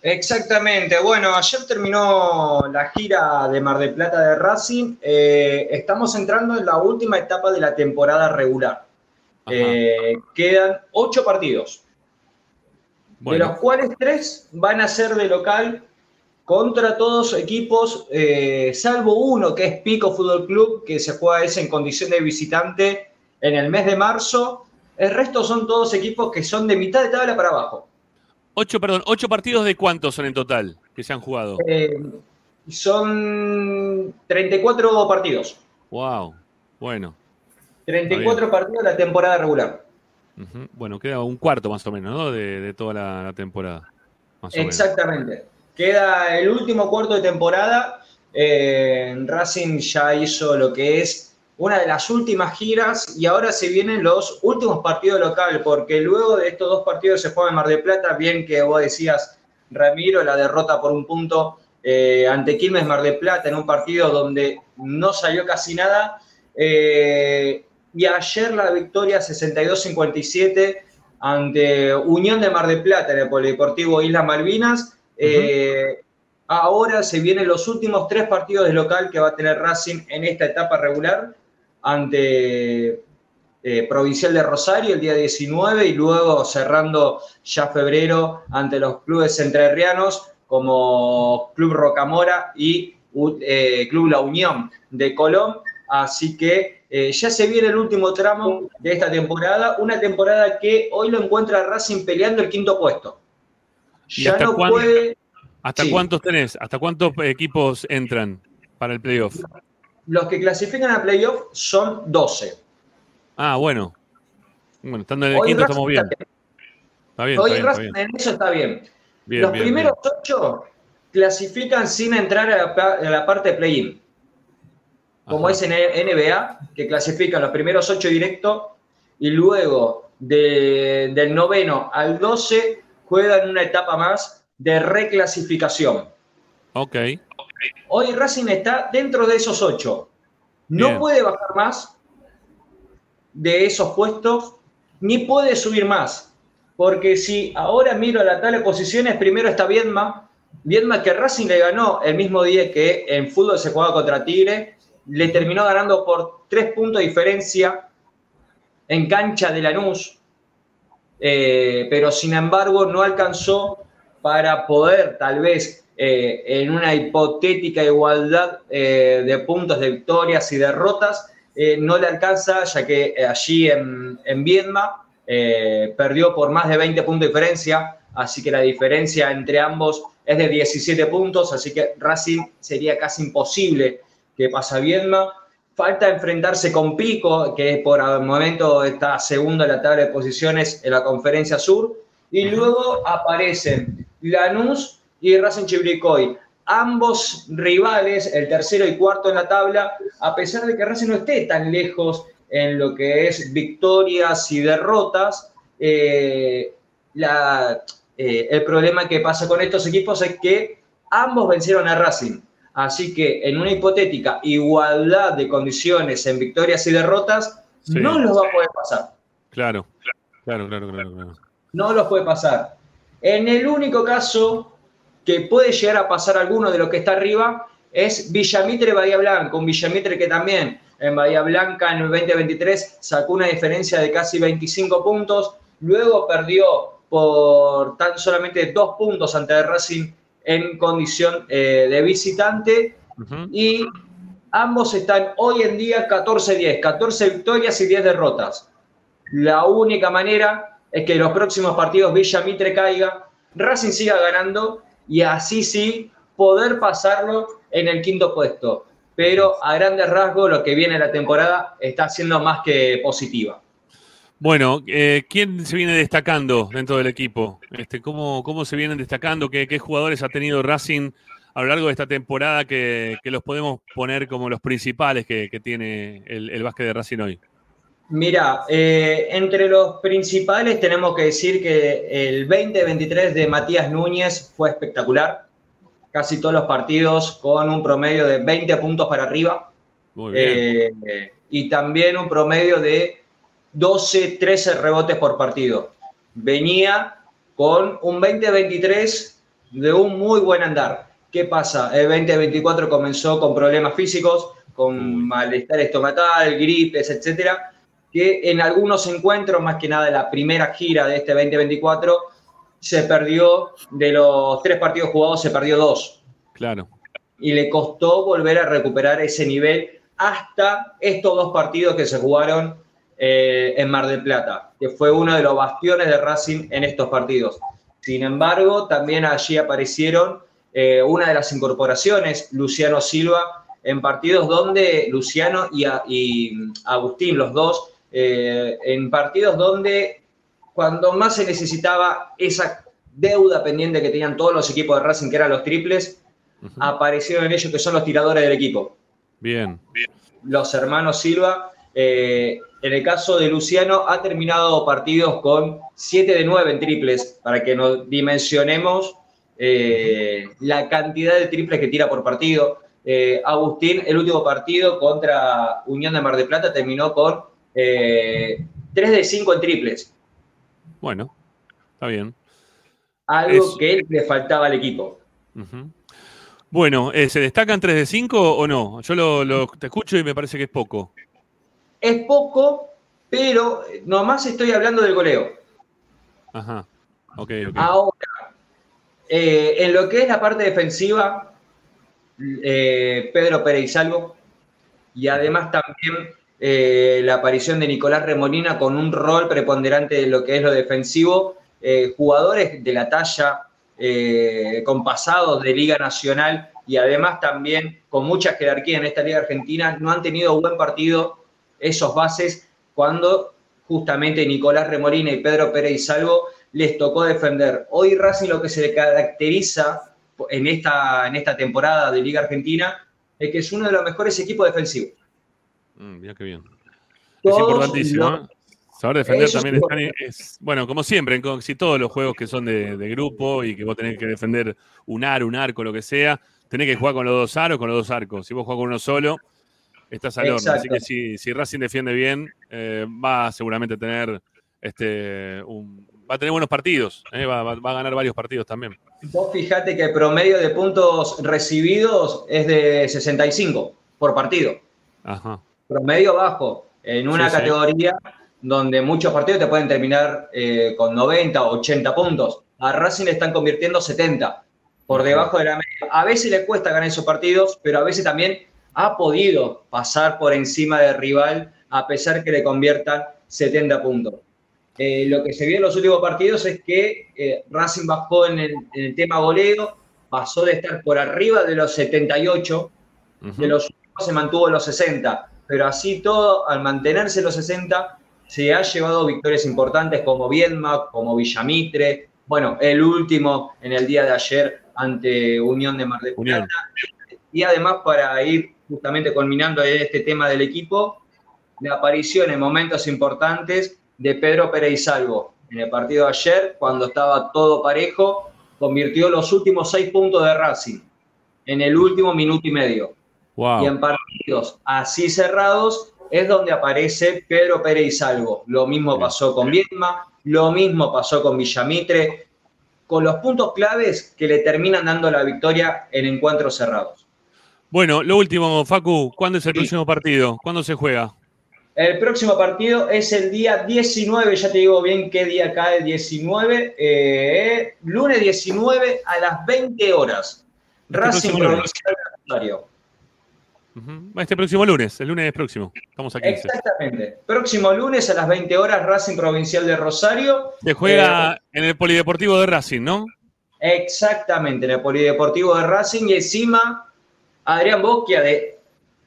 Exactamente. Bueno, ayer terminó la gira de Mar del Plata de Racing. Eh, estamos entrando en la última etapa de la temporada regular. Eh, quedan ocho partidos, de los cuales tres van a ser de local contra todos equipos, eh, salvo uno que es Pico Fútbol Club, que se juega ese en condición de visitante en el mes de marzo. El resto son todos equipos que son de mitad de tabla para abajo. Ocho, perdón, ocho partidos de cuántos son en total que se han jugado. Eh, son 34 partidos. Wow, bueno. 34 partidos de la temporada regular. Bueno, queda un cuarto más o menos, ¿no? De, de toda la, la temporada. Más. Exactamente. Queda el último cuarto de temporada. Eh, Racing ya hizo lo que es una de las últimas giras y ahora se vienen los últimos partidos local, porque luego de estos dos partidos se juega en Mar del Plata, bien que vos decías, Ramiro, la derrota por un punto eh, ante Quilmes Mar del Plata en un partido donde no salió casi nada. Eh, y ayer la victoria 62-57 ante Unión de Mar del Plata en el Polideportivo Islas Malvinas. Eh, ahora se vienen los últimos tres partidos de local que va a tener Racing en esta etapa regular ante eh, Provincial de Rosario el día 19 y luego cerrando ya febrero ante los clubes entrerrianos como Club Rocamora y eh, Club La Unión de Colón. Así que ya se viene el último tramo de esta temporada, una temporada que hoy lo encuentra Racing peleando el quinto puesto. ¿Y Ya hasta no puede, ¿Hasta Sí. cuántos tenés? ¿Hasta cuántos equipos entran para el playoff? los que clasifican a playoff son 12. Ah, bueno. Bueno, estando en el Hoy quinto estamos bien. está Está bien, Hoy está bien, está Racing bien. en eso está bien. Bien, los primeros ocho clasifican sin entrar a la, pa- a la parte de play-in. Como es en NBA, que clasifican los primeros ocho directos y luego de- del noveno al 12 juegan una etapa más de reclasificación. Ok. Hoy Racing está dentro de esos ocho. No Bien. puede bajar más de esos puestos, ni puede subir más. Porque si ahora miro la tabla de posiciones, primero está Viedma. Viedma que Racing le ganó el mismo día que en fútbol se jugaba contra Tigre. Le terminó ganando por tres puntos de diferencia en cancha de Lanús. Eh, pero sin embargo no alcanzó para poder tal vez eh, en una hipotética igualdad eh, de puntos de victorias y derrotas, no le alcanza ya que allí en, en Viedma perdió por más de 20 puntos de diferencia, así que la diferencia entre ambos es de 17 puntos, así que Racing sería casi imposible que pase a Viedma. Falta enfrentarse con Pico, que por el momento está segundo en la tabla de posiciones en la Conferencia Sur. Y luego aparecen Lanús y Racing Chibricoy. Ambos rivales, el tercero y cuarto en la tabla, a pesar de que Racing no esté tan lejos en lo que es victorias y derrotas, eh, la- eh, el problema que pasa con estos equipos es que ambos vencieron a Racing. Así que en una hipotética igualdad de condiciones en victorias y derrotas, Sí. no los va a poder pasar. Claro, claro, claro, claro, claro. No los puede pasar. En el único caso que puede llegar a pasar alguno de lo que está arriba es Villamitre Bahía Blanca, un Villamitre que también en Bahía Blanca en el 2023 sacó una diferencia de casi 25 puntos, luego perdió por tan solamente dos puntos ante el Racing en condición eh, de visitante y ambos están hoy en día 14-10, 14 victorias y 10 derrotas. La única manera es que los próximos partidos Villa Mitre caiga, Racing siga ganando y así sí poder pasarlo en el quinto puesto. Pero a grandes rasgos lo que viene la temporada está siendo más que positiva. Bueno, eh, ¿quién se viene destacando dentro del equipo? Este, ¿cómo, ¿Cómo se vienen destacando? ¿Qué, ¿Qué, jugadores ha tenido Racing a lo largo de esta temporada que, que los podemos poner como los principales que, que tiene el, el, básquet de Racing hoy? Mira, eh, entre los principales tenemos que decir que el 2023 de Matías Núñez fue espectacular. Casi todos los partidos con un promedio de 20 puntos para arriba. Eh, y también un promedio de 12, 13 rebotes por partido. Venía con un 2023 de un muy buen andar. ¿Qué pasa? El 2024 comenzó con problemas físicos, con malestar estomacal, gripes, etcétera, que en algunos encuentros, más que nada en la primera gira de este 2024, se perdió, de los tres partidos jugados, se perdió dos. Claro. Y le costó volver a recuperar ese nivel hasta estos dos partidos que se jugaron eh, en Mar del Plata, que fue uno de los bastiones de Racing en estos partidos. Sin embargo, también allí aparecieron eh, una de las incorporaciones, Luciano Silva, en partidos donde Luciano y, y Agustín, los dos, eh, en partidos donde cuando más se necesitaba esa deuda pendiente que tenían todos los equipos de Racing, que eran los triples, aparecieron en ellos que son los tiradores del equipo. Bien. Los hermanos Silva, eh, en el caso de Luciano, ha terminado partidos con 7 de 9 en triples, para que nos dimensionemos eh, la cantidad de triples que tira por partido. Eh, Agustín, el último partido contra Unión de Mar del Plata, terminó con 3 de 5 en triples. Bueno, está bien. Algo es... que le faltaba al equipo. Uh -huh. Bueno, ¿se destacan 3 de 5 o no? Yo lo, lo, te escucho y me parece que es poco. Es poco, pero nomás estoy hablando del goleo. Ajá. Ok, ok. Ahora, eh, en lo que es la parte defensiva, eh, Pedro Pérez Salvo, y además también eh, la aparición de Nicolás Remolina con un rol preponderante de lo que es lo defensivo, jugadores de la talla, con pasados de Liga Nacional y además también con mucha jerarquía en esta Liga Argentina, no han tenido buen partido esos bases cuando justamente Nicolás Remolina y Pedro Pérez Salvo les tocó defender. Hoy Racing lo que se le caracteriza en esta, en esta temporada de Liga Argentina es que es uno de los mejores equipos defensivos. Mm, mira qué bien. Todos es importantísimo. Los... Saber defender también es, es, bueno, como siempre, en casi todos los juegos que son de, de, grupo y que vos tenés que defender un ar, un arco, lo que sea, tenés que jugar con los dos aros, con los dos arcos. Si vos jugás con uno solo, estás al horno. Así que si, si, Racing defiende bien, eh, va a seguramente tener este, un, va a tener buenos partidos, eh, va, va, va, a ganar varios partidos también. Vos fijate que el promedio de puntos recibidos es de 65 por partido. Ajá. Promedio bajo. En una sí, categoría sí. donde muchos partidos te pueden terminar eh, con 90 o 80 puntos. A Racing le están convirtiendo 70 por debajo de la media. A veces le cuesta ganar esos partidos, pero a veces también ha podido pasar por encima del rival a pesar que le conviertan 70 puntos. Eh, lo que se vio en los últimos partidos es que eh, Racing bajó en el, en el, tema goleo, pasó de estar por arriba de los 78, uh -huh. de los últimos se mantuvo en los 60, pero así todo, al mantenerse en los 60, se ha llevado victorias importantes como Viedma, como Villamitre, bueno, el último en el día de ayer ante Unión de Mar del Plata. Y además, para ir justamente culminando este tema del equipo, la aparición en momentos importantes de Pedro Pérez Salvo. En el partido de ayer, cuando estaba todo parejo, convirtió los últimos seis puntos de Racing en el último minuto y medio. Wow. Y en partidos así cerrados es donde aparece Pedro Pérez Salvo. Lo mismo pasó con Viedma, lo mismo pasó con Villamitre. con los puntos claves que le terminan dando la victoria en encuentros cerrados. Bueno, lo último, Facu, ¿cuándo es el próximo partido? ¿Cuándo se juega? El próximo partido es el día 19, ya te digo bien qué día cae, 19, eh, lunes 19 a las 20 horas. Racing próximo lunes. Provincial de Rosario. Este próximo lunes, el lunes próximo. Estamos aquí. Exactamente. Próximo lunes a las 20 horas, Racing Provincial de Rosario. Se juega Eh, en el Polideportivo de Racing, ¿no? Exactamente, en el Polideportivo de Racing y encima Adrián Bosquia de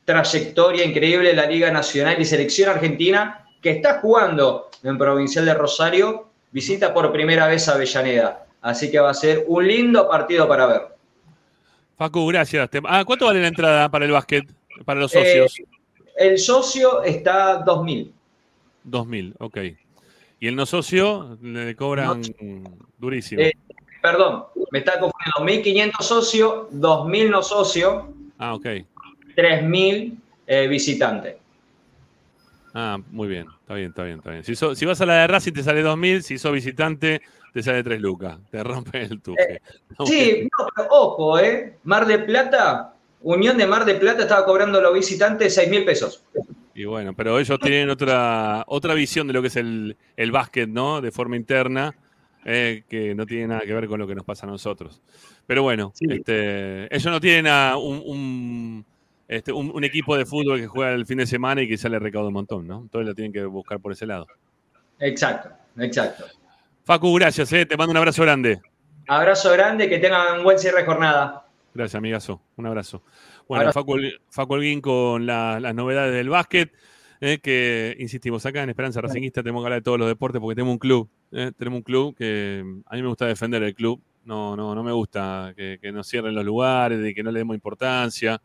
trayectoria increíble en la Liga Nacional y Selección Argentina, que está jugando en Provincial de Rosario, visita por primera vez a Avellaneda. Así que va a ser un lindo partido para ver. Facu, gracias. Ah, ¿Cuánto vale la entrada para el básquet? Para los Eh, socios. el socio está 2.000. 2.000, ok. Y el no socio le cobran durísimo. Eh, perdón, me está confundiendo. 1.500 socio, 2.000 no socio, ah, ok. 3.000 eh, visitante. Ah, muy bien. Está bien, está bien, está bien. Si, so- si vas a la de Racing te sale 2.000, si sos visitante te sale 3 lucas. Te rompe el tuje. Está Sí, no, pero ojo, ¿eh? Mar de Plata, Unión de Mar de Plata estaba cobrando a los visitantes 6 mil pesos. Y bueno, pero ellos tienen otra, otra visión de lo que es el, el básquet, ¿no? De forma interna, eh, que no tiene nada que ver con lo que nos pasa a nosotros. Pero bueno, este, ellos no tienen a un, un, este, un- un equipo de fútbol que juega el fin de semana y que sale recaudo un montón, ¿no? Entonces lo tienen que buscar por ese lado. Exacto, exacto. Facu, gracias, eh, te mando un abrazo grande. Abrazo grande, que tengan un buen cierre de jornada. Gracias, amigazo. Un abrazo. Bueno, Abrazo. Facu, Facu Holguín con la- las novedades del básquet, eh, que insistimos acá en Esperanza Racingista, tenemos que hablar de todos los deportes porque tenemos un club. eh, tenemos un club que a mí me gusta defender el club. No, no, no me gusta que, que nos cierren los lugares, de que no le demos importancia.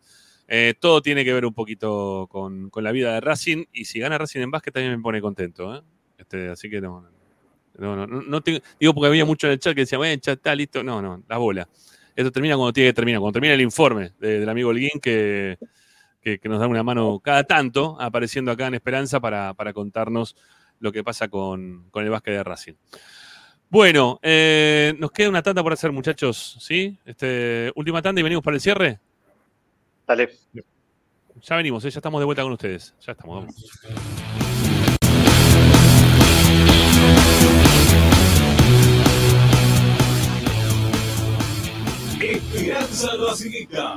Eh, todo tiene que ver un poquito con, con la vida de Racing y si gana Racing en básquet también me pone contento. ¿eh? Este, así que no, no, no, no, tengo- digo porque había mucho en el chat que decía, bueno, ya está listo. No, no, la bola. Esto termina cuando tiene que terminar. Cuando termina el informe de- del amigo Holguín, que, que, que nos da una mano cada tanto, apareciendo acá en Esperanza para, para contarnos lo que pasa con, con el básquet de Racing. Bueno, eh, nos queda una tanda por hacer, muchachos, ¿sí? Este, última tanda y venimos para el cierre. Dale. Ya venimos, ¿eh? ya estamos de vuelta con ustedes. Ya estamos, vamos. Esperanza Racingista.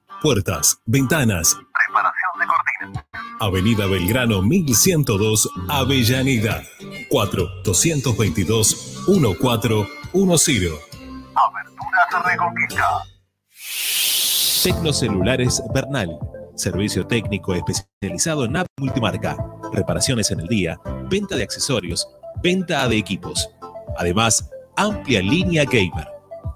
Puertas, ventanas. Preparación de cortina. Avenida Belgrano 1102, Avellaneda. 4-222-1410. Aberturas Reconquista. Tecnocelulares Bernal. Servicio técnico especializado en app multimarca. Reparaciones en el día. Venta de accesorios. Venta de equipos. Además, amplia línea gamer.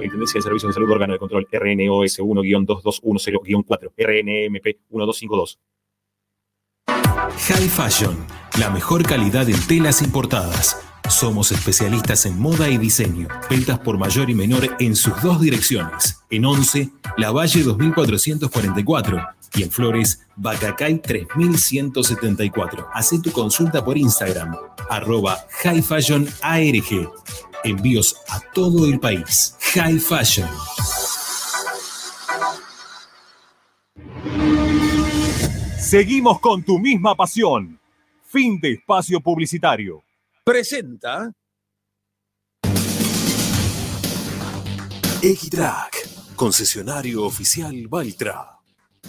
Superintendencia de Servicios de Salud Órgano de Control RNOS 1-2210-4 RNMP 1252 High Fashion, la mejor calidad en telas importadas. Somos especialistas en moda y diseño. Ventas por mayor y menor en sus dos direcciones. En 11, La Valle 2444 y en Flores, Bacacay 3174. Haz tu consulta por Instagram, arroba High Fashion ARG. Envíos a todo el país. High Fashion. Seguimos con tu misma pasión. Fin de espacio publicitario. Presenta Equitrack, concesionario oficial Valtra.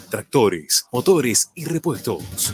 Tractores, motores y repuestos.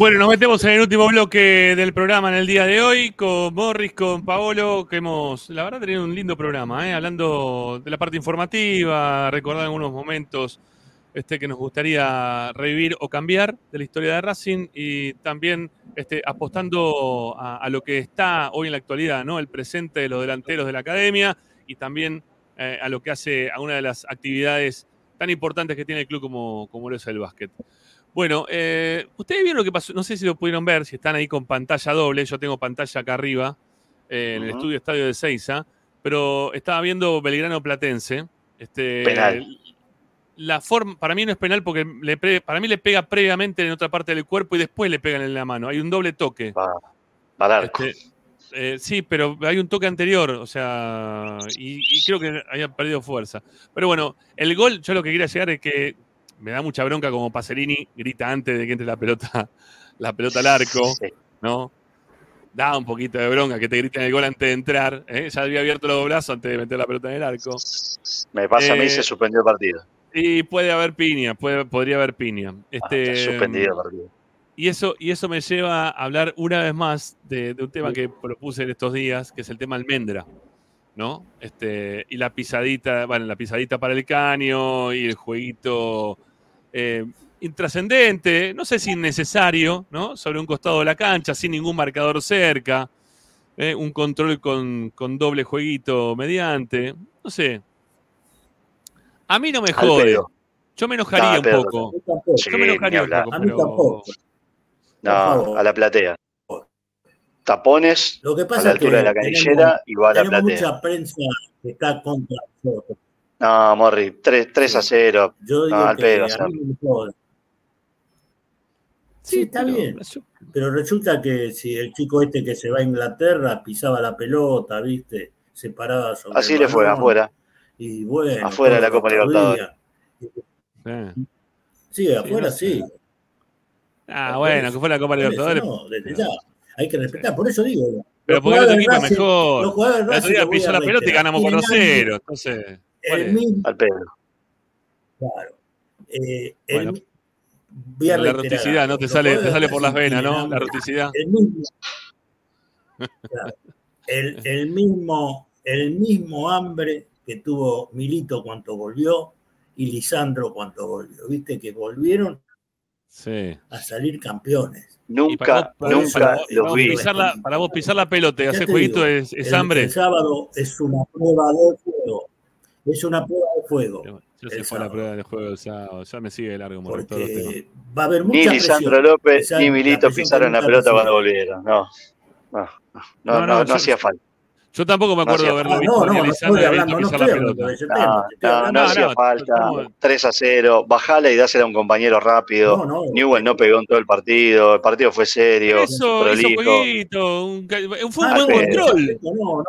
Bueno, nos metemos en el último bloque del programa en el día de hoy con Morris, con Paolo, que hemos, la verdad, tenido un lindo programa, ¿eh? hablando de la parte informativa, recordar algunos momentos este, que nos gustaría revivir o cambiar de la historia de Racing y también este, apostando a, a lo que está hoy en la actualidad, ¿no? El presente de los delanteros de la academia y también eh, a lo que hace a una de las actividades tan importantes que tiene el club como, como lo es el básquet. Bueno, eh, ustedes vieron lo que pasó, no sé si lo pudieron ver, si están ahí con pantalla doble, yo tengo pantalla acá arriba, eh, en el estudio estadio de Seiza, pero estaba viendo Belgrano Platense. Este, Penal. La forma, para mí no es penal porque le pre- para mí le pega previamente en otra parte del cuerpo y después le pegan en la mano. Hay un doble toque. Para arco. Este, eh, sí, pero hay un toque anterior, o sea, y, y creo que hayan perdido fuerza. Pero bueno, el gol, yo lo que quería llegar es que me da mucha bronca como Pacerini grita antes de que entre la pelota, la pelota al arco, ¿no? Da un poquito de bronca que te griten el gol antes de entrar. ¿eh? Ya había abierto los brazos antes de meter la pelota en el arco. Me pasa a mí Eh, se suspendió el partido. Y puede haber piña, puede, podría haber piña. Este, Está suspendido el partido. y eso, y eso me lleva a hablar una vez más de, de un tema que propuse en estos días, que es el tema almendra, ¿no? Este, y la pisadita, bueno, la pisadita para el caño y el jueguito eh, intrascendente, no sé si innecesario, ¿no? Sobre un costado de la cancha, sin ningún marcador cerca, ¿eh? un control con, con doble jueguito mediante, no sé. A mí no me jode. Yo me enojaría No, un poco. Sí, Yo me enojaría un poco, A mí pero- tampoco. No, a la platea. Tapones Lo que a la es que altura de la canillera y va a la platea. mucha prensa que está contra nosotros. No, Morri, 3, 3 a 0. Yo digo No, al que pedo. a mí me joda. Sí, está bien. Pero resulta que si el chico este que se va a Inglaterra pisaba la pelota, ¿viste? Se paraba sobre Así le fue, afuera. Y bueno, Afuera de la Copa Libertadores. Sí, afuera no sé. sí. Ah, bueno, eso, que fue la Copa Libertadores. no, desde ya. Hay que respetar, por eso digo. Pero porque el otro equipo es mejor. los jugadores El otro Racing, día lo voy pisó la pelota y ganamos tienen 4-0. Entonces, ¿cuál El mismo, Al pedo. claro. Eh, el Bueno. voy a la algo. ¿no? Te sale, te sale por las venas, ¿no? La hambre. ruticidad. El mismo, claro, el, el mismo, el mismo hambre que tuvo Milito cuando volvió y Lisandro cuando volvió. Viste que volvieron Sí. a salir campeones. Nunca, nunca eso, los vi. pisar la- para vos pisar la pelota y hacer jueguito digo, es, es el- hambre. El sábado es una prueba de fuego. Es una prueba de fuego. Ya se fue la prueba del juego del sábado. Ya me sigue de largo. Porque va a haber mucha Ni presión. Lisandro López ni Milito pisaron la pelota cuando volvieron. No, no, no, no, No, no, no, no yo- hacía falta. Yo tampoco me acuerdo de haberlo visto no, no, no Lisandro estoy hablando, no estoy la hablando pelota. de ese No, tema. No, hablando no No, hacía no, falta. estamos- 3 a 0. Bajala y dásela a un compañero rápido. No, no. Newell no pegó en todo el partido. El partido fue serio, Eso, prolijo. un, fue un Ah, buen pero- control. No, no.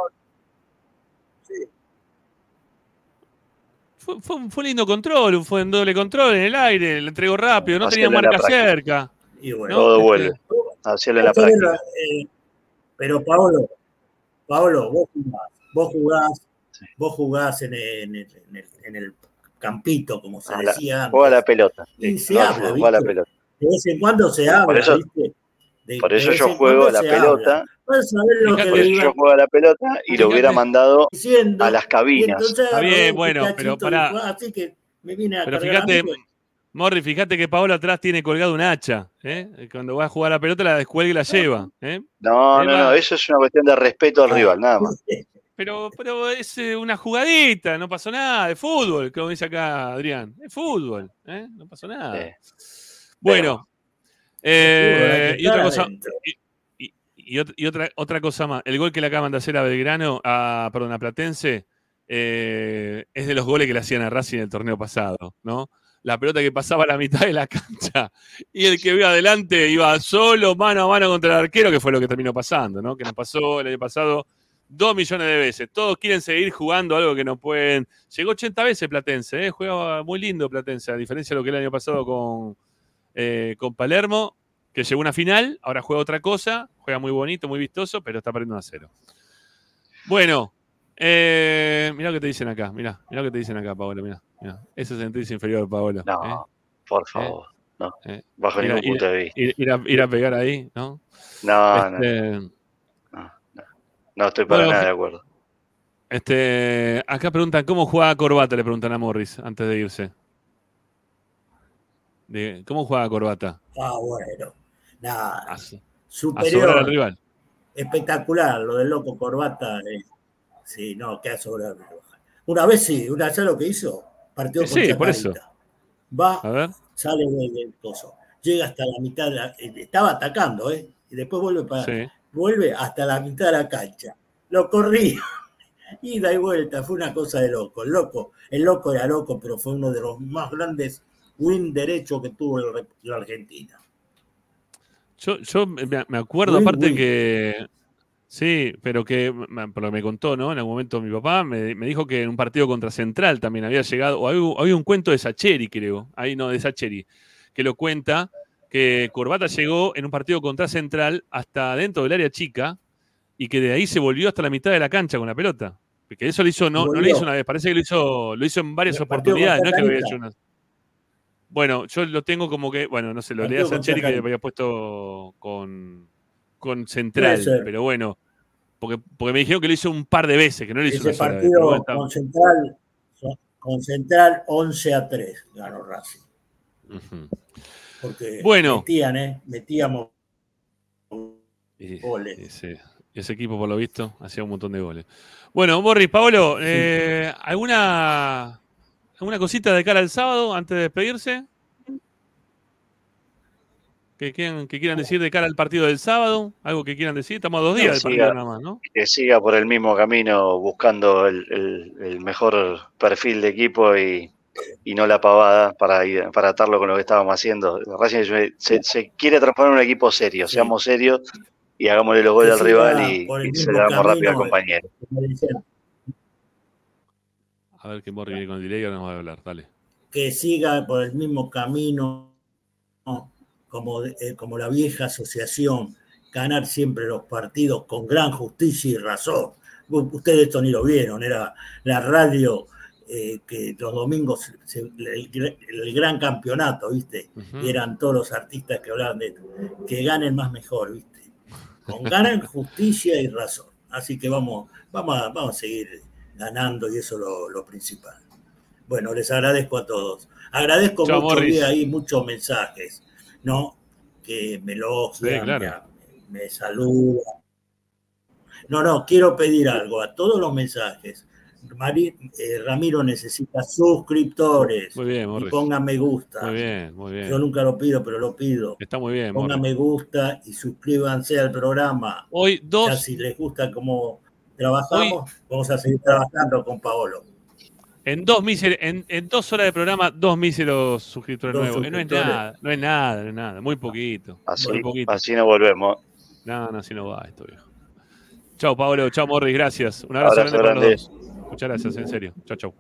Fue, fue, un- fue un lindo control, fue un doble control en el aire, le entregó rápido, no tenía en marca cerca. Y bueno, Todo Este, vuelve. Hacelo en la Pero, práctica. eh, pero Paolo, Paolo, vos jugás, vos jugás, vos jugás en el, en el- en el- en el campito, como se A la- decía Juega la antes. pelota. Y se No, habla, juega la pelota. De vez en cuando se habla, eso- ¿viste? De- Por eso yo juego cuando la pelota. a Por eso yo juego la pelota y lo hubiera mandado diciendo. a las cabinas. Está bien, bueno, pero fue así que me vine a Pero a fíjate. Morri, fíjate que Paolo atrás tiene colgado un hacha. ¿eh? Cuando va a jugar la pelota la descuelga y la lleva. ¿eh? No, no, no. Eso es una cuestión de respeto al Ah. rival, nada más. Pero, pero es eh, una jugadita, no pasó nada, de fútbol, como dice acá Adrián. Es fútbol, ¿eh? no pasó nada. Bueno, eh, y otra cosa, y otra, otra cosa más. El gol que le acaban de hacer a Belgrano, a, perdón, a Platense, eh, es de los goles que le hacían a Racing en el torneo pasado, ¿no? La pelota que pasaba a la mitad de la cancha y el que iba adelante iba solo, mano a mano contra el arquero, que fue lo que terminó pasando, ¿no? Que nos pasó el año pasado dos millones de veces. Todos quieren seguir jugando algo que no pueden. Llegó 80 veces Platense, ¿eh? juega muy lindo Platense, a diferencia de lo que el año pasado con, eh, con Palermo, que llegó a una final, ahora juega otra cosa, juega muy bonito, muy vistoso, pero está perdiendo a cero. Bueno, eh, mirá lo que te dicen acá, mirá, mirá lo que te dicen acá, Paolo, mirá, mirá. Ese sentirse inferior, Paolo. No, ¿eh? por favor. No. Eh, Bajo ningún ir- punto de vista. Ir, ir a, ir a pegar ahí, ¿no? No, no, Este, no estoy para Bueno, nada de acuerdo. este, acá preguntan, ¿cómo juega Corbata? Le preguntan a Morris antes de irse. De- ¿Cómo juega Corbata? Ah, bueno. Nada. A, so- a Superior. al rival. espectacular, lo del loco corbata. eh, sí, no, queda sobre Una vez sí, una vez lo que hizo, partió con Sí, por eso. Va, A ver. sale del, del coso, llega hasta la mitad, de la- eh, estaba atacando, ¿eh? Y después vuelve para, Sí. vuelve hasta la mitad de la cancha. Lo corría, ida y vuelta, fue una cosa de loco. El loco, el loco era loco, pero fue uno de los más grandes win derechos que tuvo el la Argentina. Yo, yo me, me acuerdo, Win, aparte win. que. Sí, pero que pero me contó, ¿no? En algún momento mi papá me, me dijo que en un partido contra Central también había llegado. O había, había un cuento de Sacheri, creo. Ahí no, de Sacheri. Que lo cuenta que Corbata llegó en un partido contra Central hasta dentro del área chica y que de ahí se volvió hasta la mitad de la cancha con la pelota. Que eso lo hizo, no, no lo hizo una vez, parece que lo hizo, lo hizo en varias oportunidades. No es que lo había hecho una. Bueno, yo lo tengo como que, bueno, no sé, lo leí a Partido con Sacheri que había puesto con, con Central, pero bueno, porque, porque me dijeron que lo hizo un par de veces, que no lo hizo Ese vez. partido está- con Central, con Central 11 a 3 ganó Racing. Porque Bueno. metían, ¿eh? Metíamos goles. y ese equipo, por lo visto, hacía un montón de goles. Bueno, Morris, Paolo, eh, ¿alguna, ¿alguna cosita de cara al sábado antes de despedirse? ¿Que quieran, que quieran decir de cara al partido del sábado? ¿Algo que quieran decir? Estamos a dos días del siga. partido nada más, ¿no? Que siga por el mismo camino buscando el, el- el mejor perfil de equipo y, y no la pavada para, ir- para atarlo con lo que estábamos haciendo. Racing se, se quiere transformar en un equipo serio, seamos serios y hagámosle los goles al rival y, y se le damos rápido al compañero. A ver que Morris viene con el delay, ahora nos va a hablar, dale. que siga por el mismo camino ¿no? como, de- eh, como la vieja asociación, ganar siempre los partidos con gran justicia y razón. Ustedes esto ni lo vieron, era la radio eh, que los domingos, se- el, el gran campeonato, ¿viste? Y eran todos los artistas que hablaban de esto. Que ganen más mejor, ¿viste? Con ganan justicia y razón. Así que vamos, vamos, a, vamos a seguir ganando y eso es lo, lo principal. Bueno, les agradezco a todos. Agradezco mucho, vi ahí muchos mensajes, ¿no? Que me elogian, Sí, claro. me, me saludan. No, no, quiero pedir algo a todos los mensajes. Mari- eh, Ramiro necesita suscriptores. Muy bien, y Morris. pongan me gusta. Muy bien, muy bien. Yo nunca lo pido, pero lo pido. Está muy bien, Pongan Morris. me gusta y suscríbanse al programa. Hoy Ya dos, si les gusta cómo trabajamos, vamos a seguir trabajando con Paolo. en dos míseros, en, en dos horas de programa, dos míseros suscriptores Dos nuevos. Eh, No es nada, no es nada, no es nada. Muy poquito. Así, muy poquito. así no volvemos. No, no, así no va esto, viejo. Chao, Pablo. Chao, Morris. Gracias. Un abrazo, Abrazo grande para grande. los dos. Muchas gracias, en serio. Chao, chao.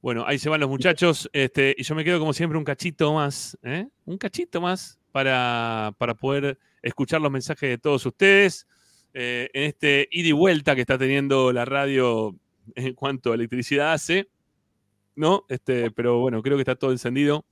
Bueno, ahí se van los muchachos. Este, y yo me quedo, como siempre, un cachito más. ¿eh? Un cachito más para, para poder escuchar los mensajes de todos ustedes eh, en este ida y vuelta que está teniendo la radio en cuanto a electricidad hace. ¿No? Este, pero bueno, creo que está todo encendido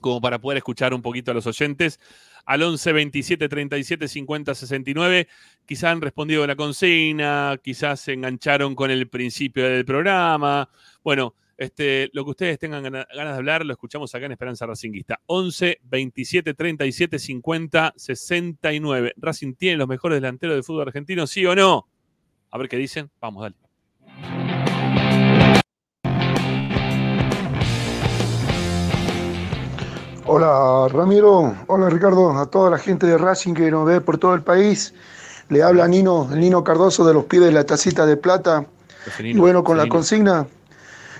como para poder escuchar un poquito a los oyentes. Al 11 27 37 50 69. Quizás han respondido a la consigna, quizás se engancharon con el principio del programa. Bueno, este, lo que ustedes tengan gana- ganas de hablar, lo escuchamos acá en Esperanza Racinguista. 11 27 37 50 69. ¿Racing tiene los mejores delanteros del fútbol argentino, sí o no? A ver qué dicen. Vamos, dale. Hola Ramiro, hola Ricardo, a toda la gente de Racing que nos ve por todo el país. Le habla Nino, el Nino Cardoso de los pibes de la tacita de plata. Y bueno, con la consigna,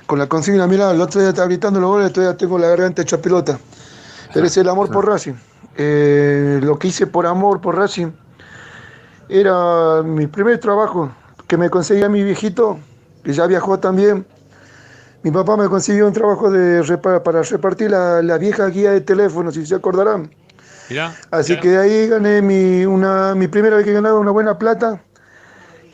con la consigna, mira, el otro día estaba gritando los goles, todavía tengo la garganta hecha pelota. Pero es el amor por Racing. Eh, lo que hice por amor por Racing era mi primer trabajo que me conseguía mi viejito, que ya viajó también. Mi papá me consiguió un trabajo de repa- para repartir la, la vieja guía de teléfono, si se acordarán. Mirá. Así que de ahí gané mi, una, mi primera vez que ganaba una buena plata.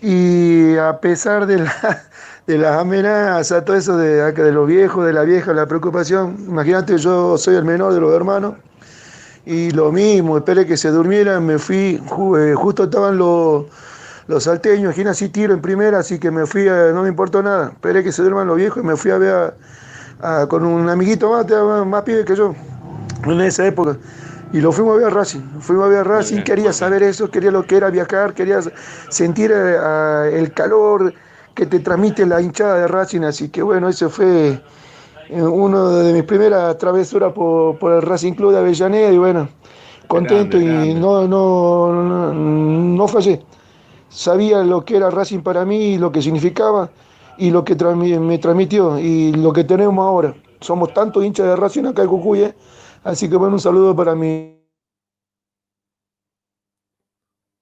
Y a pesar de, la- de las amenazas, todo eso de, de los viejos, de la vieja, la preocupación, imagínate, yo soy el menor de los hermanos. Y lo mismo, esperé que se durmieran, me fui, eh, justo estaban los, los salteños, aquí así tiro en primera, así que me fui, a- no me importó nada, esperé que se duerman los viejos y me fui a ver a- a- con un amiguito más, más, más pibe que yo, en esa época. Y lo fuimos a ver a Racing, fuimos a ver a Racing, quería saber eso, quería lo que era viajar, quería sentir eh, el calor que te transmite la hinchada de Racing, así que bueno, ese fue eh, uno de mis primeras travesuras por, por el Racing Club de Avellaneda y bueno, contento y no, no, no, no fallé. Sabía lo que era Racing para mí, lo que significaba y lo que transmi- me transmitió y lo que tenemos ahora. Somos tantos hinchas de Racing acá en Cucuy, ¿eh? así que bueno, un saludo para mí.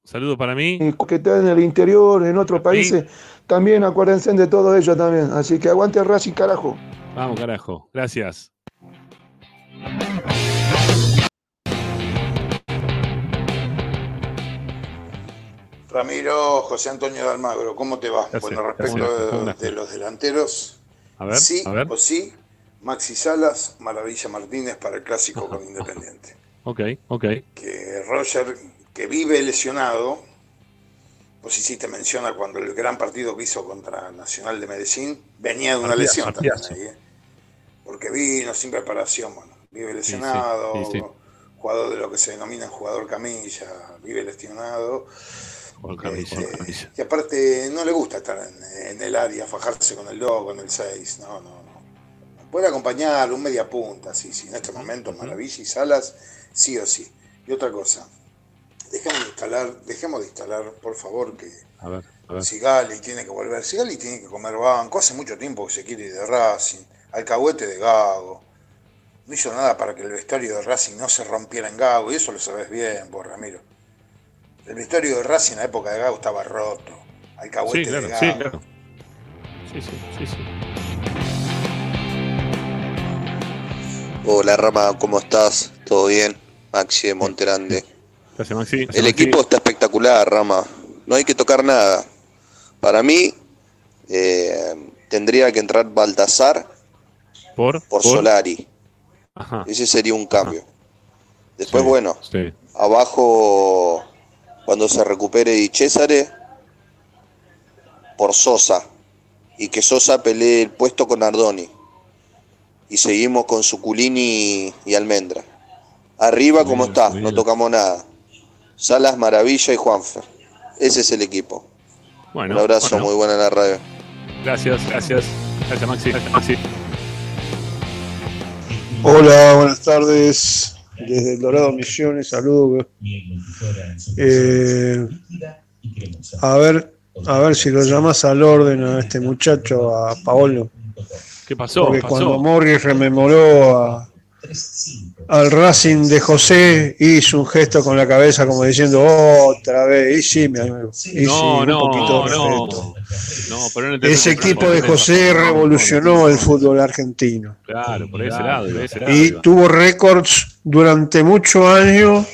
Saludo para mí. que está en el interior, en otros países, también acuérdense de todo ello también. Así que aguante Racing, carajo. Vamos, carajo. Gracias. Ramiro, José Antonio de Almagro, ¿cómo te va? Gracias, Bueno, respecto de los delanteros, A ver, sí a ver. o sí, Maxi Salas, Maravilla Martínez para el clásico con Independiente. Ok, ok. Que Roger, que vive lesionado, pues hiciste mención a cuando el gran partido que hizo contra Nacional de Medellín, venía de una lesión también ahí, ¿eh? porque vino sin preparación, bueno, vive lesionado, sí, sí. jugador de lo que se denomina jugador camilla, vive lesionado. Camisa, Este, camisa. y aparte no le gusta estar en, en el área, fajarse con el 2, con el 6, no, no, no. Puede acompañar un media punta, sí, sí, en este momento Maravilla y Salas, sí o sí. Y otra cosa, dejemos de instalar, dejemos de instalar, por favor, que A ver, a ver. Sigali tiene que volver. Sigali tiene que comer banco, hace mucho tiempo que se quiere ir de Racing, alcahuete de Gago. No hizo nada para que el vestuario de Racing no se rompiera en Gago, y eso lo sabes bien, vos, Ramiro. El vestuario de Racing en la época de Gago estaba roto. Alcahuete Sí, claro, de Gago. sí, claro. Sí, sí, sí, sí. Hola Rama, ¿cómo estás? ¿Todo bien? Maxi de Monterande. Gracias, Maxi. Gracias, El Maxi. equipo está espectacular, Rama. No hay que tocar nada. Para mí, eh, tendría que entrar Baltasar por, por por- Solari. Ajá. Ese sería un cambio. Después, Sí, bueno, sí. abajo, cuando se recupere Di Césare, por Sosa. Y que Sosa pelee el puesto con Ardoni. Y seguimos con Suculini y Almendra. Arriba, como está, no tocamos nada. Salas, Maravilla y Juanfer. Ese es el equipo. Bueno, Un abrazo, bueno. muy buena la radio. Gracias, gracias. Gracias, Maxi. Gracias, Maxi. Hola, buenas tardes. Desde el Dorado Misiones, saludos. Eh, a ver, a ver si lo llamas al orden a este muchacho, a Paolo. ¿Qué pasó? Porque pasó? cuando Morris rememoró a- al Racing de José, hizo un gesto con la cabeza como diciendo otra vez. Y sí, mi amigo. Y no, sí, no, un poquito de no, no, no Ese equipo de no José revolucionó el fútbol argentino. Claro, por ese lado, por ese lado. y iba. tuvo récords durante muchos años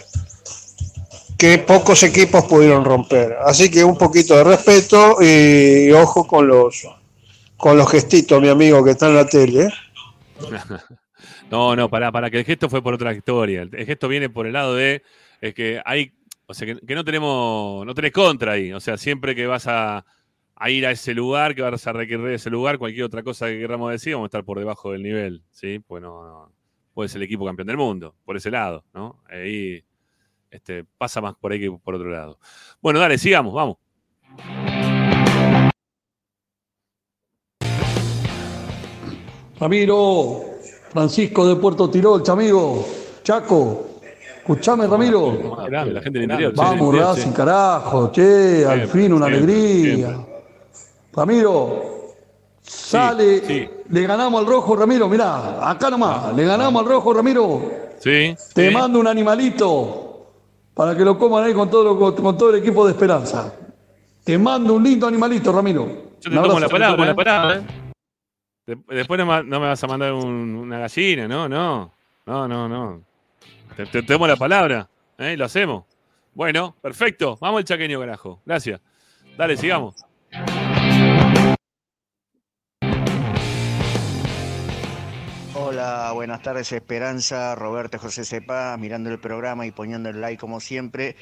que pocos equipos pudieron romper. Así que un poquito de respeto y, ojo con los con los gestitos, mi amigo, que está en la tele. No, no, para, para que el gesto fue por otra historia. El, gesto viene por el lado de es que hay, o sea, que, que no tenemos, no tenés contra ahí. O sea, siempre que vas a, a ir a ese lugar, que vas a requerir ese lugar, cualquier otra cosa que queramos decir, vamos a estar por debajo del nivel, ¿sí? Pues no, no puede ser el equipo campeón del mundo, por ese lado, ¿no? Ahí este, pasa más por ahí que por otro lado. Bueno, dale, sigamos, vamos. Ramiro, Francisco de Puerto Tiroch, amigo, Chaco, escuchame Ramiro. Grande, la gente del interior. Vamos, Racing, che. carajo, che, al Siempre, fin una siempre, alegría. Ramiro, sale, le ganamos al rojo, Ramiro, mirá, acá nomás, le ganamos al rojo, Ramiro. Sí. Te sí. mando un animalito para que lo coman ahí con todo, lo- con todo el equipo de Esperanza. Te mando un lindo animalito, Ramiro. Yo te tomo la palabra, la palabra. ¿eh? De- después no, me vas a mandar un- una gallina, no, no. No, no, no. Te, te la palabra, ¿eh? Lo hacemos. Bueno, perfecto. Vamos al chaqueño, carajo. Gracias. Dale, sigamos. Hola, buenas tardes Esperanza, Roberto José Sepa, mirando el programa y poniendo el like como siempre.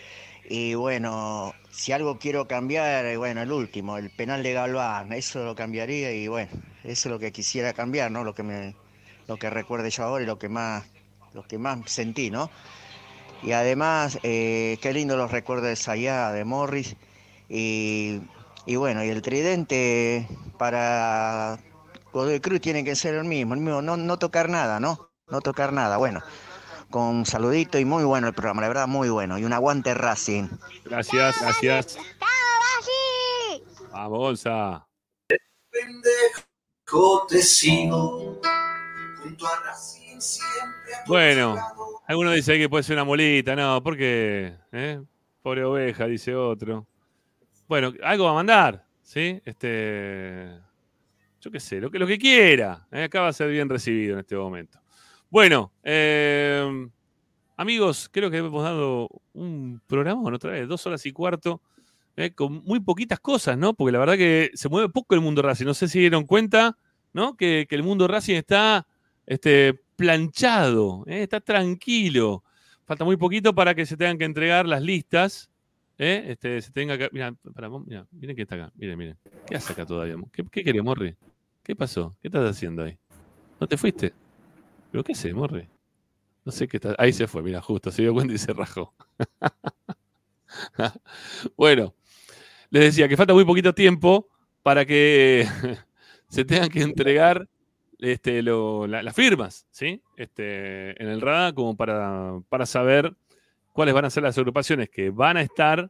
Y bueno, si algo quiero cambiar, eh, bueno, el último, el penal de Galván, eso lo cambiaría y bueno, eso es lo que quisiera cambiar, ¿no? Lo que me, lo que recuerde yo ahora y lo que más, lo que más sentí, ¿no? Y además, eh, qué lindo los recuerdos de Sayá, de Morris. Y, y bueno, y el tridente para Godoy Cruz tiene que ser el mismo, el mismo, no, no tocar nada, ¿no? No tocar nada. Bueno, con un saludito y muy bueno el programa, la verdad, muy bueno. Y un aguante Racing. Gracias, gracias. Vamos. Pendejo te junto a Racing siempre. Bueno, alguno dice que puede ser una molita. No, ¿por qué? ¿Eh? Pobre oveja, dice otro. Bueno, algo va a mandar, ¿sí? Este. Yo qué sé, lo que, lo que quiera. ¿eh? Acá va a ser bien recibido en este momento. Bueno, eh, amigos, creo que hemos dado un programa, otra vez, dos horas y cuarto, ¿eh? con muy poquitas cosas, ¿no? Porque la verdad que se mueve poco el mundo Racing. No sé si dieron cuenta, ¿no? Que, que el mundo Racing está este, planchado, ¿eh? está tranquilo. Falta muy poquito para que se tengan que entregar las listas. ¿eh? Este, se tenga que. Mira, miren que está acá. Miren, miren. ¿Qué hace acá todavía? ¿Qué, qué Morri? ¿Qué pasó? ¿Qué estás haciendo ahí? ¿No te fuiste? ¿Pero qué sé, Morri? No sé qué está. Ahí se fue, mira, justo, se dio cuenta y se rajó. bueno, les decía que falta muy poquito tiempo para que se tengan que entregar este, las firmas, ¿sí? Este, en el RADA, como para, para saber cuáles van a ser las agrupaciones que van a estar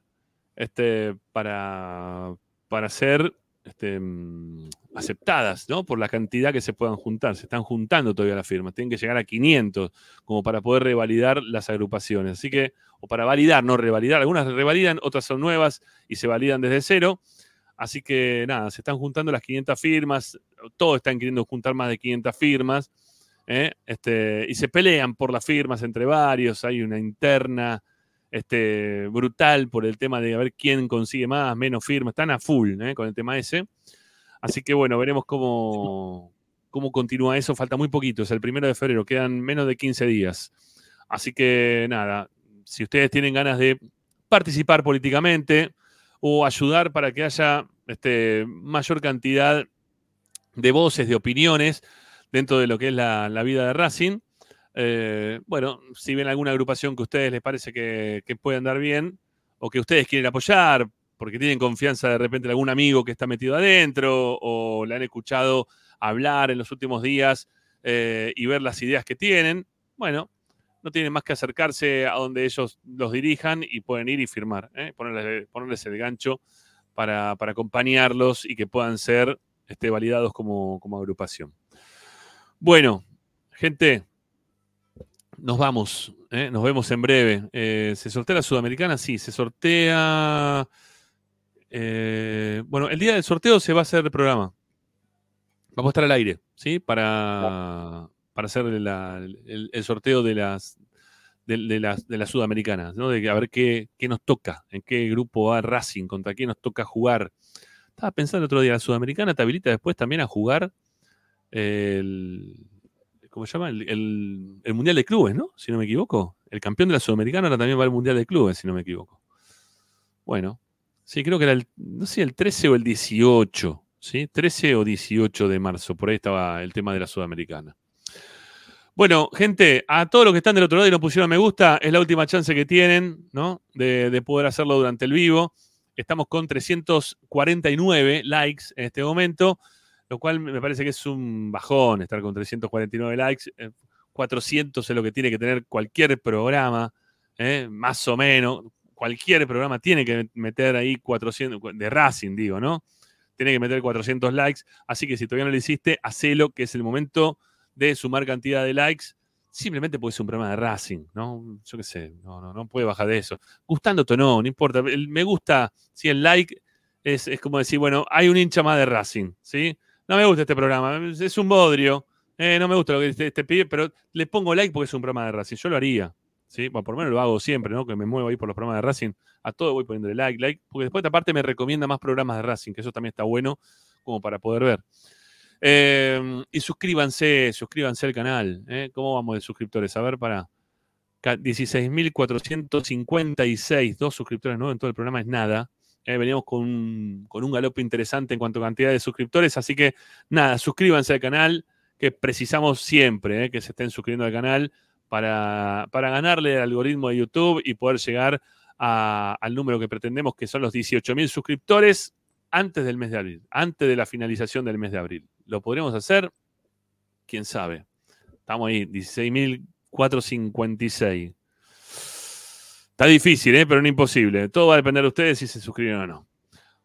este, para, para ser este, mm, aceptadas, ¿no? Por la cantidad que se puedan juntar. Se están juntando todavía las firmas. Tienen que llegar a 500 como para poder revalidar las agrupaciones. Así que, o para validar, no revalidar. Algunas revalidan, otras son nuevas y se validan desde cero. Así que nada, se están juntando las 500 firmas, todos están queriendo juntar más de 500 firmas, ¿eh? este, y se pelean por las firmas entre varios, hay una interna este, brutal por el tema de a ver quién consigue más, menos firmas, están a full ¿eh? con el tema ese. Así que bueno, veremos cómo, cómo continúa eso, falta muy poquito, es el primero de febrero, quedan menos de 15 días. Así que nada, si ustedes tienen ganas de participar políticamente, o ayudar para que haya este, mayor cantidad de voces, de opiniones dentro de lo que es la, la vida de Racing. Eh, bueno, si ven alguna agrupación que a ustedes les parece que, puede andar bien o que ustedes quieren apoyar porque tienen confianza de repente en algún amigo que está metido adentro o le han escuchado hablar en los últimos días eh, y ver las ideas que tienen, bueno, no tienen más que acercarse a donde ellos los dirijan y pueden ir y firmar, ¿eh? ponerles, el gancho para, acompañarlos y que puedan ser este, validados como agrupación. Bueno, gente, nos vamos, ¿eh? nos vemos en breve. Eh, ¿Se sortea la Sudamericana? Sí, se sortea. Eh, bueno, el día del sorteo se va a hacer el programa. Vamos a estar al aire, ¿sí? Para, para hacer el, sorteo de las, de, las, de sudamericanas, ¿no? De a ver qué, qué, nos toca, en qué grupo va Racing, contra quién nos toca jugar. Estaba pensando el otro día, la sudamericana te habilita después también a jugar el, ¿cómo se llama? El, Mundial de Clubes, ¿no? Si no me equivoco. El campeón de la Sudamericana ahora también va al Mundial de Clubes, si no me equivoco. Bueno, sí, creo que era el, no sé, el 13 o el 18, ¿sí? 13 o 18 de marzo, por ahí estaba el tema de la Sudamericana. Bueno, gente, a todos los que están del otro lado y no pusieron me gusta, es la última chance que tienen, ¿no? De poder hacerlo durante el vivo. Estamos con 349 likes en este momento lo cual me parece que es un bajón estar con 349 likes. 400 eh, es lo que tiene que tener cualquier programa, eh, más o menos. Cualquier programa tiene que meter ahí 400, de Racing digo, ¿no? Tiene que meter 400 likes. Así que si todavía no lo hiciste, hacelo, que es el momento de sumar cantidad de likes. Simplemente puede ser un programa de Racing, ¿no? Yo qué sé, no, no, no puede bajar de eso. Gustándote o no, no importa. Me gusta, si el like es, es como decir, bueno, hay un hincha más de Racing, ¿sí? No me gusta este programa, es un bodrio, eh, no me gusta lo que te, pide, pero le pongo like porque es un programa de Racing. Yo lo haría, ¿sí? Bueno, por lo menos lo hago siempre, ¿no? Que me muevo ahí por los programas de Racing. A todo voy poniéndole like, like, porque después aparte me recomienda más programas de Racing, que eso también está bueno como para poder ver. Em, y suscríbanse, suscríbanse al canal. ¿eh? ¿Cómo vamos de suscriptores? A ver, para 16.456, dos suscriptores nuevos en todo el programa es nada. Eh, veníamos con un, con un galope interesante en cuanto a cantidad de suscriptores. Así que nada, suscríbanse al canal, que precisamos siempre eh, que se estén suscribiendo al canal para, ganarle al algoritmo de YouTube y poder llegar al número que pretendemos, que son los 18.000 suscriptores antes del mes de abril, antes de la finalización del mes de abril. ¿Lo podremos hacer? ¿Quién sabe? Estamos ahí, 16.456. Está difícil, ¿eh? pero no imposible. Todo va a depender de ustedes si se suscriben o no.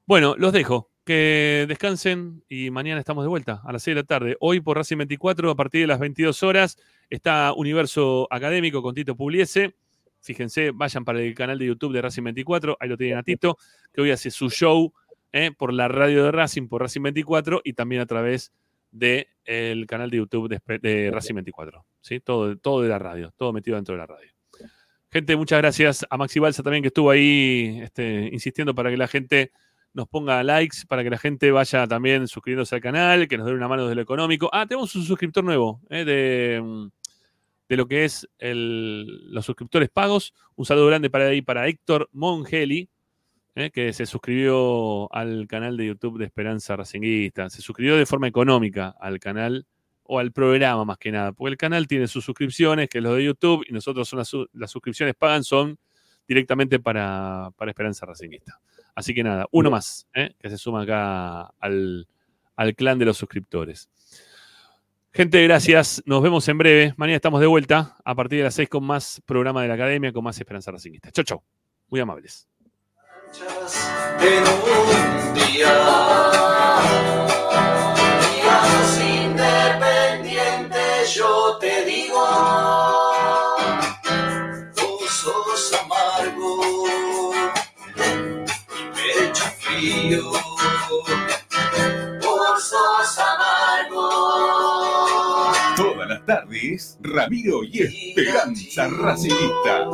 Bueno, los dejo. Que descansen y mañana estamos de vuelta a las 6 de la tarde. Hoy por Racing 24, a partir de las 22 horas, está Universo Académico con Tito Pugliese. Fíjense, vayan para el canal de YouTube de Racing 24, ahí lo tienen a Tito, que hoy hace su show ¿eh? por la radio de Racing, por Racing 24 y también a través del el canal de YouTube de, Racing 24. ¿sí? Todo, todo de la radio, todo metido dentro de la radio. Gente, muchas gracias a Maxi Balsa también que estuvo ahí este, insistiendo para que la gente nos ponga likes, para que la gente vaya también suscribiéndose al canal, que nos dé una mano desde lo económico. Ah, tenemos un suscriptor nuevo eh, de, de, lo que es los suscriptores pagos. Un saludo grande para ahí para Héctor Mongeli, eh, que se suscribió al canal de YouTube de Esperanza Racinguista. Se suscribió de forma económica al canal o al programa más que nada, porque el canal tiene sus suscripciones, que es lo de YouTube, y nosotros son las, suscripciones pagan son directamente para, Esperanza Racingista. Así que nada, uno más, ¿eh? que se suma acá al, clan de los suscriptores. Gente, gracias. Nos vemos en breve. Mañana estamos de vuelta a partir de las 6 con más programa de la academia, con más Esperanza Racingista. Chau, chau. Muy amables pecho frío, vos sos amargo. Todas las tardes, Ramiro y Esperanza Racingista.